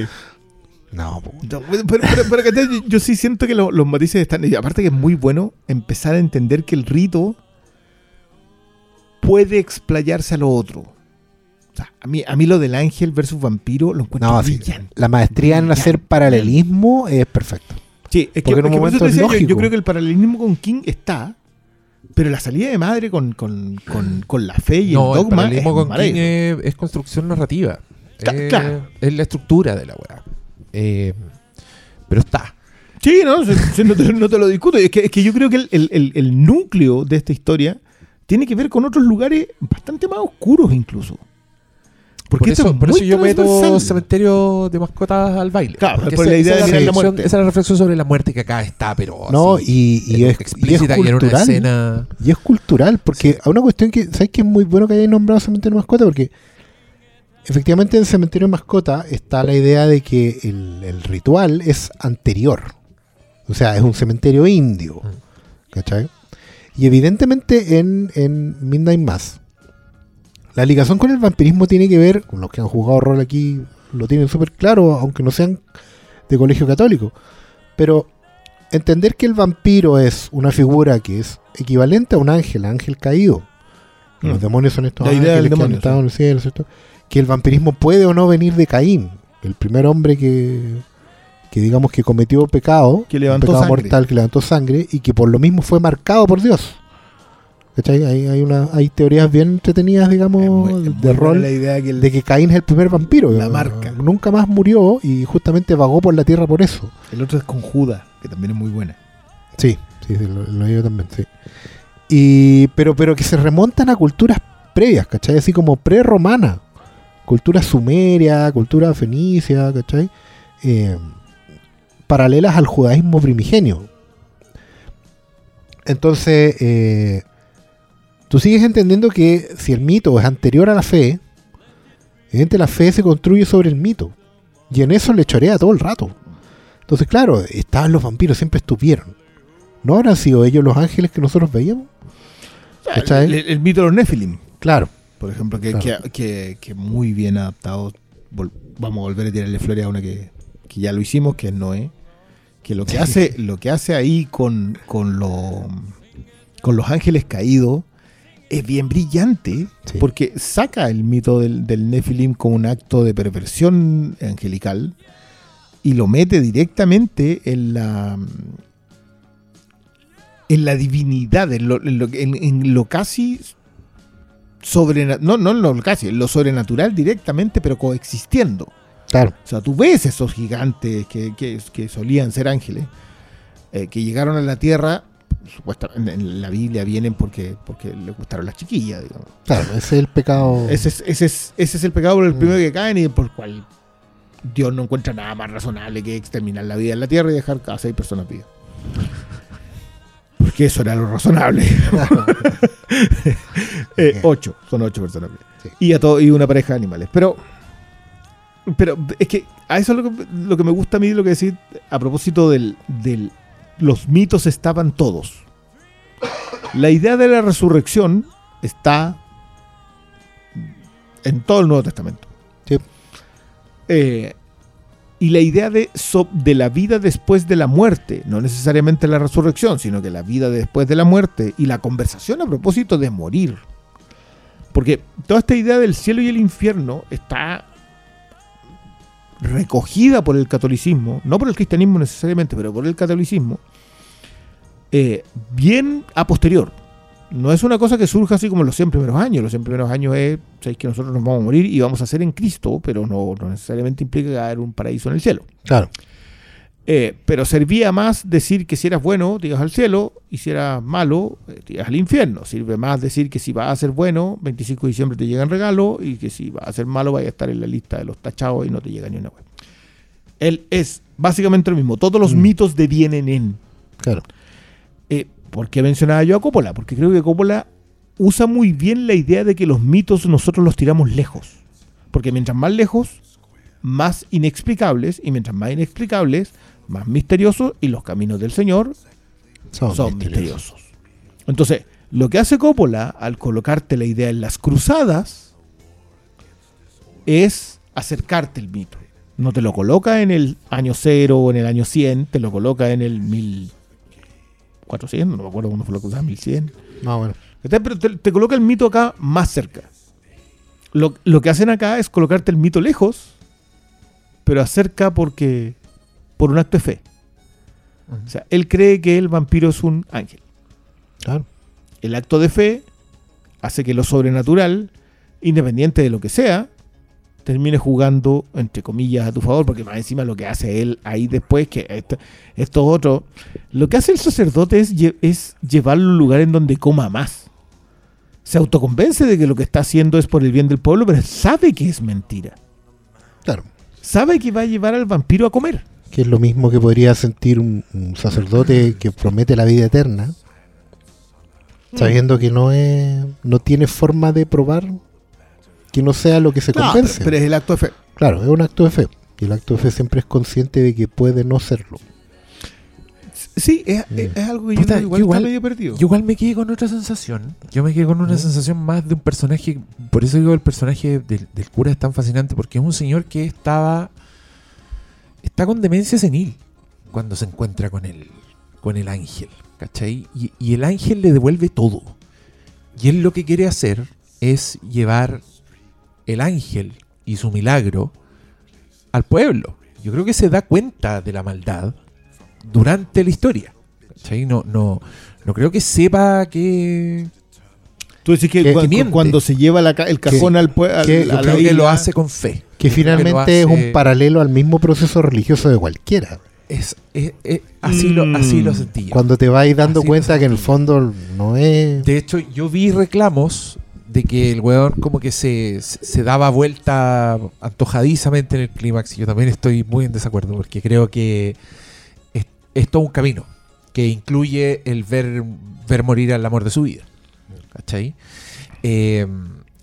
[SPEAKER 2] No.
[SPEAKER 3] No, Pero, pero, pero, yo sí siento que lo- los matices están. Y aparte que es muy bueno empezar a entender que el rito puede explayarse a lo otro. O sea, a mí, a mí lo del ángel versus vampiro lo encuentro
[SPEAKER 2] No, sí.
[SPEAKER 3] brillante.
[SPEAKER 2] La maestría en hacer paralelismo es perfecto.
[SPEAKER 3] Sí, es que,
[SPEAKER 2] Porque en un
[SPEAKER 3] es
[SPEAKER 2] momento es
[SPEAKER 3] decía, yo- yo,
[SPEAKER 2] lógico.
[SPEAKER 3] creo que el paralelismo con King está, pero la salida de madre con, con, con, con la fe y
[SPEAKER 1] no,
[SPEAKER 3] el
[SPEAKER 1] el
[SPEAKER 3] dogma
[SPEAKER 1] paralelismo
[SPEAKER 3] es
[SPEAKER 1] con King es, es construcción narrativa. Eh,
[SPEAKER 3] claro.
[SPEAKER 1] Es la estructura de la weá. Eh, pero está.
[SPEAKER 3] Sí, no, no, te, no te lo discuto. Es que, es que yo creo que el, el- el- el núcleo de esta historia tiene que ver con otros lugares bastante más oscuros incluso. Porque
[SPEAKER 1] por eso,
[SPEAKER 3] es
[SPEAKER 1] por eso yo meto cementerio de mascotas al baile.
[SPEAKER 3] Claro, por
[SPEAKER 1] esa-
[SPEAKER 3] la idea de
[SPEAKER 1] es
[SPEAKER 3] mirar la muerte.
[SPEAKER 1] Esa es la reflexión sobre la muerte que acá está, pero
[SPEAKER 2] No,
[SPEAKER 1] así,
[SPEAKER 2] y, es, y es
[SPEAKER 1] explícita y una
[SPEAKER 2] cultural.
[SPEAKER 1] escena.
[SPEAKER 2] Y es cultural, porque a una cuestión que, ¿sabes que es muy bueno que hayáis nombrado cementerio de mascota? Porque efectivamente en cementerio de mascota está la idea de que el, el ritual es anterior. O sea, es un cementerio indio. ¿Cachai? Y evidentemente en, en Midnight Mass, la ligación con el vampirismo tiene que ver, con los que han jugado rol aquí lo tienen súper claro, aunque no sean de colegio católico. Pero entender que el vampiro es una figura que es equivalente a un ángel, ángel caído. que Los
[SPEAKER 3] Mm.
[SPEAKER 2] demonios son estos
[SPEAKER 3] La idea del
[SPEAKER 2] ángeles que han estado
[SPEAKER 3] sí.
[SPEAKER 2] en el cielo, ¿cierto? Que el vampirismo puede o no venir de Caín, el primer hombre que, que digamos que cometió pecado,
[SPEAKER 3] Que levantó
[SPEAKER 2] un pecado
[SPEAKER 3] sangre.
[SPEAKER 2] mortal, que levantó sangre y que por lo mismo fue marcado por Dios. ¿Cachai? Hay, hay, una, hay teorías bien entretenidas, digamos,
[SPEAKER 3] muy- muy
[SPEAKER 2] de rol
[SPEAKER 3] la idea que el-
[SPEAKER 2] de que Caín es el primer vampiro.
[SPEAKER 3] La marca.
[SPEAKER 2] Nunca más murió y justamente vagó por la tierra por eso.
[SPEAKER 3] el otro es con Judas, que también es muy buena.
[SPEAKER 2] Sí, sí, sí, lo, lo digo también, sí. Y, pero, pero que se remontan a culturas previas, ¿cachai? Así como pre-romana. Cultura sumeria, cultura fenicia, ¿cachai? Eh, paralelas al judaísmo primigenio. Entonces, eh, tú sigues entendiendo que si el mito es anterior a la fe, evidentemente la fe se construye sobre el mito. Y en eso le chorea todo el rato. Entonces, claro, estaban los vampiros, siempre estuvieron. ¿No habrán sido ellos los ángeles que nosotros veíamos?
[SPEAKER 3] El, el mito de los Nephilim,
[SPEAKER 2] Claro.
[SPEAKER 3] por ejemplo, que,
[SPEAKER 2] Claro.
[SPEAKER 3] que, que- que muy bien adaptado. Vol- vamos a volver a tirarle flores a una que ya lo hicimos, que es Noé. Que lo que hace, lo que hace ahí con, con, lo- con los ángeles caídos es bien brillante,
[SPEAKER 2] Sí.
[SPEAKER 3] porque saca el mito del, del Nephilim como un acto de perversión angelical y lo mete directamente en la en la divinidad, en lo, en lo- en- en lo casi sobrenatural, no, no en lo casi, en lo sobrenatural directamente, pero coexistiendo.
[SPEAKER 2] Claro.
[SPEAKER 3] O sea, tú ves esos gigantes que, que- que solían ser ángeles, eh, que llegaron a la tierra, supuestamente en la Biblia vienen porque, porque les gustaron las chiquillas, digamos.
[SPEAKER 2] Claro, ese es el pecado.
[SPEAKER 3] Ese es, ese es, ese es el pecado por el
[SPEAKER 2] Mm.
[SPEAKER 3] primero que caen y por el cual Dios no encuentra nada más razonable que exterminar la vida en la tierra y dejar a seis personas vivas. Porque eso era lo razonable. Eh, ocho, son ocho personas vivas.
[SPEAKER 2] Sí.
[SPEAKER 3] Y, a todo, y una pareja de animales. Pero, pero es que a eso es lo que, lo que me gusta a mí, lo que decir a propósito del, del los mitos estaban todos. La idea de la resurrección está en todo el Nuevo Testamento.
[SPEAKER 2] Sí.
[SPEAKER 3] Eh, y la idea de, so- de la vida después de la muerte, no necesariamente la resurrección, sino que la vida después de la muerte y la conversación a propósito de morir. Porque toda esta idea del cielo y el infierno está recogida por el catolicismo, no por el cristianismo necesariamente, pero por el catolicismo, eh, bien a posterior. No es una cosa que surja así como los 100 primeros años. Los 100 primeros años es, sabéis que nosotros nos vamos a morir y vamos a ser en Cristo, pero no, no necesariamente implica que va un paraíso en el cielo.
[SPEAKER 2] Claro.
[SPEAKER 3] Eh, pero servía más decir que si eras bueno, te ibas al cielo, y si eras malo, eh, te ibas al infierno. Sirve más decir que si vas a ser bueno, 25 de diciembre te llega en regalo, y que si vas a ser malo, vaya a estar en la lista de los tachados y no te llega ni una web. Él es básicamente lo mismo. Todos los
[SPEAKER 2] Mm.
[SPEAKER 3] mitos devienen en.
[SPEAKER 2] Claro.
[SPEAKER 3] Eh, ¿Por qué mencionaba yo a Coppola? Porque creo que Coppola usa muy bien la idea de que los mitos nosotros los tiramos lejos. Porque mientras más lejos, más inexplicables, y mientras más inexplicables, más misteriosos, y los caminos del Señor
[SPEAKER 2] Son,
[SPEAKER 3] son
[SPEAKER 2] misteriosos.
[SPEAKER 3] misteriosos. Entonces, lo que hace Coppola al colocarte la idea en las cruzadas es acercarte el mito. No te lo coloca en el año cero o en el año 100, te lo coloca en el 1400, no me acuerdo cuándo fue la cruzada, 1100.
[SPEAKER 2] No, bueno.
[SPEAKER 3] Te, te coloca el mito acá más cerca. Lo, lo que hacen acá es colocarte el mito lejos, pero acerca porque por un acto de fe. O sea, él cree que el vampiro es un ángel.
[SPEAKER 2] Claro.
[SPEAKER 3] El acto de fe hace que lo sobrenatural, independiente de lo que sea, termine jugando, entre comillas, a tu favor, porque más encima lo que hace él ahí después, que esto, esto otro, lo que hace el sacerdote es, es llevarlo a un lugar en donde coma más. Se autoconvence de que lo que está haciendo es por el bien del pueblo, pero sabe que es mentira.
[SPEAKER 2] Claro.
[SPEAKER 3] Sabe que va a llevar al vampiro a comer.
[SPEAKER 2] Que es lo mismo que podría sentir un, un sacerdote que promete la vida eterna, sabiendo que no es, no tiene forma de probar que no sea lo que se
[SPEAKER 3] No, pero,
[SPEAKER 2] convence.
[SPEAKER 3] pero es el acto de fe.
[SPEAKER 2] Claro, es un acto de fe. Y el acto de fe siempre es consciente de que puede no serlo.
[SPEAKER 3] Sí, es,
[SPEAKER 2] Mm.
[SPEAKER 3] es- es algo que yo
[SPEAKER 1] Puta,
[SPEAKER 3] igual,
[SPEAKER 1] yo igual-
[SPEAKER 3] está medio perdido.
[SPEAKER 1] Yo igual me quedé con otra sensación. Yo me quedé con una
[SPEAKER 2] ¿Mm?
[SPEAKER 1] sensación más de un personaje. Por eso digo el personaje del, del cura es tan fascinante. Porque es un señor que estaba. Está con demencia senil cuando se encuentra con el, con el ángel. ¿Cachai? Y, el ángel le devuelve todo. Y él lo que quiere hacer es llevar el ángel y su milagro al pueblo. Yo creo que se da cuenta de la maldad durante la historia. ¿Cachai? No, no, no creo que sepa que.
[SPEAKER 3] Tú decís que, cuando se lleva la el cajón al pueblo.
[SPEAKER 2] que-
[SPEAKER 1] lo hace con fe.
[SPEAKER 2] Que finalmente es un paralelo al mismo proceso religioso de cualquiera.
[SPEAKER 1] es- es- es- así, lo, así lo sentí yo.
[SPEAKER 2] Cuando te vais dando
[SPEAKER 1] Así
[SPEAKER 2] cuenta que en el fondo no es...
[SPEAKER 1] De hecho, yo vi reclamos de que el weón como que se, se- se daba vuelta antojadizamente en el clímax. Y yo también estoy muy en desacuerdo porque creo que es, es todo un camino que incluye el ver, ver morir al amor de su vida. ¿Cachai? Eh,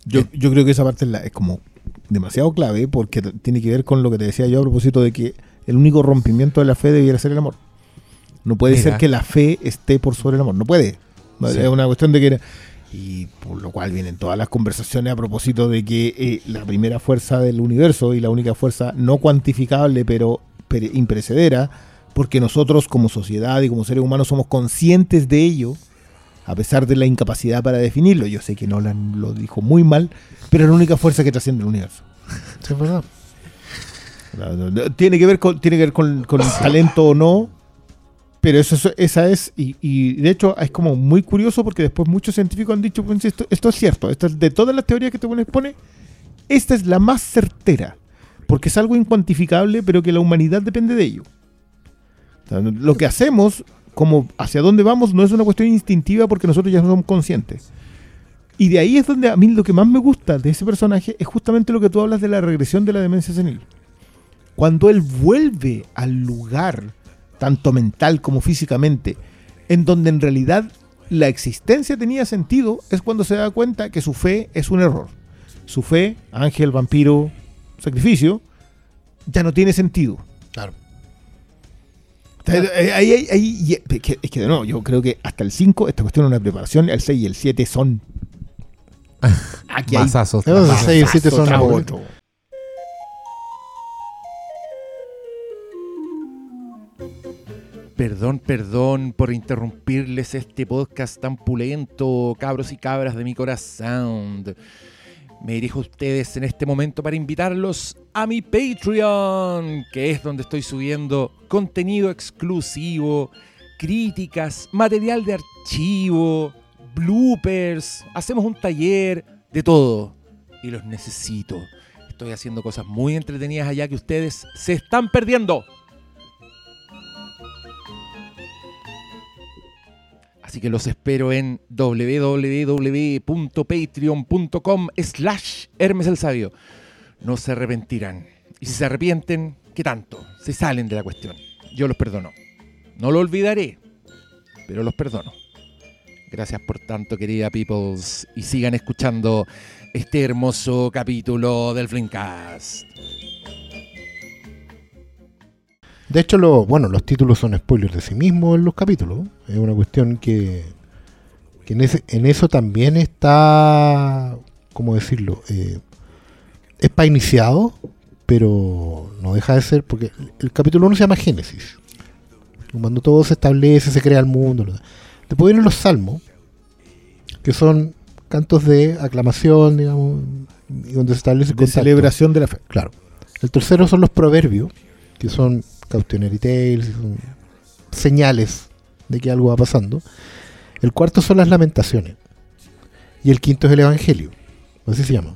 [SPEAKER 3] Yo, yo creo que esa parte es, la- es como demasiado clave porque tiene que ver con lo que te decía yo a propósito de que el único rompimiento de la fe debiera ser el amor. No puede
[SPEAKER 1] Mira.
[SPEAKER 3] ser que la fe esté por sobre el amor. No puede.
[SPEAKER 1] Sí.
[SPEAKER 3] Es una cuestión de que... Y por lo cual vienen todas las conversaciones a propósito de que eh, la primera fuerza del universo y la única fuerza no cuantificable pero imperecedera, porque nosotros como sociedad y como seres humanos somos conscientes de ello, a pesar de la incapacidad para definirlo. Yo sé que Nolan lo dijo muy mal, pero es la única fuerza que trasciende el universo.
[SPEAKER 2] Sí, es verdad.
[SPEAKER 3] Tiene que ver con, tiene que ver con, con el talento o no, pero eso, eso- esa es, y, y de hecho es como muy curioso porque después muchos científicos han dicho, pues, esto, esto es cierto, esto es de todas las teorías que te pone, esta es la más certera, porque es algo incuantificable, pero que la humanidad depende de ello. O sea, Lo que hacemos, como hacia dónde vamos, no es una cuestión instintiva porque nosotros ya no somos conscientes. Y de ahí es donde a mí lo que más me gusta de ese personaje es justamente lo que tú hablas de la regresión de la demencia senil. Cuando él vuelve al lugar, tanto mental como físicamente, en donde en realidad la existencia tenía sentido, es cuando se da cuenta que su fe es un error. Su fe, ángel, vampiro, sacrificio, ya no tiene sentido.
[SPEAKER 2] Claro.
[SPEAKER 3] Ahí, ahí, ahí, es, que, es que de nuevo, yo creo que hasta el 5 esta cuestión es una preparación, el 6 y el 7 son... Aquí hay...
[SPEAKER 1] Masazos. El
[SPEAKER 2] 6 y
[SPEAKER 3] el
[SPEAKER 2] 7
[SPEAKER 3] son...
[SPEAKER 4] Perdón, perdón por interrumpirles este podcast tan pulento, cabros y cabras de mi corazón. Me dirijo a ustedes en este momento para invitarlos a mi Patreon, que es donde estoy subiendo contenido exclusivo, críticas, material de archivo, bloopers, hacemos un taller, de todo. Y los necesito. Estoy haciendo cosas muy entretenidas allá que ustedes se están perdiendo. Así que los espero en www.patreon.com slash Hermes el Sabio. No se arrepentirán. Y si se arrepienten, ¿qué tanto? Se salen de la cuestión. Yo los perdono. No lo olvidaré, pero los perdono. Gracias por tanto, querida Peoples. Y sigan escuchando este hermoso capítulo del Flimcast.
[SPEAKER 2] De hecho, bueno, los títulos son spoilers de sí mismos en los capítulos. Es una cuestión que, que en eso también está, ¿cómo decirlo? Eh, es para iniciado, pero no deja de ser, porque el, capítulo 1 se llama Génesis. Cuando todo se establece, se crea el mundo. Después vienen los salmos, que son cantos de aclamación, digamos, y donde se establece el
[SPEAKER 3] De celebración de la fe.
[SPEAKER 2] Claro. El tercero son los proverbios, que son cautionary tales, son señales de que algo va pasando. El cuarto son las lamentaciones. Y el quinto es el evangelio. Así se llama.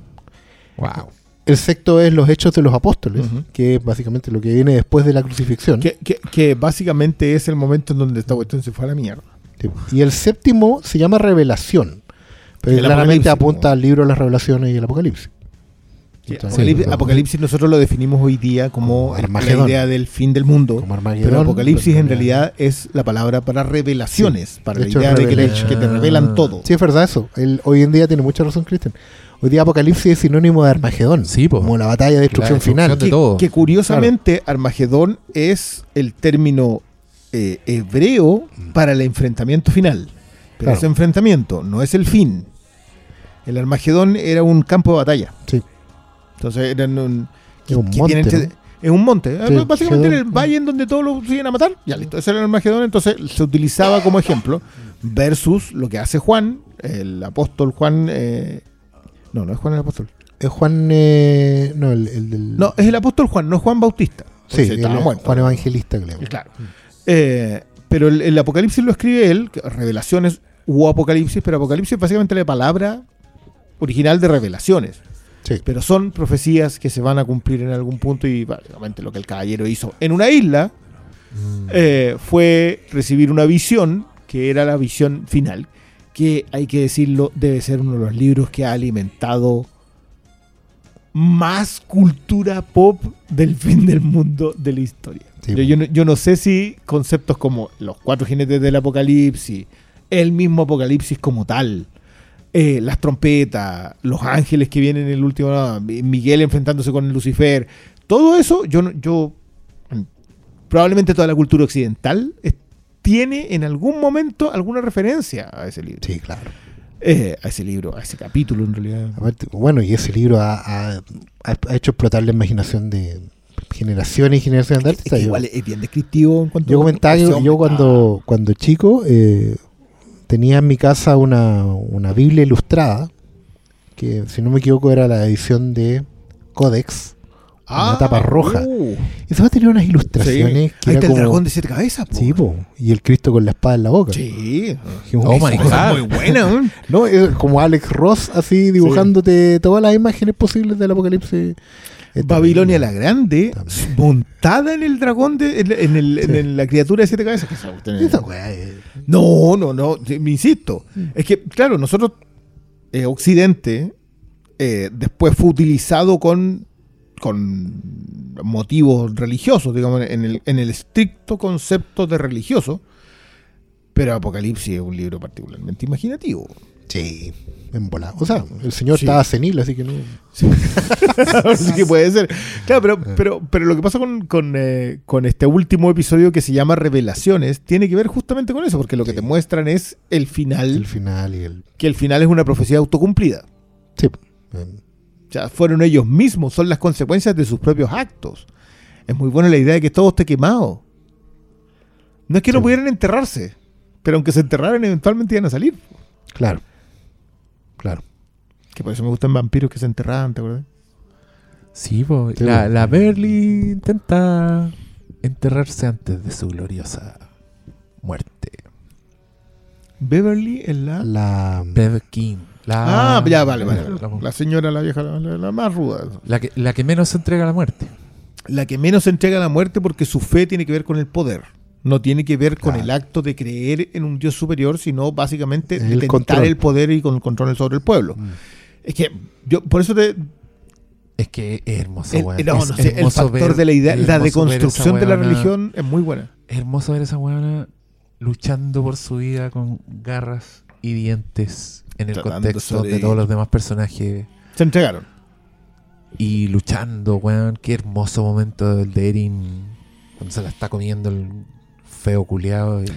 [SPEAKER 1] Wow.
[SPEAKER 2] El sexto es los hechos de los apóstoles, que es básicamente lo que viene después de la crucifixión.
[SPEAKER 3] Que, que- que básicamente es el momento en donde esta cuestión se fue a la mierda.
[SPEAKER 2] Sí. Y el séptimo se llama revelación. Pero
[SPEAKER 3] El
[SPEAKER 2] claramente apunta
[SPEAKER 3] ¿no?
[SPEAKER 2] al libro de las revelaciones y el apocalipsis.
[SPEAKER 3] Sí, Apocalipsis, nosotros lo definimos hoy día como el- la idea del fin del mundo.
[SPEAKER 2] Como
[SPEAKER 3] Pero Apocalipsis en realidad es la palabra para revelaciones, para la
[SPEAKER 2] hecho,
[SPEAKER 3] idea de que, que te revelan todo.
[SPEAKER 2] Sí, es verdad eso. Él, hoy en día tiene mucha razón, Cristian. Hoy día Apocalipsis es sinónimo de Armagedón.
[SPEAKER 1] Sí, po.
[SPEAKER 2] Como la batalla de destrucción
[SPEAKER 1] La destrucción
[SPEAKER 2] final.
[SPEAKER 1] de
[SPEAKER 3] Que,
[SPEAKER 1] todo.
[SPEAKER 3] que curiosamente Armagedón es el término eh, hebreo para el enfrentamiento final. Pero
[SPEAKER 2] Claro.
[SPEAKER 3] ese enfrentamiento no es el fin. El Armagedón era un campo de batalla.
[SPEAKER 2] Sí.
[SPEAKER 3] Entonces eran un,
[SPEAKER 2] Es un
[SPEAKER 3] que
[SPEAKER 2] monte,
[SPEAKER 3] tienen que-
[SPEAKER 2] ¿no?
[SPEAKER 3] Es un monte.
[SPEAKER 2] Sí,
[SPEAKER 3] Eh, Básicamente en el valle en donde todos lo siguen a matar. Ya listo. Ese era el Armagedón. Entonces se utilizaba como ejemplo versus lo que hace Juan, el apóstol Juan. eh, no, no es Juan el apóstol.
[SPEAKER 2] Es Juan. eh, no, el, el del.
[SPEAKER 3] No, es el apóstol Juan, no es Juan Bautista.
[SPEAKER 2] sí, el-. Juan Evangelista, creo.
[SPEAKER 3] Claro. Eh, pero el, el Apocalipsis lo escribe él, revelaciones u Apocalipsis, pero Apocalipsis es básicamente la palabra original de revelaciones.
[SPEAKER 2] Sí.
[SPEAKER 3] Pero son profecías que se van a cumplir en algún punto y básicamente lo que el caballero hizo en una isla
[SPEAKER 2] Mm.
[SPEAKER 3] eh, fue recibir una visión, que era la visión final, que hay que decirlo, debe ser uno de los libros que ha alimentado más cultura pop del fin del mundo de la historia.
[SPEAKER 2] Sí,
[SPEAKER 3] yo, yo no, yo no sé si conceptos como los cuatro jinetes del apocalipsis, el mismo apocalipsis como tal, eh, las trompetas, los ángeles que vienen en el último, no, Miguel enfrentándose con Lucifer, todo eso, yo, yo mm, probablemente toda la cultura occidental es- tiene en algún momento alguna referencia a ese libro.
[SPEAKER 2] Sí, claro.
[SPEAKER 3] Eh, a ese libro, a ese capítulo en realidad.
[SPEAKER 2] Aparte, bueno, y ese libro ha, ha- ha hecho explotar la imaginación de generaciones y generaciones de
[SPEAKER 3] Es que
[SPEAKER 2] artistas.
[SPEAKER 3] Igual es bien descriptivo en cuanto
[SPEAKER 2] Yo comentaba que yo cuando, cuando chico eh, tenía en mi casa una, una Biblia ilustrada, que si no me equivoco era la edición de Codex, una tapa roja.
[SPEAKER 3] uh,
[SPEAKER 2] Y esa tenía unas ilustraciones
[SPEAKER 3] sí.
[SPEAKER 2] que
[SPEAKER 3] Ahí está el dragón de siete cabezas. po.
[SPEAKER 2] Sí, po, y el Cristo con la espada en la boca.
[SPEAKER 3] Sí.
[SPEAKER 1] Oh my God.
[SPEAKER 3] muy buena.
[SPEAKER 2] No, es como Alex Ross así dibujándote todas las imágenes posibles del apocalipsis. Es
[SPEAKER 3] Babilonia la. Grande,
[SPEAKER 2] También.
[SPEAKER 3] montada en el dragón, de, en, en el- en
[SPEAKER 2] Sí.
[SPEAKER 3] el- la criatura de siete cabezas. No, no, no, me insisto. Es que, claro, nosotros, eh, Occidente, eh, después fue utilizado con, con motivos religiosos, digamos, en el, en el estricto concepto de religioso. Pero Apocalipsis es un libro particularmente imaginativo.
[SPEAKER 2] Sí, en volada. O sea, el señor
[SPEAKER 3] Sí.
[SPEAKER 2] estaba senil, así que no.
[SPEAKER 3] Así que puede ser. Claro, pero, pero, pero lo que pasa con, con, eh, con este último episodio que se llama Revelaciones tiene que ver justamente con eso, porque lo que
[SPEAKER 2] Sí.
[SPEAKER 3] te muestran es el final,
[SPEAKER 2] El final y el.
[SPEAKER 3] que el final es una profecía autocumplida.
[SPEAKER 2] Sí. eh,
[SPEAKER 3] O sea, fueron ellos mismos, son las consecuencias de sus propios actos. Es muy buena la idea de que todo esté quemado. No es que no pudieran enterrarse, pero aunque se enterraran, eventualmente iban a salir.
[SPEAKER 2] Claro. Claro.
[SPEAKER 3] Que por eso me gustan vampiros que se enterraban, ¿te acuerdas?
[SPEAKER 1] Sí, la, la Beverly intenta enterrarse antes de su gloriosa muerte.
[SPEAKER 3] Beverly es la.
[SPEAKER 2] La,
[SPEAKER 1] Bev King. La,
[SPEAKER 3] Ah, ya, vale, vale.
[SPEAKER 1] La,
[SPEAKER 3] La señora, la vieja, la, la- más ruda.
[SPEAKER 1] la que, la que menos se entrega a la muerte.
[SPEAKER 3] La que menos se entrega a la muerte porque su fe tiene que ver con el poder. No tiene que ver con el acto de creer en un Dios superior, sino básicamente
[SPEAKER 2] El
[SPEAKER 3] de tentar el poder y con el control sobre el pueblo.
[SPEAKER 2] Mm.
[SPEAKER 3] Es que yo, por eso te,
[SPEAKER 1] Es que es hermoso,
[SPEAKER 3] el,
[SPEAKER 1] weón.
[SPEAKER 3] no,
[SPEAKER 1] Es
[SPEAKER 3] no el factor
[SPEAKER 1] ver-
[SPEAKER 3] de la idea, la deconstrucción de la religión es muy buena.
[SPEAKER 1] Es hermoso ver esa weona luchando por su vida con garras y dientes en el
[SPEAKER 3] Tratando
[SPEAKER 1] contexto de todos los demás personajes.
[SPEAKER 3] Se entregaron.
[SPEAKER 1] Y luchando, weón. Qué hermoso momento el de Erin cuando se la está comiendo el feo culiado y,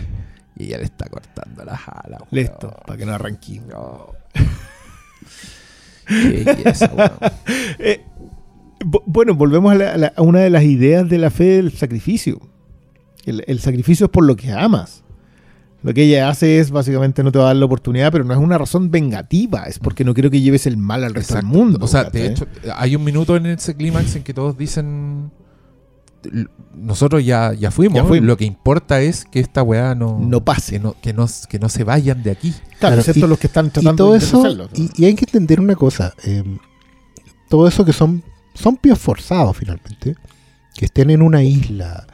[SPEAKER 1] y ella le está cortando las alas. weón.
[SPEAKER 3] Listo, para que no arranque.
[SPEAKER 1] No. Qué belleza, weón.
[SPEAKER 3] Eh, bu- bueno, volvemos a, la- a la- a una de las ideas de la fe del sacrificio. El, el sacrificio es por lo que amas. Lo que ella hace es básicamente no te va a dar la oportunidad, pero no es una razón vengativa, es porque no quiero que lleves el mal al resto
[SPEAKER 1] Exacto.
[SPEAKER 3] del mundo.
[SPEAKER 1] O sea,
[SPEAKER 3] ¿cachai?
[SPEAKER 1] de hecho, hay un minuto en ese clímax en que todos dicen. "L- Nosotros ya, ya, fuimos,
[SPEAKER 3] Ya fuimos.
[SPEAKER 1] Lo que importa es que esta weá no,
[SPEAKER 3] No pase.
[SPEAKER 1] Que no, que, no, que no se vayan de aquí.
[SPEAKER 3] claro, excepto
[SPEAKER 2] y-
[SPEAKER 3] los que están
[SPEAKER 2] Y
[SPEAKER 3] tratando
[SPEAKER 2] todo
[SPEAKER 3] de
[SPEAKER 2] eso, y, y hay que entender una cosa, eh, todo eso que son, son pies forzados finalmente, que estén en una isla,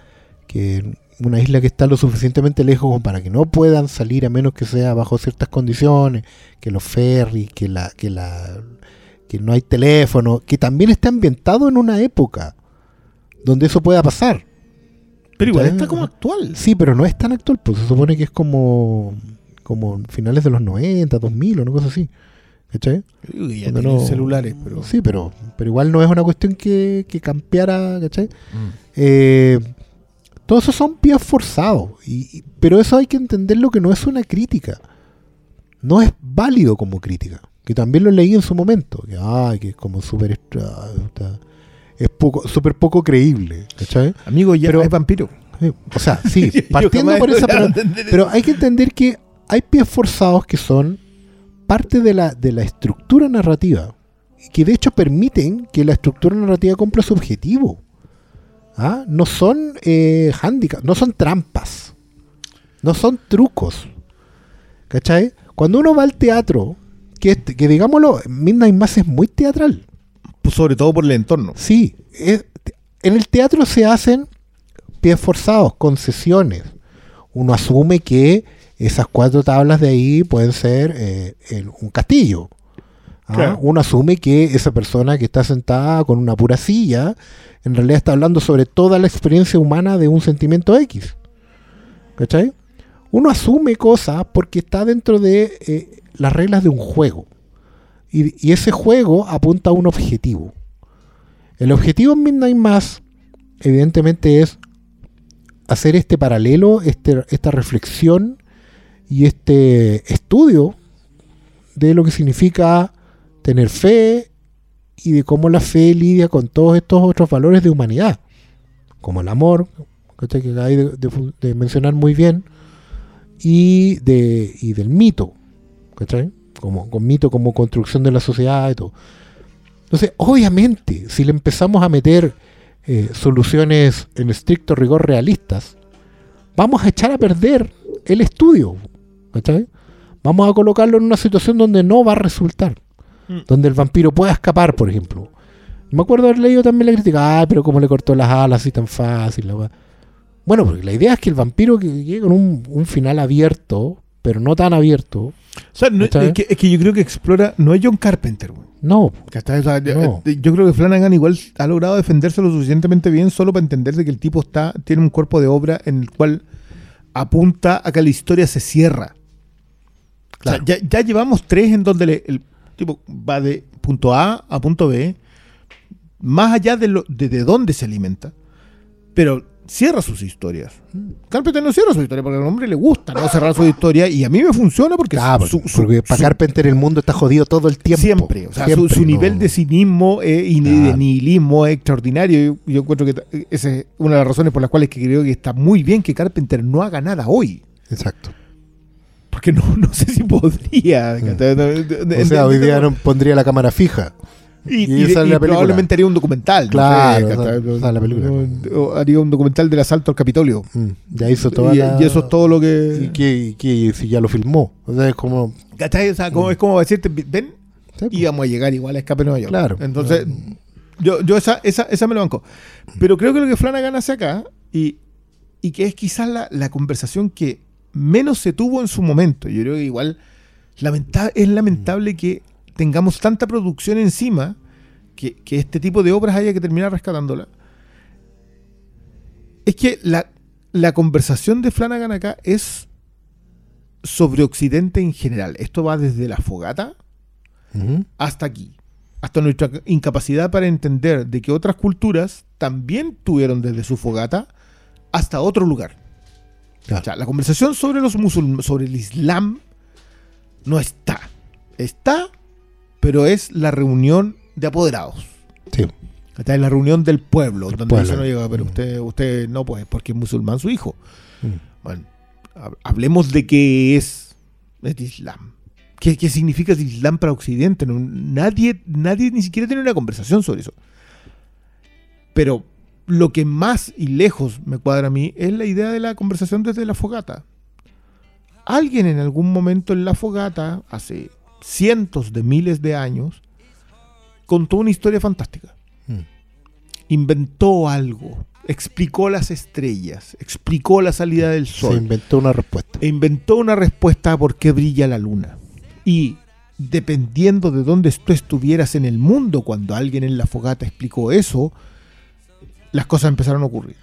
[SPEAKER 2] que una isla que está lo suficientemente lejos como para que no puedan salir a menos que sea bajo ciertas condiciones, que los ferries, que la, que la, que no hay teléfono, que también está ambientado en una época donde eso pueda pasar.
[SPEAKER 3] Pero igual está como actual.
[SPEAKER 2] Sí, pero no es tan actual, pues se supone que es como, como finales de los 90, 2000 o una cosa así. ¿Cachai?
[SPEAKER 3] Ya
[SPEAKER 2] no-
[SPEAKER 3] celulares, pero...
[SPEAKER 2] Sí, pero, pero igual no es una cuestión que, que campeara, ¿cachai?
[SPEAKER 1] Mm.
[SPEAKER 2] Eh, todos esos son pies forzados. Y, y- pero eso hay que entenderlo que no es una crítica. No es válido como crítica. Que también lo leí en su momento. Que, ay, que es como súper es poco, súper poco creíble. ¿Cachai?
[SPEAKER 3] Amigo, ya
[SPEAKER 2] Pero-
[SPEAKER 3] es vampiro.
[SPEAKER 2] Eh, O sea, sí, partiendo por esa, pero, pero
[SPEAKER 3] eso.
[SPEAKER 2] hay que entender que hay pies forzados que son parte de la, de la estructura narrativa, que de hecho permiten que la estructura narrativa cumpla su objetivo. ¿Ah? No son eh, handicaps, no son trampas, no son trucos. ¿Cachai? Cuando uno va al teatro, que, es- que digámoslo, Midnight Mass es muy teatral.
[SPEAKER 3] Pues sobre todo por el entorno.
[SPEAKER 2] Sí, es- en el teatro se hacen pies forzados, concesiones. Uno asume que esas cuatro tablas de ahí pueden ser eh, el- un castillo. ¿Ah?
[SPEAKER 3] Claro.
[SPEAKER 2] Uno asume que esa persona que está sentada con una pura silla, en realidad está hablando sobre toda la experiencia humana de un sentimiento X. ¿Cachai? Uno asume cosas porque está dentro de eh, las reglas de un juego. Y, y ese juego apunta a un objetivo. El objetivo en Midnight Mass, evidentemente, es hacer este paralelo, este, esta reflexión y este estudio de lo que significa tener fe y de cómo la fe lidia con todos estos otros valores de humanidad, como el amor, que acabáis de, de- de mencionar muy bien, y, de, y del mito, ¿cachai? Como, con mito como construcción de la sociedad y todo. Entonces, obviamente, si le empezamos a meter eh, soluciones en estricto rigor realistas, vamos a echar a perder el estudio. ¿cachai? Vamos a colocarlo en una situación donde no va a resultar.
[SPEAKER 3] Mm.
[SPEAKER 2] Donde el vampiro pueda escapar, por ejemplo. Me acuerdo haber leído también la crítica, ah, pero cómo le cortó las alas así tan fácil. la weá". Bueno, porque la idea es que el vampiro que llegue con un, un final abierto, pero no tan abierto,
[SPEAKER 3] O sea, es, que, es que yo creo que explora... No es John Carpenter, güey.
[SPEAKER 2] no. No.
[SPEAKER 3] eh, Yo creo que Flanagan igual ha logrado defenderse lo suficientemente bien solo para entender de que el tipo está tiene un cuerpo de obra en el cual apunta a que la historia se cierra. O sea, ya, ya llevamos tres en donde le- el tipo va de punto A a punto B, más allá de, lo, de, de dónde se alimenta, pero cierra sus historias. Carpenter no cierra su historia porque al hombre le gusta no cerrar su historia y a mí me funciona porque,
[SPEAKER 2] Claro,
[SPEAKER 3] su- su-
[SPEAKER 2] porque para Carpenter el mundo está jodido todo el tiempo.
[SPEAKER 3] siempre. O sea, su-
[SPEAKER 2] Siempre,
[SPEAKER 3] su,
[SPEAKER 2] no.
[SPEAKER 3] nivel de cinismo eh, y de
[SPEAKER 2] Claro.
[SPEAKER 3] nihilismo es extraordinario. Yo, yo encuentro que esa es una de las razones por las cuales que creo que está muy bien que Carpenter no haga nada hoy.
[SPEAKER 2] Exacto.
[SPEAKER 3] Porque no, no sé si podría.
[SPEAKER 2] Mm. O sea, hoy día no pondría la cámara fija.
[SPEAKER 3] Y,
[SPEAKER 2] y
[SPEAKER 3] y- y probablemente haría un documental. no
[SPEAKER 2] Claro,
[SPEAKER 3] sé, ¿cachai?
[SPEAKER 2] esa es la película.
[SPEAKER 3] Haría un documental del asalto al Capitolio.
[SPEAKER 2] Mm, Ya hizo toda
[SPEAKER 3] Y,
[SPEAKER 2] la...
[SPEAKER 3] y eso es todo lo
[SPEAKER 2] ¿Y
[SPEAKER 3] que.
[SPEAKER 2] y qué- si ya lo filmó? O sea, es como...
[SPEAKER 3] ¿Cachai? O sea, como, es como decirte, ven,
[SPEAKER 2] sí, pues,
[SPEAKER 3] íbamos a llegar igual a Escape Nueva York.
[SPEAKER 2] Claro.
[SPEAKER 3] Entonces, yo, yo esa, esa, esa me lo banco. Pero creo que lo que Flanagan hace acá, y, y que es quizás la, la conversación que menos se tuvo en su momento, yo creo que igual lamenta- es lamentable que tengamos tanta producción encima que, que este tipo de obras haya que terminar rescatándola. Es que la, la conversación de Flanagan acá es sobre Occidente en general. Esto va desde la fogata hasta aquí. Hasta nuestra incapacidad para entender de que otras culturas también tuvieron desde su fogata hasta otro lugar.
[SPEAKER 2] Claro.
[SPEAKER 3] O sea, la conversación sobre los musulmanes, sobre el Islam, no está. Está, pero es la reunión de apoderados.
[SPEAKER 2] Sí.
[SPEAKER 3] Está en la reunión del pueblo, donde
[SPEAKER 2] pueblo.
[SPEAKER 3] no llega, pero
[SPEAKER 2] Mm.
[SPEAKER 3] usted, usted no, pues, porque es musulmán su hijo.
[SPEAKER 2] Mm.
[SPEAKER 3] Bueno, hab- hablemos de qué es el Islam. ¿Qué, qué significa el Islam para Occidente? No, nadie, nadie ni siquiera tiene una conversación sobre eso. Pero lo que más y lejos me cuadra a mí es la idea de la conversación desde la fogata. Alguien en algún momento en la fogata, hace cientos de miles de años, contó una historia fantástica.
[SPEAKER 2] Mm.
[SPEAKER 3] Inventó algo, explicó las estrellas, explicó la salida del
[SPEAKER 2] Se
[SPEAKER 3] sol
[SPEAKER 2] inventó una respuesta.
[SPEAKER 3] e inventó una respuesta a por qué brilla la luna. Y dependiendo de dónde tú estuvieras en el mundo cuando alguien en la fogata explicó eso, las cosas empezaron a ocurrir.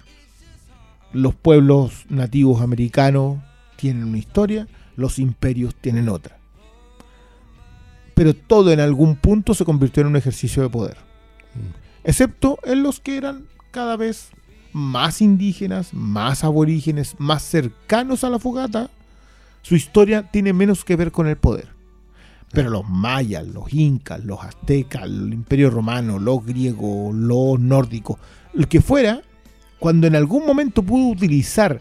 [SPEAKER 3] Los pueblos nativos americanos tienen una historia, los imperios tienen otra. Pero todo en algún punto se convirtió en un ejercicio de poder. Excepto en los que eran cada vez más indígenas, más aborígenes, más cercanos a la fogata, su historia tiene menos que ver con el poder. Pero los mayas, los incas, los aztecas, el imperio romano, los griegos, los nórdicos, lo que fuera, cuando en algún momento pudo utilizar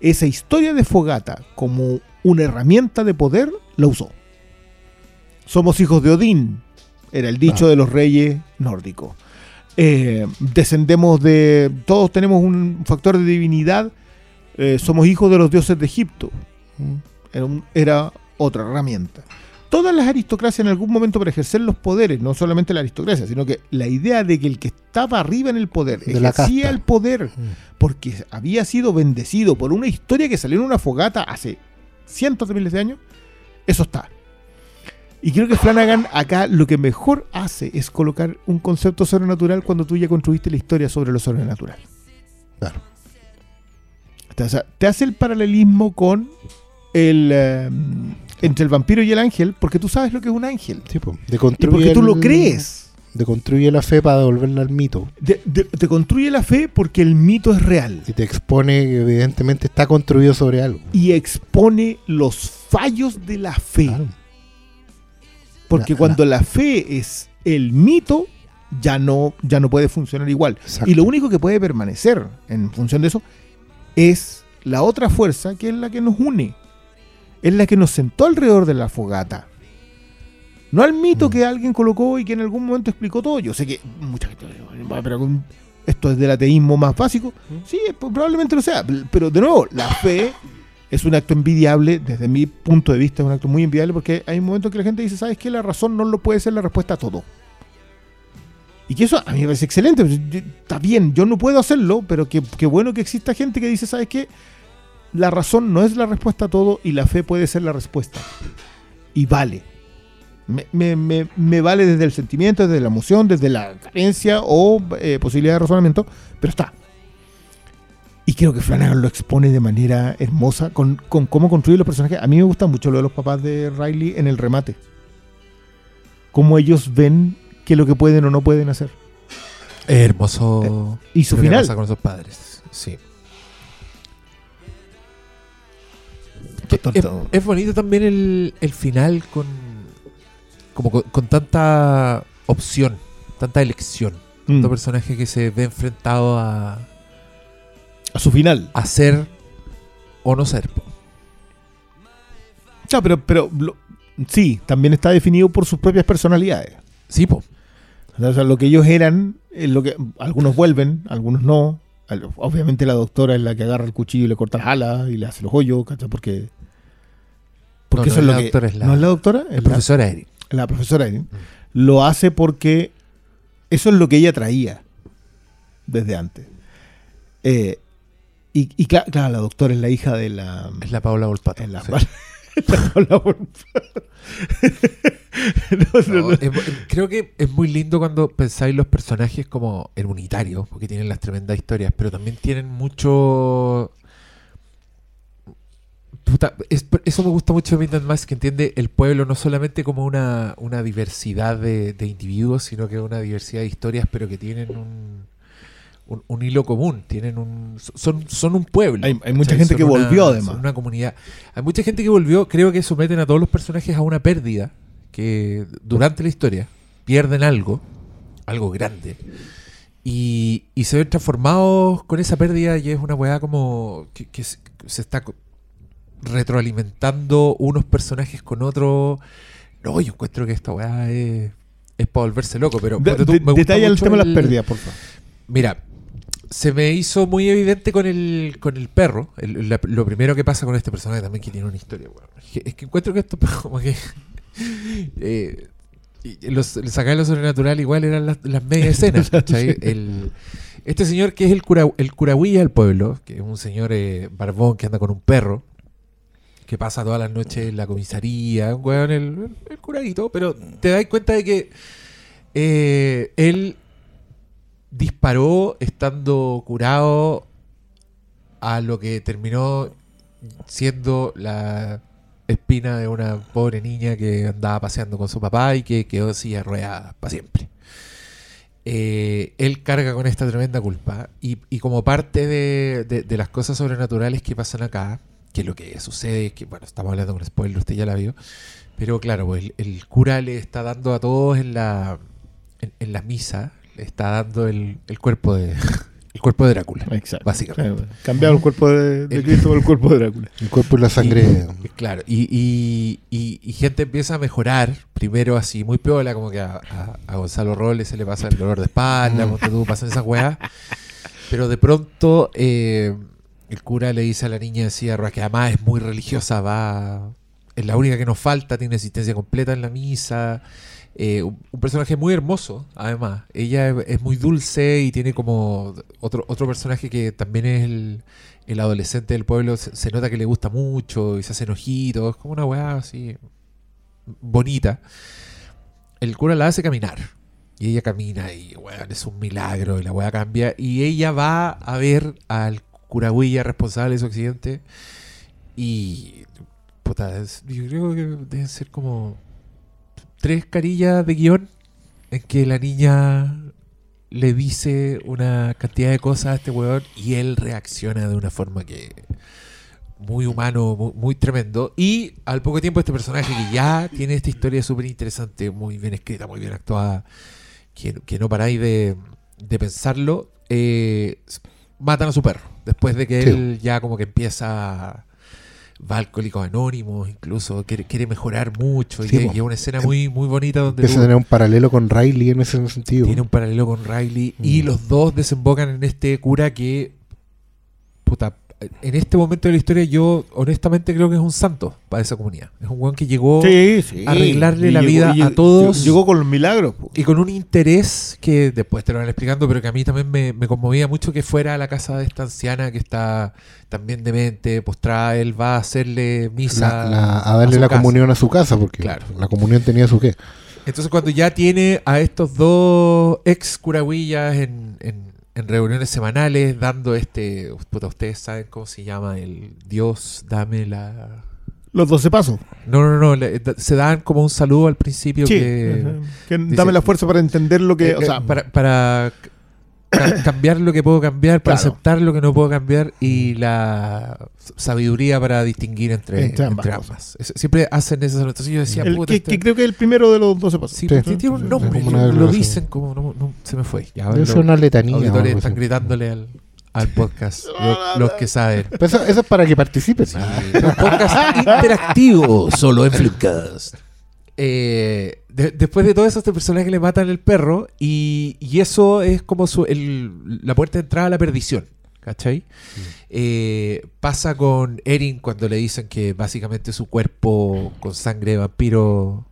[SPEAKER 3] esa historia de fogata como una herramienta de poder, la usó. Somos hijos de Odín, era el dicho
[SPEAKER 2] Ah.
[SPEAKER 3] de los reyes nórdicos. Eh, descendemos de. Todos tenemos un factor de divinidad. eh, somos hijos de los dioses de Egipto.
[SPEAKER 2] Mm.
[SPEAKER 3] Era, un- era otra herramienta. Todas las aristocracias en algún momento para ejercer los poderes, no solamente la aristocracia, sino que la idea de que el que estaba arriba en el poder
[SPEAKER 2] De
[SPEAKER 3] ejercía el poder
[SPEAKER 2] Mm.
[SPEAKER 3] porque había sido bendecido por una historia que salió en una fogata hace cientos de miles de años, eso está. Y creo que Flanagan acá lo que mejor hace es colocar un concepto sobrenatural cuando tú ya construiste la historia sobre lo sobrenatural.
[SPEAKER 2] Claro.
[SPEAKER 3] O sea, te hace el paralelismo con el eh, entre el vampiro y el ángel, porque tú sabes lo que es un ángel.
[SPEAKER 2] Sí.
[SPEAKER 3] Y
[SPEAKER 2] Deconstruye
[SPEAKER 3] porque tú lo crees.
[SPEAKER 2] Deconstruye la fe para devolverla al mito.
[SPEAKER 3] De- de- te construye la fe porque el mito es real.
[SPEAKER 2] Y te expone que evidentemente está construido sobre algo.
[SPEAKER 3] Y expone los fallos de la fe.
[SPEAKER 2] Claro.
[SPEAKER 3] Porque cuando la fe es el mito, ya no, ya no puede funcionar igual.
[SPEAKER 2] Exacto.
[SPEAKER 3] Y lo único que puede permanecer en función de eso es la otra fuerza que es la que nos une. Es la que nos sentó alrededor de la fogata. No al mito
[SPEAKER 2] Mm.
[SPEAKER 3] que alguien colocó y que en algún momento explicó todo. Yo sé que mucha gente "Ah, pero esto es del ateísmo más básico. Sí, pues, probablemente lo sea. Pero de nuevo, la fe es un acto envidiable, desde mi punto de vista es un acto muy envidiable porque hay un momento que la gente dice, ¿sabes qué? La razón no lo puede ser la respuesta a todo. Y que eso a mí me parece excelente. pues, Está bien, yo no puedo hacerlo, pero qué qué bueno que exista gente que dice, ¿sabes qué? La razón no es la respuesta a todo y la fe puede ser la respuesta. Y vale. Me, me- me- me vale desde el sentimiento, desde la emoción, desde la carencia o eh, posibilidad de razonamiento, pero está. Y creo que Flanagan lo expone de manera hermosa con, con cómo construye los personajes. A mí me gusta mucho lo de los papás de Riley en el remate. Cómo ellos ven que lo que pueden o no pueden hacer.
[SPEAKER 1] Hermoso.
[SPEAKER 3] Y su final.
[SPEAKER 1] pasa con sus padres. Sí. Es, bonito también el, el final con como con, con tanta opción, tanta elección.
[SPEAKER 3] Mm.
[SPEAKER 1] Tanto personaje que se ve enfrentado a,
[SPEAKER 3] A su final.
[SPEAKER 1] a ser o no ser.
[SPEAKER 3] No, pero, pero lo- sí, también está definido por sus propias personalidades.
[SPEAKER 1] Sí, po.
[SPEAKER 3] O sea, lo que ellos eran, lo que algunos vuelven, algunos no. Obviamente la doctora es la que agarra el cuchillo y le corta las alas y le hace los hoyos, ¿cachai? Porque, porque
[SPEAKER 1] No,
[SPEAKER 3] eso
[SPEAKER 1] no
[SPEAKER 3] es
[SPEAKER 1] es
[SPEAKER 3] lo que...
[SPEAKER 1] doctora, es la-
[SPEAKER 3] ¿No es la doctora? Es la,
[SPEAKER 1] profesor Eric.
[SPEAKER 3] la profesora Erin. Lo hace porque eso es lo que ella traía desde antes. Eh, y, y cla- claro, la doctora es la hija de la...
[SPEAKER 1] Es la Paula Volpato.
[SPEAKER 3] es la-
[SPEAKER 1] sí.
[SPEAKER 3] la- la- No, no,
[SPEAKER 1] No,
[SPEAKER 3] no.
[SPEAKER 1] es- es- creo que es muy lindo cuando pensáis los personajes como en unitario, porque tienen las tremendas historias, pero también tienen mucho. Puta, es- eso me gusta mucho de Midnight Mass, que entiende el pueblo no solamente como una, una diversidad de, de individuos, sino que una diversidad de historias, pero que tienen un, un, un hilo común, tienen un, son, son un pueblo.
[SPEAKER 3] Hay- hay mucha gente
[SPEAKER 1] Son
[SPEAKER 3] que
[SPEAKER 1] una-
[SPEAKER 3] volvió, además.
[SPEAKER 1] son una comunidad. Hay mucha gente que volvió, creo que someten a todos los personajes a una pérdida, que durante la historia pierden algo, algo grande, y, y se ven transformados con esa pérdida y es una weá como que, que se, se está retroalimentando unos personajes con otros. No, yo encuentro que esta weá es, es para volverse loco, pero
[SPEAKER 3] De-
[SPEAKER 1] tú,
[SPEAKER 3] de-
[SPEAKER 1] me gusta
[SPEAKER 3] detalla el tema de las pérdidas, por favor.
[SPEAKER 1] Mira, se me hizo muy evidente con el, con el perro. El- la- lo primero que pasa con este personaje también que tiene una historia, weón. Es que, encuentro que esto como que. eh, los, sacar lo sobrenatural igual eran las, las medias escenas. El- este señor que es el cura, el curahuilla del pueblo, que es un señor eh, barbón que anda con un perro, que pasa todas las noches en la comisaría, un weón, el, el curadito, pero te das cuenta de que eh, él disparó estando curado a lo que terminó siendo la espina de una pobre niña que andaba paseando con su papá y que quedó de ruedas para siempre. Eh, él carga con esta tremenda culpa y, como parte de las cosas sobrenaturales que pasan acá, que lo que sucede es que, bueno, estamos hablando con spoiler, usted ya la vio, pero claro, pues el, el cura le está dando a todos en la, en, en la misa, le está dando el, el cuerpo de el cuerpo de Drácula.
[SPEAKER 3] Exacto.
[SPEAKER 1] Básicamente.
[SPEAKER 3] Claro, Cambiar el cuerpo de, de
[SPEAKER 1] El-
[SPEAKER 3] Cristo por el cuerpo de Drácula.
[SPEAKER 2] El cuerpo y la sangre.
[SPEAKER 1] Y- claro, y, y, y- y gente empieza a mejorar, primero así, muy piola, como que a, a- a Gonzalo Robles se le pasa el dolor de espalda,
[SPEAKER 2] Mm.
[SPEAKER 1] tú, pasan esas weas. Pero de pronto eh, el cura le dice a la niña de Sierra, que además es muy religiosa, va es la única que nos falta, tiene asistencia completa en la misa. eh, un, personaje muy hermoso, además. Ella es, muy dulce y tiene como otro, otro personaje que también es el, adolescente del pueblo. Se, nota que le gusta mucho y se hacen ojitos. Es como una weá así bonita. El cura la hace caminar. Y ella camina y, es un milagro y la weá cambia. Y ella va a ver al curahuilla responsable de su accidente. Y, puta, yo creo que deben ser como tres carillas de guion en que la niña le dice una cantidad de cosas a este weón y él reacciona de una forma que muy humano, muy, muy tremendo. Y al poco tiempo este personaje que ya tiene esta historia súper interesante, muy bien escrita, muy bien actuada, que, no paráis de, de pensarlo, eh, matan a su perro. Después de que
[SPEAKER 2] Sí.
[SPEAKER 1] él ya como que empieza... Va Alcohólicos Anónimos, incluso quiere, quiere mejorar mucho. y,
[SPEAKER 2] Sí,
[SPEAKER 1] y es una escena muy, muy bonita donde
[SPEAKER 2] Empieza a tener un paralelo con Riley en ese sentido.
[SPEAKER 1] tiene un paralelo con Riley y
[SPEAKER 2] Mm.
[SPEAKER 1] los dos desembocan en este cura que puta, en este momento de la historia yo honestamente creo que es un santo para esa comunidad. Es un weón que llegó
[SPEAKER 3] Sí, sí.
[SPEAKER 1] arreglarle
[SPEAKER 3] Y
[SPEAKER 1] la
[SPEAKER 3] llegó-
[SPEAKER 1] vida
[SPEAKER 3] y
[SPEAKER 1] a todos.
[SPEAKER 3] Llegó con los milagros. po.
[SPEAKER 1] y con un interés que después te lo van explicando, pero que a mí también me, me conmovía mucho que fuera a la casa de esta anciana que está también demente, postrada, él va a hacerle misa.
[SPEAKER 2] La- la- a darle la
[SPEAKER 1] casa.
[SPEAKER 2] comunión a su casa, porque
[SPEAKER 1] Claro.
[SPEAKER 2] la comunión tenía su qué.
[SPEAKER 1] Entonces cuando ya tiene a estos dos ex curahuillas en, en- en reuniones semanales dando este, puta, ustedes saben cómo se llama el Dios, dame la...
[SPEAKER 3] Los 12 pasos.
[SPEAKER 1] No, no, no, le- da- se dan como un saludo al principio
[SPEAKER 3] Sí.
[SPEAKER 1] que...
[SPEAKER 3] Que
[SPEAKER 1] dice-
[SPEAKER 3] dame la fuerza para entender lo que.
[SPEAKER 1] eh,
[SPEAKER 3] o sea,
[SPEAKER 1] eh, para, para cambiar lo que puedo cambiar, para
[SPEAKER 3] Claro.
[SPEAKER 1] aceptar lo que no puedo cambiar y la sabiduría para distinguir entre,
[SPEAKER 3] Entre
[SPEAKER 1] entre
[SPEAKER 3] ambas.
[SPEAKER 1] Es- Siempre hacen esas anotaciones. Yo decía,
[SPEAKER 3] El-
[SPEAKER 1] puta,
[SPEAKER 3] que,
[SPEAKER 1] este-
[SPEAKER 3] que creo que es el primero de los 12 pasos.
[SPEAKER 1] Sí,
[SPEAKER 2] Sí.
[SPEAKER 1] porque tiene un nombre. Yo- lo dicen como. No, no, se me fue. Ya, los
[SPEAKER 2] ser una letanía.
[SPEAKER 1] están gritándole al, al podcast. los, los que saben.
[SPEAKER 2] Pero Eso, eso es para que participen.
[SPEAKER 1] Sí, un podcast interactivo, solo en Flipcast. Eh, de- después de todo eso, este personaje le matan el perro y, y eso es como su- el- la puerta de entrada a la perdición. ¿Cachai? Eh, pasa con Erin cuando le dicen que básicamente su cuerpo con sangre de vampiro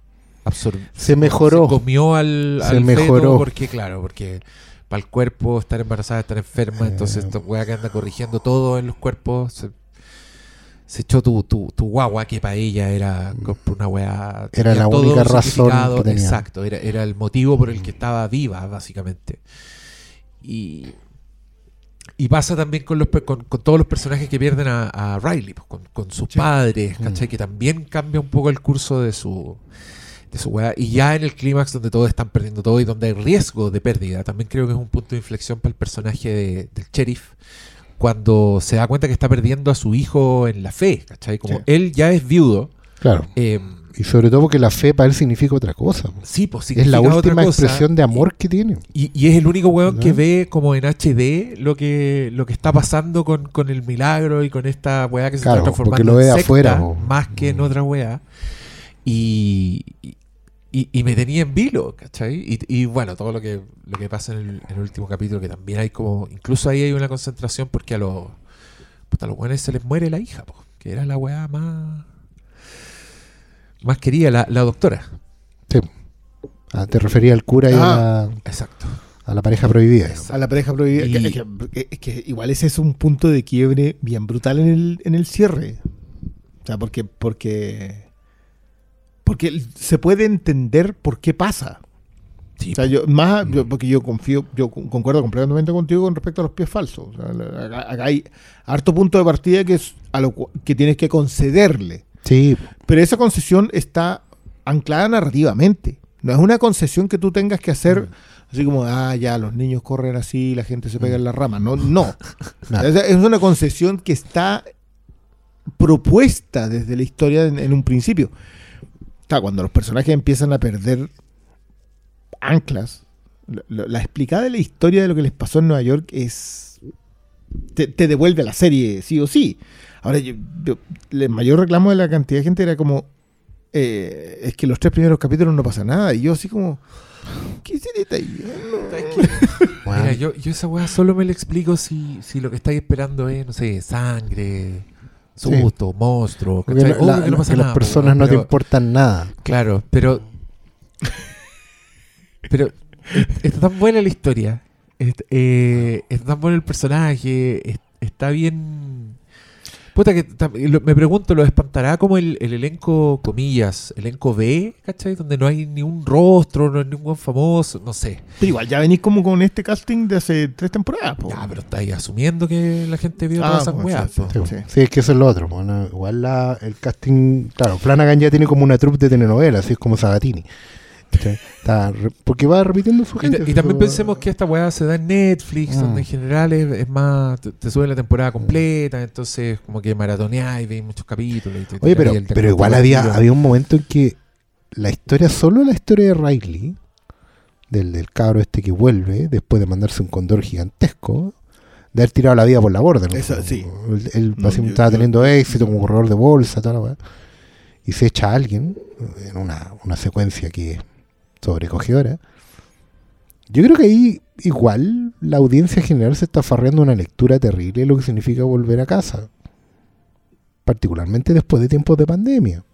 [SPEAKER 1] absorbió.
[SPEAKER 2] Se mejoró.
[SPEAKER 1] Se comió al,
[SPEAKER 2] Se
[SPEAKER 1] al
[SPEAKER 2] mejoró.
[SPEAKER 1] porque, claro, porque para el cuerpo estar embarazada, estar enferma,
[SPEAKER 2] Eh.
[SPEAKER 1] entonces esta weá que anda corrigiendo todo en los cuerpos, se, se echó tu, tu, tu guagua que para ella era como una weá.
[SPEAKER 2] Era la
[SPEAKER 1] todo
[SPEAKER 2] única razón
[SPEAKER 1] significado,
[SPEAKER 2] que tenía.
[SPEAKER 1] Exacto, era, era el motivo por el que estaba viva, básicamente. Y, y pasa también con, los, con, con todos los personajes que pierden a, a Riley, pues, con, con sus
[SPEAKER 3] Sí.
[SPEAKER 1] padres,
[SPEAKER 2] Mm.
[SPEAKER 1] ¿cachai? Que también cambia un poco el curso de su, de su weá. Y ya en el clímax donde todos están perdiendo todo y donde hay riesgo de pérdida, también creo que es un punto de inflexión para el personaje de- del sheriff. Cuando se da cuenta que está perdiendo a su hijo en la fe, ¿cachai? Como
[SPEAKER 3] Sí.
[SPEAKER 1] él ya es viudo.
[SPEAKER 2] Claro.
[SPEAKER 1] eh,
[SPEAKER 2] Y sobre todo porque la fe para él significa otra cosa.
[SPEAKER 1] sí, pues
[SPEAKER 2] es la última expresión de amor que tiene.
[SPEAKER 1] Y, y es el único weón
[SPEAKER 2] ¿No?
[SPEAKER 1] que ve como en HD lo que, lo que está pasando con, con el milagro y con esta weá que se
[SPEAKER 2] Claro,
[SPEAKER 1] está transformando
[SPEAKER 2] porque lo
[SPEAKER 1] en
[SPEAKER 2] ve
[SPEAKER 1] secta,
[SPEAKER 2] afuera,
[SPEAKER 1] más que en
[SPEAKER 2] Mm.
[SPEAKER 1] otra weá. Y, y, y me tenía en vilo, ¿cachai? Y, y bueno, todo lo que, lo que pasa en el, en el último capítulo, que también hay como, incluso ahí hay una concentración porque a los, puta, a los weones se les muere la hija, po, que era la weá más, más querida, la, la doctora.
[SPEAKER 2] Sí. Ah, te refería al cura y
[SPEAKER 3] Ah.
[SPEAKER 2] a, la,
[SPEAKER 1] Exacto.
[SPEAKER 2] a la pareja prohibida. digamos.
[SPEAKER 3] A la pareja prohibida.
[SPEAKER 1] Y-
[SPEAKER 3] que- que- es que igual ese es un punto de quiebre bien brutal en el, en el cierre. O sea, porque, porque, porque se puede entender por qué pasa.
[SPEAKER 1] Sí,
[SPEAKER 3] O sea, yo, más, yo- porque yo confío, yo con- concuerdo completamente contigo con respecto a los pies falsos. O sea, la- acá, acá hay harto punto de partida que es a lo cu- que tienes que concederle.
[SPEAKER 2] Sí,
[SPEAKER 3] Pero esa concesión está anclada narrativamente. No es una concesión que tú tengas que hacer así como, ah, ya, los niños corren así, la gente se pega en la rama. No, no. Es una concesión que está propuesta desde la historia en, en un principio. Cuando los personajes empiezan a perder anclas, la, explicada de la historia de lo que les pasó en Nueva York es. Te, devuelve la serie, sí o sí. Ahora, yo- el mayor reclamo de la cantidad de gente era como. eh, es que los tres primeros capítulos no pasa nada. Y yo, así como. ¿Qué
[SPEAKER 2] bueno,
[SPEAKER 1] Mira, yo, yo esa weá solo me la explico si, si lo que estáis esperando es, no sé, sangre, susto, monstruo.
[SPEAKER 2] porque
[SPEAKER 1] que no pasa
[SPEAKER 2] que las
[SPEAKER 1] po,
[SPEAKER 2] personas no te importan nada.
[SPEAKER 1] Claro, pero. Pero es- está tan buena la historia. es- eh, está tan bueno el personaje. es- está bien. Puta que me pregunto, ¿lo espantará como el, el elenco, comillas, elenco B, ¿cachai? Donde no hay ni un rostro, no hay ningún famoso, no sé.
[SPEAKER 3] Pero igual, ya venís como con este casting de hace tres temporadas. po.
[SPEAKER 1] Ya, pero estáis asumiendo que la gente vio
[SPEAKER 3] Ah,
[SPEAKER 1] todas esas weas.
[SPEAKER 3] sí,
[SPEAKER 1] po.
[SPEAKER 3] sí.
[SPEAKER 2] Sí, sí, es que eso es lo otro. Bueno, igual la, el casting, claro, Flanagan ya tiene como una troupe de telenovela, así es como Sabatini. ¿Cachai? Está re- porque va repitiendo su
[SPEAKER 1] Y,
[SPEAKER 2] gente.
[SPEAKER 1] ta- y también pensemos que esta weá se da en Netflix,
[SPEAKER 2] Mm.
[SPEAKER 1] donde en general es, es más, te, te sube la temporada completa, entonces como que maratoneáis, veis muchos capítulos. y te- te
[SPEAKER 2] Oye, pero,
[SPEAKER 1] caí el
[SPEAKER 2] pero igual había, había un momento en que la historia, solo la historia de Riley, del, del cabro este que vuelve, después de mandarse un condor gigantesco, de haber tirado la vida por la borda. ¿no?
[SPEAKER 3] Eso, sí.
[SPEAKER 2] Él, él
[SPEAKER 3] No,
[SPEAKER 2] básicamente
[SPEAKER 3] yo-
[SPEAKER 2] estaba
[SPEAKER 3] yo-
[SPEAKER 2] teniendo éxito como corredor de bolsa, toda la weá, y se echa a alguien en una, una secuencia que es sobrecogedora. Yo creo que ahí igual la audiencia general se está farreando una lectura terrible de lo que significa volver a casa. Particularmente después de tiempos de pandemia.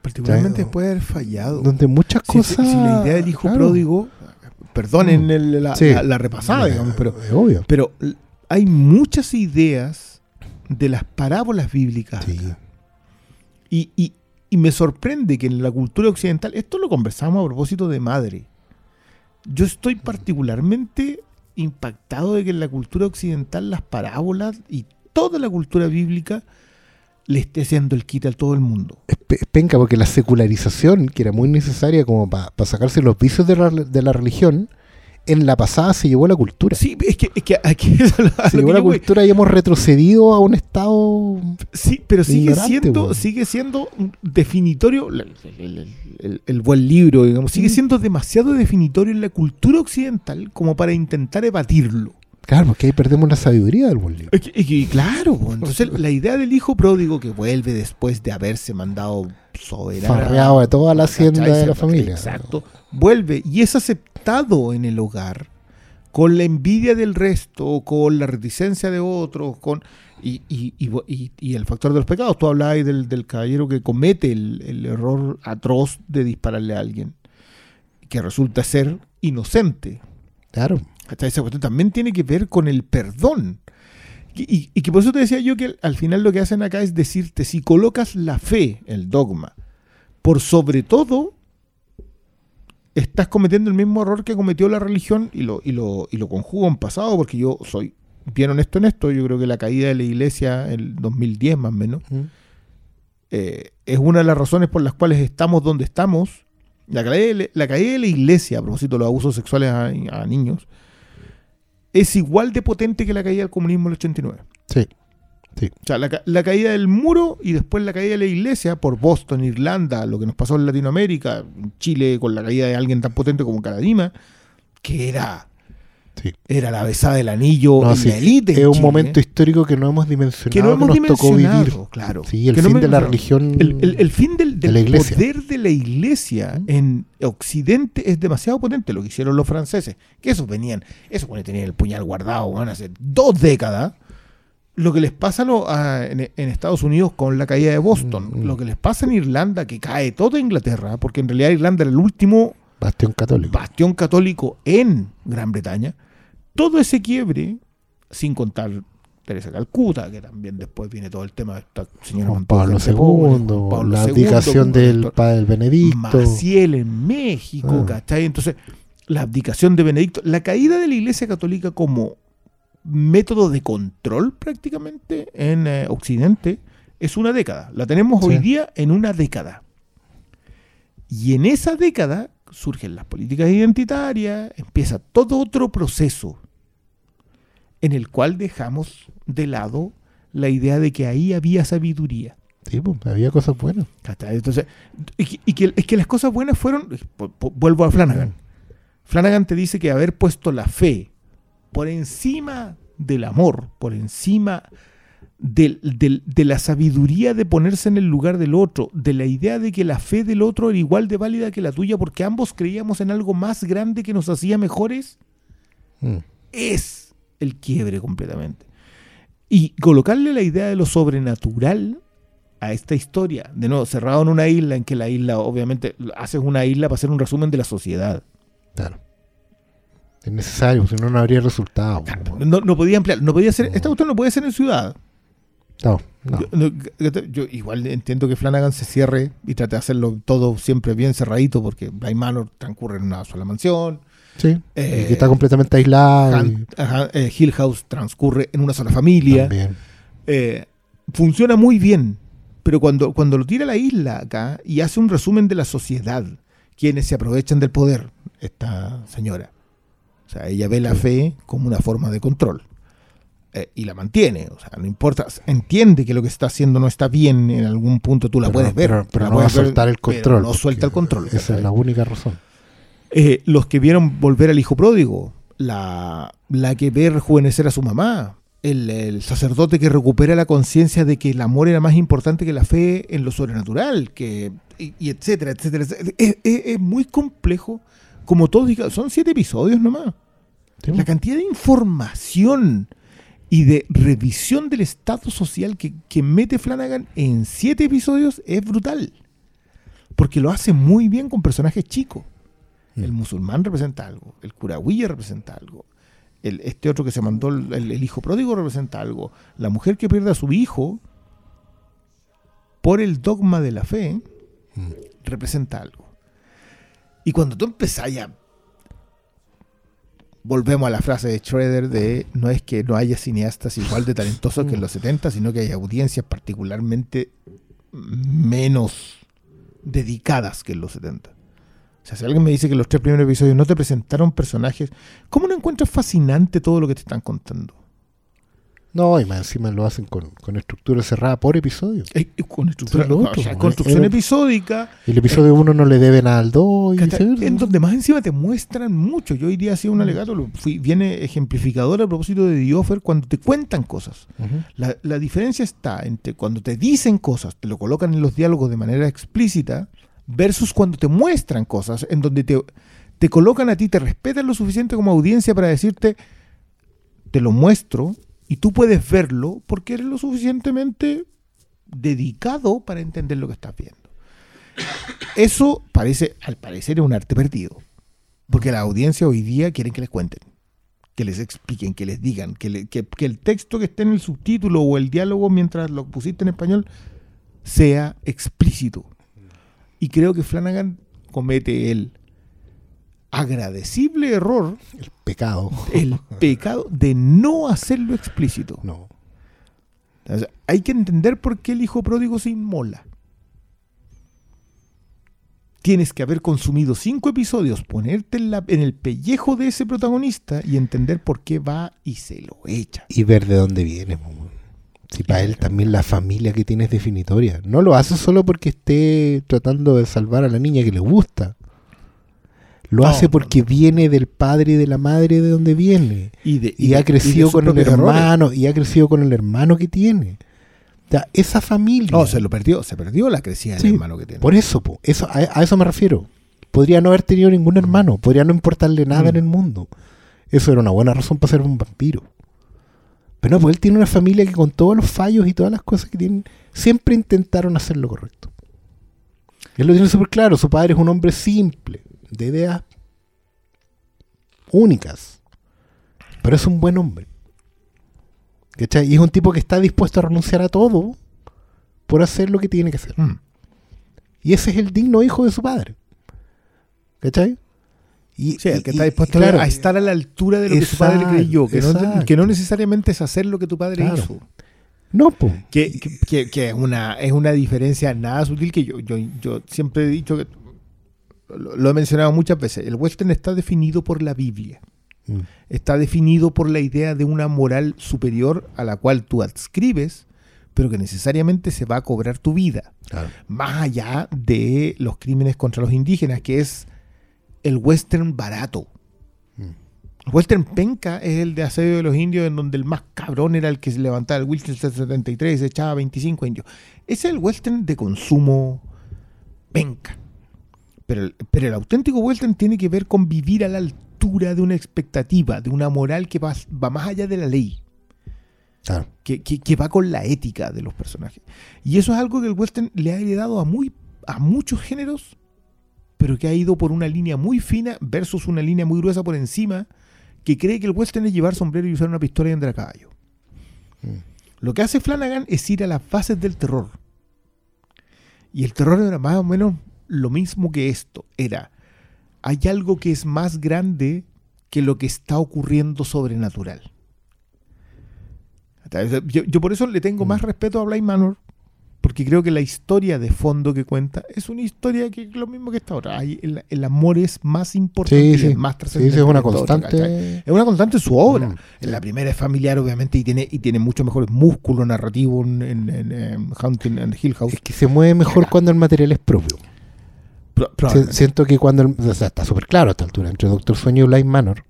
[SPEAKER 3] Particularmente después de haber fallado.
[SPEAKER 2] Donde muchas
[SPEAKER 3] Si,
[SPEAKER 2] cosas.
[SPEAKER 3] si la idea del hijo
[SPEAKER 2] claro,
[SPEAKER 3] pródigo, perdonen
[SPEAKER 2] Mm.
[SPEAKER 3] el- la,
[SPEAKER 2] Sí.
[SPEAKER 3] la- la repasada, digamos, pero,
[SPEAKER 2] Es obvio.
[SPEAKER 3] pero hay muchas ideas de las parábolas bíblicas.
[SPEAKER 2] Sí.
[SPEAKER 3] Y, y- y me sorprende que en la cultura occidental, esto lo conversamos a propósito de madre. Yo estoy particularmente impactado de que en la cultura occidental las parábolas y toda la cultura bíblica le esté haciendo el quita a todo el mundo.
[SPEAKER 2] Es, pe- es penca porque la secularización, que era muy necesaria como para sacarse los vicios de la, de la religión, en la pasada se llevó la cultura.
[SPEAKER 3] Sí, es que, es que aquí
[SPEAKER 2] se llevó la cultura y hemos retrocedido a un estado.
[SPEAKER 3] Sí, pero sigue siendo, sigue siendo definitorio, el, el- el- el- el buen libro, digamos, sigue
[SPEAKER 2] Mm.
[SPEAKER 3] siendo demasiado definitorio en la cultura occidental como para intentar evadirlo.
[SPEAKER 2] Claro, porque ahí perdemos la sabiduría del buen libro.
[SPEAKER 3] Que, claro, entonces la idea del hijo pródigo que vuelve después de haberse mandado soberano.
[SPEAKER 2] Farreado de toda la hacienda de la familia.
[SPEAKER 3] Exacto. Vuelve y es aceptado en el hogar con la envidia del resto, con la reticencia de otros, con y, y- y- y- y el factor de los pecados. Tú hablabas del, del caballero que comete el, el error atroz de dispararle a alguien, que resulta ser inocente.
[SPEAKER 2] Claro.
[SPEAKER 3] Esa cuestión también tiene que ver con el perdón. Y, y- y que por eso te decía yo que al- al final lo que hacen acá es decirte, si colocas la fe, el dogma, por sobre todo, estás cometiendo el mismo error que cometió la religión y lo, y lo, y lo conjugo en pasado, porque yo soy bien honesto en esto, yo creo que la caída de la iglesia en el 2010 más o menos,
[SPEAKER 2] Mm.
[SPEAKER 3] eh, es una de las razones por las cuales estamos donde estamos. La caída de la, la caída de la iglesia, a propósito de los abusos sexuales a, a niños, es igual de potente que la caída del comunismo en el 89.
[SPEAKER 2] Sí.
[SPEAKER 3] O sea, la, la caída del muro y después la caída de la iglesia por Boston, Irlanda, lo que nos pasó en Latinoamérica, en Chile con la caída de alguien tan potente como Caradima, que era,
[SPEAKER 2] Sí.
[SPEAKER 3] era la besada del anillo
[SPEAKER 2] No, sí,
[SPEAKER 3] la élite.
[SPEAKER 2] Es
[SPEAKER 3] en
[SPEAKER 2] un
[SPEAKER 3] Chile,
[SPEAKER 2] momento histórico que no hemos dimensionado.
[SPEAKER 3] que no hemos
[SPEAKER 2] nos tocó
[SPEAKER 3] dimensionado,
[SPEAKER 2] vivir.
[SPEAKER 3] claro.
[SPEAKER 2] Sí, el
[SPEAKER 3] Que
[SPEAKER 2] fin de la religión.
[SPEAKER 3] El, el- el fin del, poder de la iglesia en Occidente es demasiado potente, lo que hicieron los franceses. Que esos venían, esos cuando tenían el puñal guardado, van hace dos décadas. Lo que les pasa a lo- a- en, en Estados Unidos con la caída de Boston,
[SPEAKER 2] Mm, mm.
[SPEAKER 3] lo que les pasa en Irlanda, que cae toda Inglaterra, porque en realidad Irlanda era el último
[SPEAKER 2] Bastión católico.
[SPEAKER 3] bastión católico en Gran Bretaña, todo ese quiebre, sin contar Teresa Calcuta, que también después viene todo el tema de esta señora
[SPEAKER 2] Juan Pablo II,
[SPEAKER 3] Pablo
[SPEAKER 2] la
[SPEAKER 3] II,
[SPEAKER 2] abdicación del padre Benedicto.
[SPEAKER 3] Maciel en México,
[SPEAKER 2] Ah.
[SPEAKER 3] ¿cachai? Entonces, la abdicación de Benedicto, la caída de la Iglesia Católica como método de control prácticamente en eh, Occidente es una década. La tenemos hoy día en una década. Y en esa década surgen las políticas identitarias, empieza todo otro proceso en el cual dejamos de lado la idea de que ahí había sabiduría.
[SPEAKER 2] Sí, pues, había cosas buenas.
[SPEAKER 3] Entonces, y, que- y que, es que las cosas buenas fueron, pu- vuelvo a Flanagan. Flanagan te dice que haber puesto la fe por encima del amor, por encima del- de la sabiduría de ponerse en el lugar del otro, de la idea de que la fe del otro era igual de válida que la tuya porque ambos creíamos en algo más grande que nos hacía mejores,
[SPEAKER 2] Mm.
[SPEAKER 3] es el quiebre completamente. Y colocarle la idea de lo sobrenatural a esta historia, de nuevo, cerrado en una isla, en que la isla, obviamente, haces una isla para hacer un resumen de la sociedad.
[SPEAKER 2] Claro. Es necesario, si no, no habría resultado.
[SPEAKER 3] No, no podía ampliar, no podía ser, esta cuestión no puede ser en ciudad.
[SPEAKER 2] No, no.
[SPEAKER 3] Yo, no, yo- yo igual entiendo que Flanagan se cierre y trate de hacerlo todo siempre bien cerradito, porque Bly Manor transcurre en una sola mansión.
[SPEAKER 2] Sí.
[SPEAKER 3] Eh,
[SPEAKER 2] y que está completamente y-
[SPEAKER 3] ajá, eh, Hill House transcurre en una sola familia. Eh, funciona muy bien, pero cuando, cuando lo tira a la isla acá y hace un resumen de la sociedad, quienes se aprovechan del poder, esta señora. O sea, ella ve la fe como una forma de control. Eh, y la mantiene, o sea, no importa, entiende que lo que está haciendo no está bien en algún punto, tú la
[SPEAKER 2] Pero
[SPEAKER 3] puedes ver.
[SPEAKER 2] pero- pero
[SPEAKER 3] la
[SPEAKER 2] no va a
[SPEAKER 3] ver,
[SPEAKER 2] soltar el control.
[SPEAKER 3] No suelta el control.
[SPEAKER 2] Esa es la única razón.
[SPEAKER 3] Eh, los que vieron volver al hijo pródigo, la, la que ve rejuvenecer a su mamá, el, el sacerdote que recupera la conciencia de que el amor era más importante que la fe en lo sobrenatural, que, y, y etcétera, etcétera. etcétera. Es, es- es muy complejo, como todos son siete episodios nomás.
[SPEAKER 2] Sí,
[SPEAKER 3] La cantidad de información y de revisión del estado social que, que mete Flanagan en siete episodios es brutal. Porque lo hace muy bien con personajes chicos. El
[SPEAKER 2] Mm.
[SPEAKER 3] musulmán representa algo, el curahuilla representa algo, el, este otro que se mandó, el, el hijo pródigo representa algo, la mujer que pierde a su hijo por el dogma de la fe
[SPEAKER 2] Mm.
[SPEAKER 3] representa algo. Y cuando tú empezás ya, volvemos a la frase de Schroeder de no es que no haya cineastas igual de talentosos que en los 70, sino que hay audiencias particularmente menos dedicadas que en los 70. O sea, si alguien me dice que los tres primeros episodios no te presentaron personajes, ¿cómo no encuentras fascinante todo lo que te están contando?
[SPEAKER 2] No, y más encima lo hacen con, con estructura cerrada por episodio.
[SPEAKER 3] Eh, eh, con estructura, o sea, construcción episódica,
[SPEAKER 2] El episodio 1 no le debe nada al 2 y
[SPEAKER 3] ¿cachai?
[SPEAKER 2] viceversa.
[SPEAKER 3] en donde más encima te muestran mucho. Yo hoy día hacía
[SPEAKER 2] Mm.
[SPEAKER 3] un alegato, lo fui, viene ejemplificador a propósito de The Offer cuando te cuentan cosas. La, la diferencia está entre cuando te dicen cosas, te lo colocan en los diálogos de manera explícita, versus cuando te muestran cosas en donde te, te colocan a ti, te respetan lo suficiente como audiencia para decirte, te lo muestro y tú puedes verlo porque eres lo suficientemente dedicado para entender lo que estás viendo. Eso parece, al parecer, es un arte perdido. Porque la audiencia hoy día quieren que les cuenten, que les expliquen, que les digan, que, el texto que esté en el subtítulo o el diálogo mientras lo pusiste en español sea explícito. Y creo que Flanagan comete el agradecible error,
[SPEAKER 2] El pecado.
[SPEAKER 3] el pecado de no hacerlo explícito.
[SPEAKER 2] No.
[SPEAKER 3] O sea, hay que entender por qué el hijo pródigo se inmola. Tienes que haber consumido cinco episodios, ponerte en, la- en el pellejo de ese protagonista y entender por qué va y se lo echa.
[SPEAKER 2] Y ver de dónde viene. Si para él también la familia que tiene es definitoria. No lo hace solo porque esté tratando de salvar a la niña que le gusta. Lo
[SPEAKER 3] No,
[SPEAKER 2] hace
[SPEAKER 3] no,
[SPEAKER 2] porque viene del padre y de la madre de donde viene.
[SPEAKER 3] Y, de-
[SPEAKER 2] Y,
[SPEAKER 3] de-
[SPEAKER 2] ha crecido con el
[SPEAKER 3] errores.
[SPEAKER 2] hermano. Y ha crecido con el hermano que tiene. O sea, esa familia.
[SPEAKER 3] No, se lo perdió, se perdió la crecida del
[SPEAKER 2] Sí,
[SPEAKER 3] hermano que tiene.
[SPEAKER 2] Por eso, po, eso a, a eso me refiero. Podría no haber tenido ningún hermano, podría no importarle nada
[SPEAKER 3] Mm.
[SPEAKER 2] en el mundo. Eso era una buena razón para ser un vampiro. Pero no, pues él tiene una familia que con todos los fallos y todas las cosas que tienen, siempre intentaron hacer lo correcto. Él lo tiene súper claro, su padre es un hombre simple, de ideas únicas. Pero es un buen hombre. ¿Cachai? Y es un tipo que está dispuesto a renunciar a todo por hacer lo que tiene que hacer.
[SPEAKER 3] Mm.
[SPEAKER 2] Y ese es el digno hijo de su padre. ¿Cachai? Y,
[SPEAKER 3] Sí, el
[SPEAKER 2] y-
[SPEAKER 3] que está dispuesto
[SPEAKER 2] y claro,
[SPEAKER 3] a estar a la altura de lo que su padre creyó, que no, que no necesariamente es hacer lo que tu padre
[SPEAKER 2] Claro.
[SPEAKER 3] hizo.
[SPEAKER 2] No.
[SPEAKER 3] Que, que- que- que es, una, es una diferencia nada sutil que yo, yo, yo siempre he dicho que lo, lo he mencionado muchas veces. El western está definido por la Biblia.
[SPEAKER 2] Mm.
[SPEAKER 3] Está definido por la idea de una moral superior a la cual tú adscribes, pero que necesariamente se va a cobrar tu vida.
[SPEAKER 2] Claro.
[SPEAKER 3] Más allá de los crímenes contra los indígenas, que es el western barato.
[SPEAKER 2] Mm.
[SPEAKER 3] El western penca es el de asedio de los indios, en donde el más cabrón era el que se levantaba el Winchester 73 y se echaba 25 indios. Ese es el western de consumo penca. Pero el, pero el auténtico western tiene que ver con vivir a la altura de una expectativa, de una moral que va, va más allá de la ley
[SPEAKER 2] Claro.
[SPEAKER 3] que, que- que va con la ética de los personajes. Y eso es algo que el western le ha heredado a, muy, a muchos géneros, pero que ha ido por una línea muy fina versus una línea muy gruesa por encima, que cree que el western es llevar sombrero y usar una pistola y andar a caballo.
[SPEAKER 2] Mm.
[SPEAKER 3] Lo que hace Flanagan es ir a las bases del terror. Y el terror era más o menos lo mismo que esto. Era, hay algo que es más grande que lo que está ocurriendo sobrenatural. Yo, yo por eso le tengo más
[SPEAKER 2] Mm.
[SPEAKER 3] respeto a Blind Manor, porque creo que la historia de fondo que cuenta es una historia que es lo mismo que esta otra. Hay- el, el amor es más importante,
[SPEAKER 2] Sí,
[SPEAKER 3] más trascendente
[SPEAKER 2] sí, es una constante.
[SPEAKER 3] Es una constante en su obra.
[SPEAKER 2] Mm,
[SPEAKER 3] En la primera es familiar, obviamente, y tiene, y tiene mucho mejores músculos narrativos en, en, en, Haunting and Hill House.
[SPEAKER 2] Es que se mueve mejor cuando el material es propio.
[SPEAKER 3] Probablemente.
[SPEAKER 2] siento que cuando. el- o sea, está súper claro a esta altura. Entre Doctor Sueño y Blind Manor.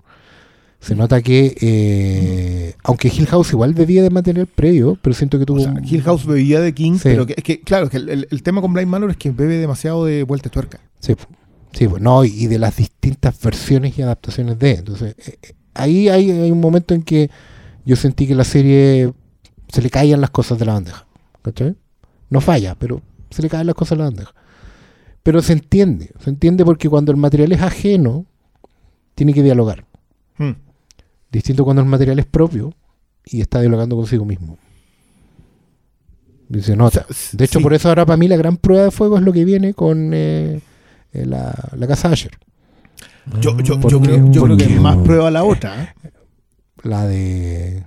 [SPEAKER 2] Se nota que. eh, aunque Hill House igual bebía de material previo, pero siento que tuvo.
[SPEAKER 3] O sea,
[SPEAKER 2] un-
[SPEAKER 3] Hill House bebía de King,
[SPEAKER 2] Sí.
[SPEAKER 3] pero que, es que, claro, que el, el- el tema con Blind Manor es que bebe demasiado de vuelta de tuerca.
[SPEAKER 2] Sí, sí pues no, y de las distintas versiones y adaptaciones de. Entonces, eh, eh, ahí hay, hay un momento en que yo sentí que la serie se le caían las cosas de la bandeja. ¿Cachai? No falla, pero se le caen las cosas de la bandeja. Pero se entiende, se entiende porque cuando el material es ajeno, tiene que dialogar.
[SPEAKER 3] Hmm.
[SPEAKER 2] Distinto cuando el material es propio y está dialogando consigo mismo. Y se nota. De hecho,
[SPEAKER 3] Sí.
[SPEAKER 2] por eso ahora para mí la gran prueba de fuego es lo que viene con eh, eh, la, la casa Asher.
[SPEAKER 3] Yo, yo,
[SPEAKER 2] ¿Por
[SPEAKER 3] yo creo, yo
[SPEAKER 2] ¿Por
[SPEAKER 3] creo que más prueba la otra. ¿eh?
[SPEAKER 2] La de.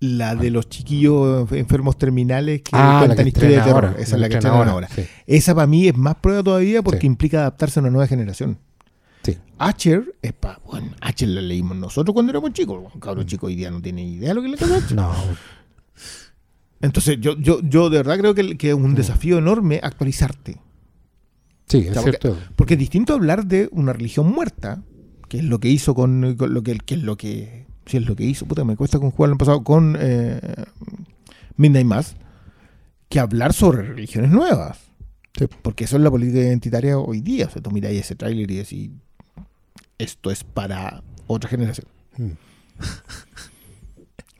[SPEAKER 3] La de los chiquillos enfermos terminales que
[SPEAKER 2] Ah,
[SPEAKER 3] cuentan
[SPEAKER 2] que
[SPEAKER 3] historias de terror.
[SPEAKER 2] ahora,
[SPEAKER 3] Esa es la que estrenan ahora.
[SPEAKER 2] Sí.
[SPEAKER 3] Esa para mí es más prueba todavía porque
[SPEAKER 2] Sí.
[SPEAKER 3] implica adaptarse a una nueva generación.
[SPEAKER 2] Sí.
[SPEAKER 3] Archer es pa, bueno, Archer la leímos nosotros cuando éramos chicos. Un cabrón chico hoy día no tiene idea de lo que le pasa a Archer.
[SPEAKER 2] No,
[SPEAKER 3] Entonces, yo, yo, yo de verdad creo que, que es un desafío enorme actualizarte.
[SPEAKER 2] sí, es
[SPEAKER 3] O sea,
[SPEAKER 2] cierto.
[SPEAKER 3] Porque es distinto hablar de una religión muerta, que es lo que hizo con, con lo que, que es lo que si es lo que hizo, puta, me cuesta con jugar el pasado con eh, Midnight Mass, que hablar sobre religiones nuevas.
[SPEAKER 2] Sí.
[SPEAKER 3] Porque eso es la política identitaria hoy día. O sea, tú miráis ese tráiler y decís, esto es para otra generación.
[SPEAKER 2] Mm.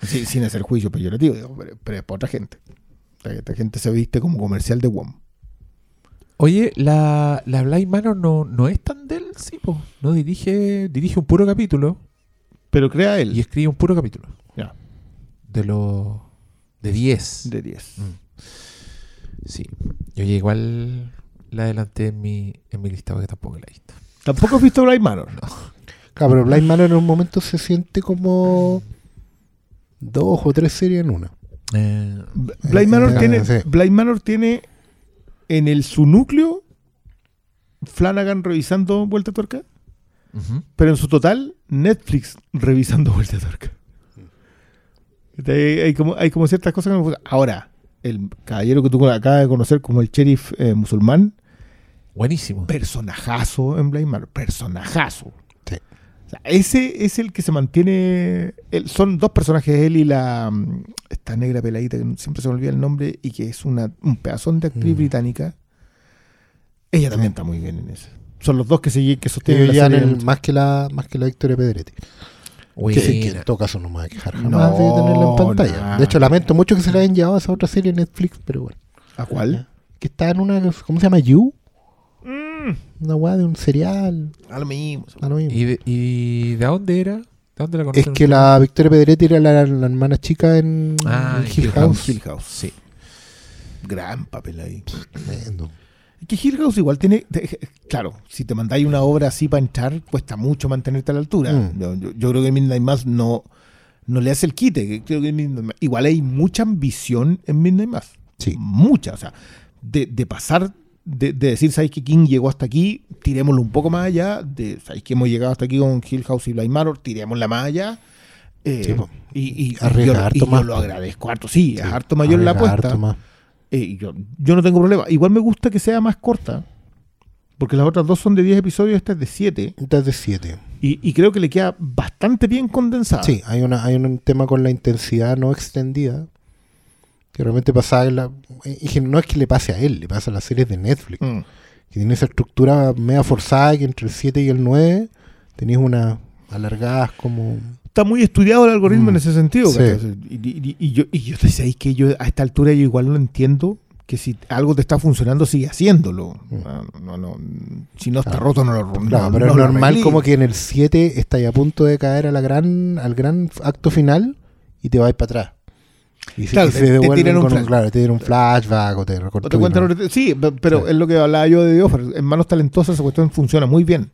[SPEAKER 3] Sí, sin hacer juicio peyorativo, digo, pero, es para otra gente. Esta gente se viste como comercial de WOM.
[SPEAKER 1] Oye, la, la Blind Manor no, no es tan del, sí, po. No dirige, dirige un puro capítulo
[SPEAKER 3] Pero crea
[SPEAKER 1] y
[SPEAKER 3] él.
[SPEAKER 1] escribe un puro capítulo.
[SPEAKER 3] Ya.
[SPEAKER 1] De los. de 10.
[SPEAKER 3] De 10.
[SPEAKER 1] Sí. Yo ya igual la adelanté en mi, en mi lista porque tampoco la he visto.
[SPEAKER 3] Tampoco has visto Blind Manor.
[SPEAKER 2] Claro, pero Blind Manor en un momento se siente como dos o tres series en una.
[SPEAKER 1] Eh,
[SPEAKER 3] Blind Manor,
[SPEAKER 2] Eh,
[SPEAKER 3] tiene,
[SPEAKER 2] sí.
[SPEAKER 3] Blind Manor tiene en el su núcleo Flanagan revisando Vuelta a Tuerca, pero en su total Netflix revisando Vuelta a Tuerca. Hay, hay como, hay como ciertas cosas que me gustan. Ahora, el caballero que tú acabas de conocer como el sheriff eh, musulmán,
[SPEAKER 1] Buenísimo.
[SPEAKER 3] personajazo en Blind Manor, personajazo.
[SPEAKER 2] Sí.
[SPEAKER 3] O sea, ese es el que se mantiene. él- son dos personajes, él y la. mm, Esta negra peladita que siempre se me olvida el nombre y que es una, un pedazón de actriz
[SPEAKER 2] Mm.
[SPEAKER 3] británica. Ella también
[SPEAKER 2] Sí.
[SPEAKER 3] está muy bien en eso. Son los dos que, se, que sostienen
[SPEAKER 2] Ellos
[SPEAKER 3] la
[SPEAKER 2] llevan
[SPEAKER 3] serie.
[SPEAKER 2] el- más que la más que la Victoria Pedretti. Que, sí, que
[SPEAKER 1] Buena.
[SPEAKER 2] en todo caso no me voy a quejar jamás
[SPEAKER 3] No,
[SPEAKER 2] de tenerla en pantalla. De hecho, lamento mucho que se la hayan llevado a esa otra serie en Netflix, pero bueno.
[SPEAKER 3] ¿A cuál?
[SPEAKER 2] Que está en una. ¿Cómo se llama? You.
[SPEAKER 3] Mm,
[SPEAKER 2] Una weá de un cereal.
[SPEAKER 3] a lo mismo.
[SPEAKER 2] da lo mismo.
[SPEAKER 1] ¿Y de, ¿Y de dónde era? ¿De dónde la
[SPEAKER 2] Es que la Victoria Pedretti era la, la hermana chica en,
[SPEAKER 1] Ah,
[SPEAKER 2] en Hill House.
[SPEAKER 3] Hill House.
[SPEAKER 1] Sí.
[SPEAKER 3] Gran papel ahí.
[SPEAKER 2] Tremendo.
[SPEAKER 3] Es que Hill House igual tiene. te- claro, si te mandáis una obra así para entrar, cuesta mucho mantenerte a la altura.
[SPEAKER 2] Mm.
[SPEAKER 3] Yo, yo- yo creo que Midnight Mass no, no le hace el quite. Creo que Midnight Mass- igual hay mucha ambición en Midnight Mass.
[SPEAKER 2] Sí.
[SPEAKER 3] Mucha. O sea, de, de pasar, de, de decir, ¿sabéis que King llegó hasta aquí? Tirémoslo un poco más allá. De, ¿Sabéis que hemos llegado hasta aquí con Hill House y Blind Manor? Tirémosla más allá. Eh,
[SPEAKER 2] Sí, po.
[SPEAKER 3] y, y- y yo,
[SPEAKER 2] harto
[SPEAKER 3] y yo lo agradezco harto. Sí, es
[SPEAKER 2] Sí.
[SPEAKER 3] harto mayor la apuesta. Eh, yo, yo no tengo problema. Igual me gusta que sea más corta. Porque las otras dos son de 10 episodios, esta es de 7.
[SPEAKER 2] Esta es de 7.
[SPEAKER 3] Y, y creo que le queda bastante bien condensada.
[SPEAKER 2] Sí, hay, una, hay un tema con la intensidad no extendida. Que realmente pasa en la. que no es que le pase a él, le pasa a las series de Netflix.
[SPEAKER 3] Mm.
[SPEAKER 2] Que tiene esa estructura media forzada que entre el 7 y el 9 tenéis unas alargadas como.
[SPEAKER 3] Está muy estudiado el algoritmo
[SPEAKER 2] Mm.
[SPEAKER 3] en ese sentido. Y, y- y yo, y yo te sabéis que yo a esta altura yo igual no entiendo que si algo te está funcionando, sigue haciéndolo.
[SPEAKER 2] Mm.
[SPEAKER 3] Ah, No, no, si no está
[SPEAKER 2] Claro.
[SPEAKER 3] roto, no lo no-
[SPEAKER 2] Claro,
[SPEAKER 3] no-
[SPEAKER 2] pero es normal como que en el 7 estáis a punto de caer a la gran, al gran acto final y te vais para atrás. Y se,
[SPEAKER 3] Claro,
[SPEAKER 2] y
[SPEAKER 3] te-
[SPEAKER 2] se
[SPEAKER 3] te tiran un
[SPEAKER 2] claro, te flashback o te
[SPEAKER 3] O te cuentan Sí, pe- pero es lo que hablaba yo de Offer. En Manos Talentosas esa cuestión funciona muy bien.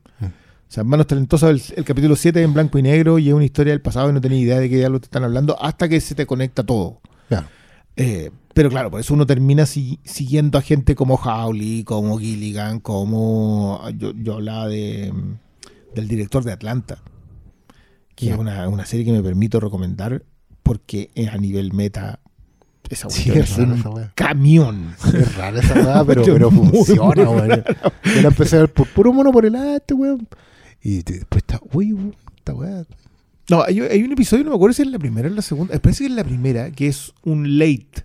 [SPEAKER 3] O sea, Manos Talentosas el, el capítulo 7 es en blanco y negro y es una historia del pasado y no tenés idea de qué diablos te están hablando hasta que se te conecta todo.
[SPEAKER 2] Claro.
[SPEAKER 3] Eh, pero claro, por eso uno termina si- siguiendo a gente como Howley, como Gilligan, como yo, yo hablaba de, del director de Atlanta, que es una, una serie que me permito recomendar porque es a nivel meta esa
[SPEAKER 2] Sí, es
[SPEAKER 3] es
[SPEAKER 2] rara
[SPEAKER 3] un
[SPEAKER 2] esa
[SPEAKER 3] camión.
[SPEAKER 2] Es rara esa weá, pero, pero funciona, weón. Yo la empecé a ver por puro mono por el arte, weón. Y después está, uy, esta weá.
[SPEAKER 3] No, hay, hay un episodio, no me acuerdo si es la primera o la segunda, parece que es la primera, que es un late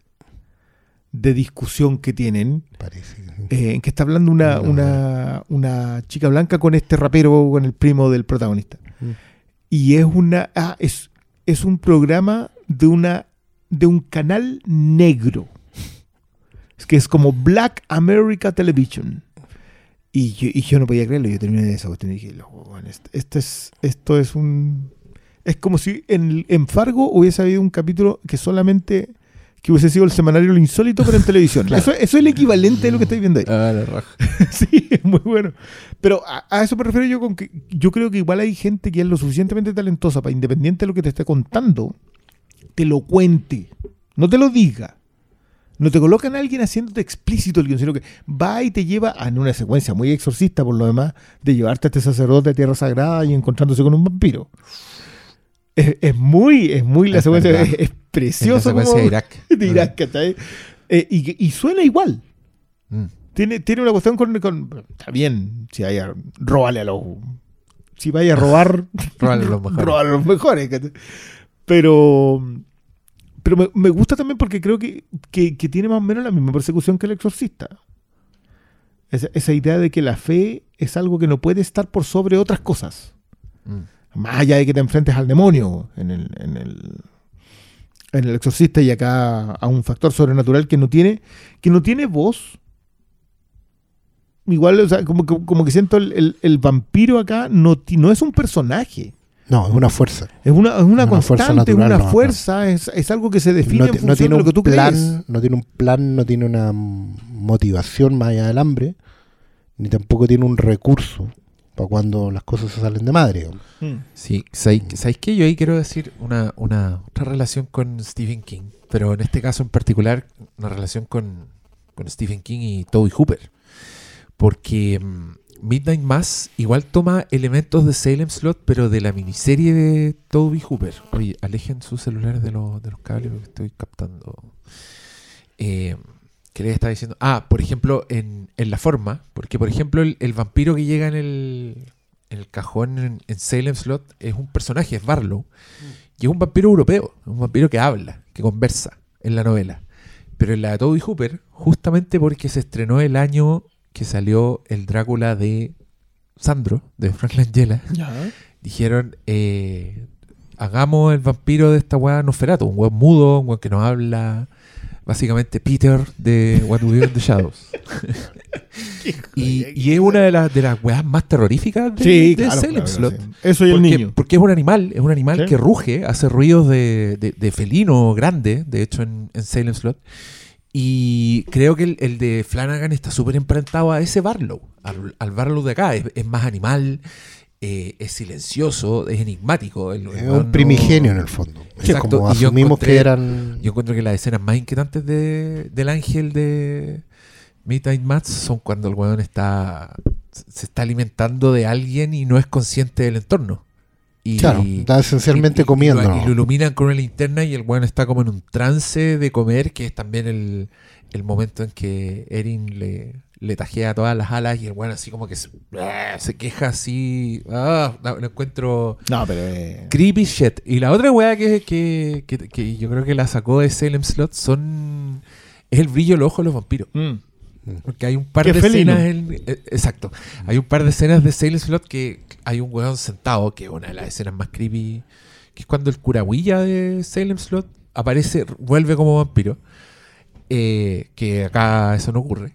[SPEAKER 3] de discusión que tienen,
[SPEAKER 2] Parece.
[SPEAKER 3] eh, en que está hablando una,
[SPEAKER 2] No,
[SPEAKER 3] una, una chica blanca con este rapero, con el primo del protagonista.
[SPEAKER 2] Mm.
[SPEAKER 3] Y es una ah, es, es un programa de una de un canal negro. Es que es como Black America Television. Y yo, y yo no podía creerlo, yo terminé de esa cuestión y dije, "Loco, weón, esto, esto es, esto es un... Es como si en, en Fargo hubiese habido un capítulo que solamente... Que hubiese sido el semanario Lo Insólito, pero en televisión.
[SPEAKER 2] Claro.
[SPEAKER 3] eso, eso es el equivalente de lo que estáis viendo ahí.
[SPEAKER 1] Ah, la raja.
[SPEAKER 3] Sí, es muy bueno. Pero a, a eso me refiero yo con que yo creo que igual hay gente que es lo suficientemente talentosa para independiente de lo que te esté contando, te lo cuente, no te lo diga. No te colocan a alguien haciéndote explícito el guion, sino que va y te lleva a- en una secuencia muy exorcista, por lo demás, de llevarte a este sacerdote a tierra sagrada y encontrándose con un vampiro. Es, es muy, es muy la
[SPEAKER 1] Es
[SPEAKER 3] secuencia,
[SPEAKER 1] verdad.
[SPEAKER 3] es, es
[SPEAKER 1] En la
[SPEAKER 3] precioso.
[SPEAKER 1] secuencia
[SPEAKER 3] como-
[SPEAKER 1] de Irak.
[SPEAKER 3] de Irak, ¿cachai? Eh, y, y suena igual.
[SPEAKER 1] Mm.
[SPEAKER 3] Tiene, tiene una cuestión con, con- Está bien, si vaya, róbale a los. Si vaya a robar,
[SPEAKER 1] Róbale a los mejores.
[SPEAKER 3] róbale a los mejores. ¿cachai? Pero. Pero me, me gusta también porque creo que, que- que tiene más o menos la misma persecución que el exorcista. Esa, esa idea de que la fe es algo que no puede estar por sobre otras cosas.
[SPEAKER 1] Mm.
[SPEAKER 3] Más allá de que te enfrentes al demonio en el, en el, en el exorcista y acá a un factor sobrenatural que no tiene, que no tiene voz. Igual, o sea, como, que- como que siento el, el- el vampiro acá no, no es un personaje.
[SPEAKER 2] No, es una fuerza.
[SPEAKER 3] Es una, es una,
[SPEAKER 2] Una fuerza
[SPEAKER 3] constante, es
[SPEAKER 2] natural,
[SPEAKER 3] una
[SPEAKER 2] no,
[SPEAKER 3] fuerza, es, es algo que se define
[SPEAKER 2] No,
[SPEAKER 3] en función
[SPEAKER 2] no tiene
[SPEAKER 3] de lo que
[SPEAKER 2] un
[SPEAKER 3] tú
[SPEAKER 2] plan,
[SPEAKER 3] crees.
[SPEAKER 2] no tiene un plan, no tiene una motivación más allá del hambre, ni tampoco tiene un recurso para cuando las cosas se salen de madre. digamos.
[SPEAKER 3] Mm.
[SPEAKER 1] Sí, ¿sabéis sabéis qué? Yo ahí quiero decir una, una otra relación con Stephen King, pero en este caso en particular una relación con, con Stephen King y Toby Hooper. Porque mm, Midnight Mass igual toma elementos de Salem Slot, pero de la miniserie de Toby Hooper. Oye, alejen sus celulares de, los- de los cables estoy captando. Eh, ¿Qué les estaba diciendo? Ah, por ejemplo, en, en la forma, porque por ejemplo el, vampiro que llega en el, en el cajón en, en Salem Slot es un personaje, es Barlow. Y es un vampiro europeo, un vampiro que habla, que conversa en la novela. Pero en la de Toby Hooper, justamente porque se estrenó el año que salió el Drácula de Sandro, de Frank Langella, dijeron, eh, hagamos el vampiro de esta weá Nosferatu, un weón mudo, un weón que no habla, básicamente Peter de What We Do in the Shadows. y, y es una de las de las weas más terroríficas de,
[SPEAKER 3] Sí,
[SPEAKER 1] de
[SPEAKER 3] claro,
[SPEAKER 1] Salem
[SPEAKER 3] claro,
[SPEAKER 1] Slot.
[SPEAKER 3] sí. Eso y el
[SPEAKER 1] Porque,
[SPEAKER 3] niño.
[SPEAKER 1] porque es un animal, es un animal
[SPEAKER 3] Sí.
[SPEAKER 1] que ruge, hace ruidos de, de- de felino grande, de hecho en, en Salem Slot. Y creo que el, el de Flanagan está súper emparentado a ese Barlow, al, al Barlow de acá. Es, es más animal, eh, es silencioso, es enigmático. El- el
[SPEAKER 2] Es un
[SPEAKER 1] no-
[SPEAKER 2] primigenio en el fondo. Es
[SPEAKER 1] Exacto,
[SPEAKER 2] como
[SPEAKER 1] y yo
[SPEAKER 2] asumimos que eran...
[SPEAKER 1] Yo encuentro que las escenas más inquietantes de, del ángel de Midnight Mass son cuando el weón está se está alimentando de alguien y no es consciente del entorno. Y,
[SPEAKER 2] Claro, está esencialmente
[SPEAKER 1] y- y-
[SPEAKER 2] comiendo.
[SPEAKER 1] Y, lo, iluminan con una linterna y el weón está como en un trance de comer, que es también el, el momento en que Erin le, le tajea todas las alas y el weón así como que se, ¡ah! se queja así. Ah, lo encuentro
[SPEAKER 3] No, pero. eh,
[SPEAKER 1] creepy shit. Y la otra weá que, que, que- que yo creo que la sacó de Salem Slot son. Es el brillo del ojo de los vampiros.
[SPEAKER 3] mm.
[SPEAKER 1] Porque hay un par
[SPEAKER 3] Qué
[SPEAKER 1] de
[SPEAKER 3] felino.
[SPEAKER 1] escenas. en- eh, exacto. Hay un par de escenas de Salem Slot que hay un weón sentado, que es una de las escenas más creepy. Que es cuando el curahuilla de Salem Slot aparece, vuelve como vampiro. Eh, que acá eso no ocurre.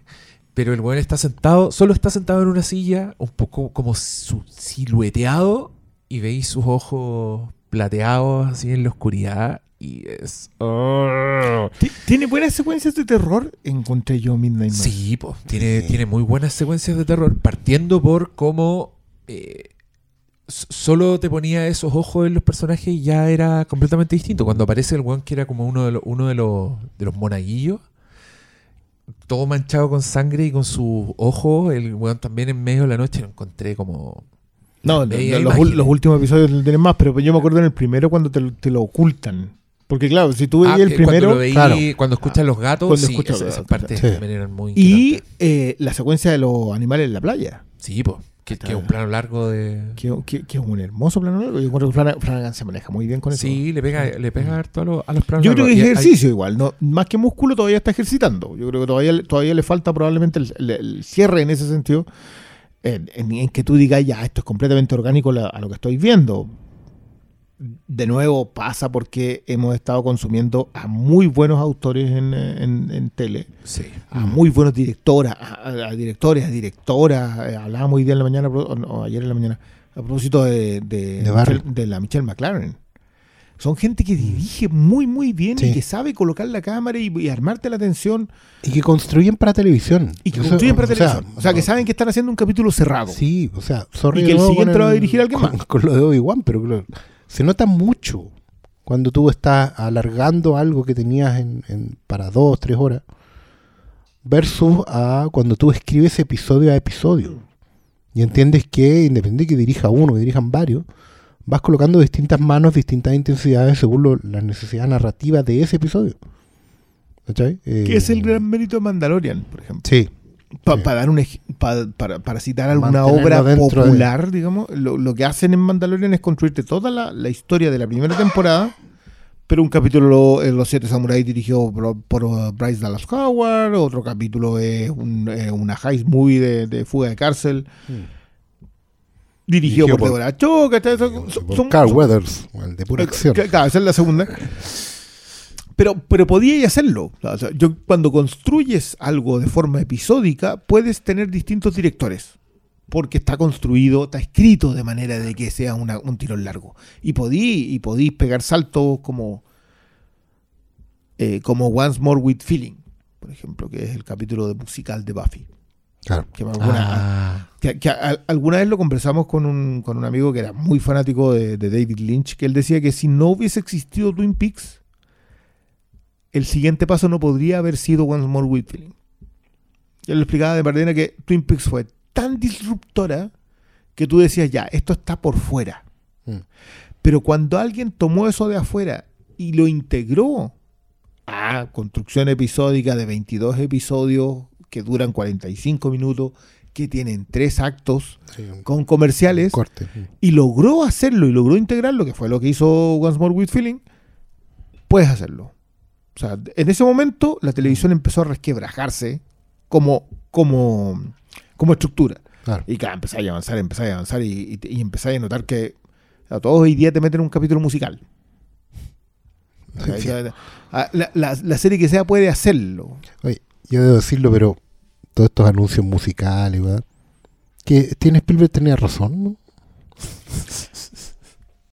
[SPEAKER 1] Pero el weón está sentado, solo está sentado en una silla, un poco como silueteado, y veis sus ojos plateados así en la oscuridad. Y es. ¡Oh!
[SPEAKER 3] Ti- Tiene buenas secuencias de terror, encontré yo Midnight Mass.
[SPEAKER 1] Sí, po, tiene,
[SPEAKER 2] Sí.
[SPEAKER 1] tiene muy buenas secuencias de terror, partiendo por cómo eh, solo te ponía esos ojos en los personajes y ya era completamente distinto. Cuando aparece el weón que era como uno de los, uno de los, de los monaguillos, todo manchado con sangre y con sus ojos, el weón también en medio de la noche lo encontré como...
[SPEAKER 3] No, lo- los, los últimos episodios tienen más, pero yo me acuerdo en el primero cuando te, lo- te lo ocultan. Porque claro, si tú veías
[SPEAKER 1] Ah,
[SPEAKER 3] el
[SPEAKER 1] cuando
[SPEAKER 3] primero
[SPEAKER 1] lo veí,
[SPEAKER 2] claro.
[SPEAKER 1] cuando escuchas los gatos,
[SPEAKER 3] Cuando
[SPEAKER 1] sí,
[SPEAKER 3] escuchas
[SPEAKER 1] esa-
[SPEAKER 3] los
[SPEAKER 1] esas
[SPEAKER 3] gatos,
[SPEAKER 1] partes
[SPEAKER 2] sí.
[SPEAKER 1] eran muy
[SPEAKER 3] y eh, la secuencia de los animales en la playa.
[SPEAKER 1] Sí, pues, que, que es un plano largo de...
[SPEAKER 3] Que, que- que es un hermoso plano largo. Yo encuentro que Flanagan, Flanagan se maneja muy bien con eso.
[SPEAKER 1] Sí, le pega, le pega harto a los, a los planos
[SPEAKER 3] Yo creo que es
[SPEAKER 1] hay-
[SPEAKER 3] ejercicio igual, no, más que músculo todavía está ejercitando. Yo creo que todavía, todavía le falta probablemente el, el- el cierre en ese sentido, en, en- en que tú digas, ya, esto es completamente orgánico a lo que estoy viendo. De nuevo pasa porque hemos estado consumiendo a muy buenos autores en, en- tele,
[SPEAKER 1] Sí.
[SPEAKER 3] a muy buenos directoras, a, a- directores, a directoras. eh, hablábamos hoy día en la mañana, o ayer en la mañana, a propósito de, de,
[SPEAKER 2] De.
[SPEAKER 3] Michelle- de la Michelle McLaren. Son gente que dirige muy, muy bien y que sabe colocar la cámara y, y armarte la atención
[SPEAKER 2] Y que construyen para televisión.
[SPEAKER 3] y que construyen para
[SPEAKER 2] o sea,
[SPEAKER 3] televisión. O sea, que saben que están haciendo un capítulo cerrado.
[SPEAKER 2] Sí, o sea, sorry
[SPEAKER 3] Y que el siguiente
[SPEAKER 2] con
[SPEAKER 3] lo va a dirigir alguien
[SPEAKER 2] con,
[SPEAKER 3] más.
[SPEAKER 2] con lo de Obi-Wan, pero claro, se nota mucho cuando tú estás alargando algo que tenías en, en- para dos, tres horas, versus a cuando tú escribes episodio a episodio. Y entiendes que, independiente de que dirija uno, que dirijan varios, vas colocando distintas manos, distintas intensidades según lo- la necesidad narrativa de ese episodio. ¿Cachai? Eh,
[SPEAKER 3] Que es el gran mérito de Mandalorian, por ejemplo.
[SPEAKER 2] Sí,
[SPEAKER 3] Pa-
[SPEAKER 2] Sí.
[SPEAKER 3] para dar un ej- pa- para, para citar alguna
[SPEAKER 2] Mantenerlo
[SPEAKER 3] obra
[SPEAKER 2] de-
[SPEAKER 3] popular, digamos, lo, lo que hacen en Mandalorian es construirte toda la, la historia de la primera temporada, pero un capítulo es Los Siete Samuráis dirigido por, por, uh, Bryce Dallas Howard, otro capítulo es un, eh, una heist movie de, de fuga de cárcel, dirigido
[SPEAKER 2] Dirigido
[SPEAKER 3] por,
[SPEAKER 2] por-
[SPEAKER 3] Deborah Chow, ¿cachai? Son- son- son-
[SPEAKER 2] Carl Weathers, el de pura acción.
[SPEAKER 3] que- Claro, esa es la segunda. Pero, pero podíais hacerlo. O sea, yo, cuando construyes algo de forma episódica, puedes tener distintos directores. Porque está construido, está escrito de manera de que sea una- un tirón largo. Y podí, y podís pegar saltos como, eh, como Once More with Feeling, por ejemplo, que es el capítulo de musical de Buffy.
[SPEAKER 2] Claro.
[SPEAKER 3] Que alguna,
[SPEAKER 1] Ah,
[SPEAKER 3] que, que a- alguna vez lo conversamos con un, con un amigo que era muy fanático de, de David Lynch, que él decía que si no hubiese existido Twin Peaks, el siguiente paso no podría haber sido Once More. Y él lo explicaba de manera que Twin Peaks fue tan disruptora que tú decías, ya, esto está por fuera.
[SPEAKER 2] Mm.
[SPEAKER 3] Pero cuando alguien tomó eso de afuera y lo integró a construcción episódica de 22 episodios que duran 45 minutos, que tienen tres actos
[SPEAKER 2] Sí,
[SPEAKER 3] con comerciales,
[SPEAKER 2] corte.
[SPEAKER 3] y logró hacerlo y logró integrarlo, que fue lo que hizo Once More with Feeling, puedes hacerlo. O sea, en ese momento la televisión empezó a resquebrajarse como, como, como estructura.
[SPEAKER 2] Claro.
[SPEAKER 3] Y claro, empezáis a avanzar, empezáis a avanzar y, y, y empezáis a notar que a todos hoy día te meten un capítulo musical.
[SPEAKER 2] Sí.
[SPEAKER 3] la- la serie que sea puede hacerlo.
[SPEAKER 2] Oye, yo debo decirlo, pero todos estos anuncios musicales, ¿verdad? Que tiene Spielberg tenía razón, ¿no?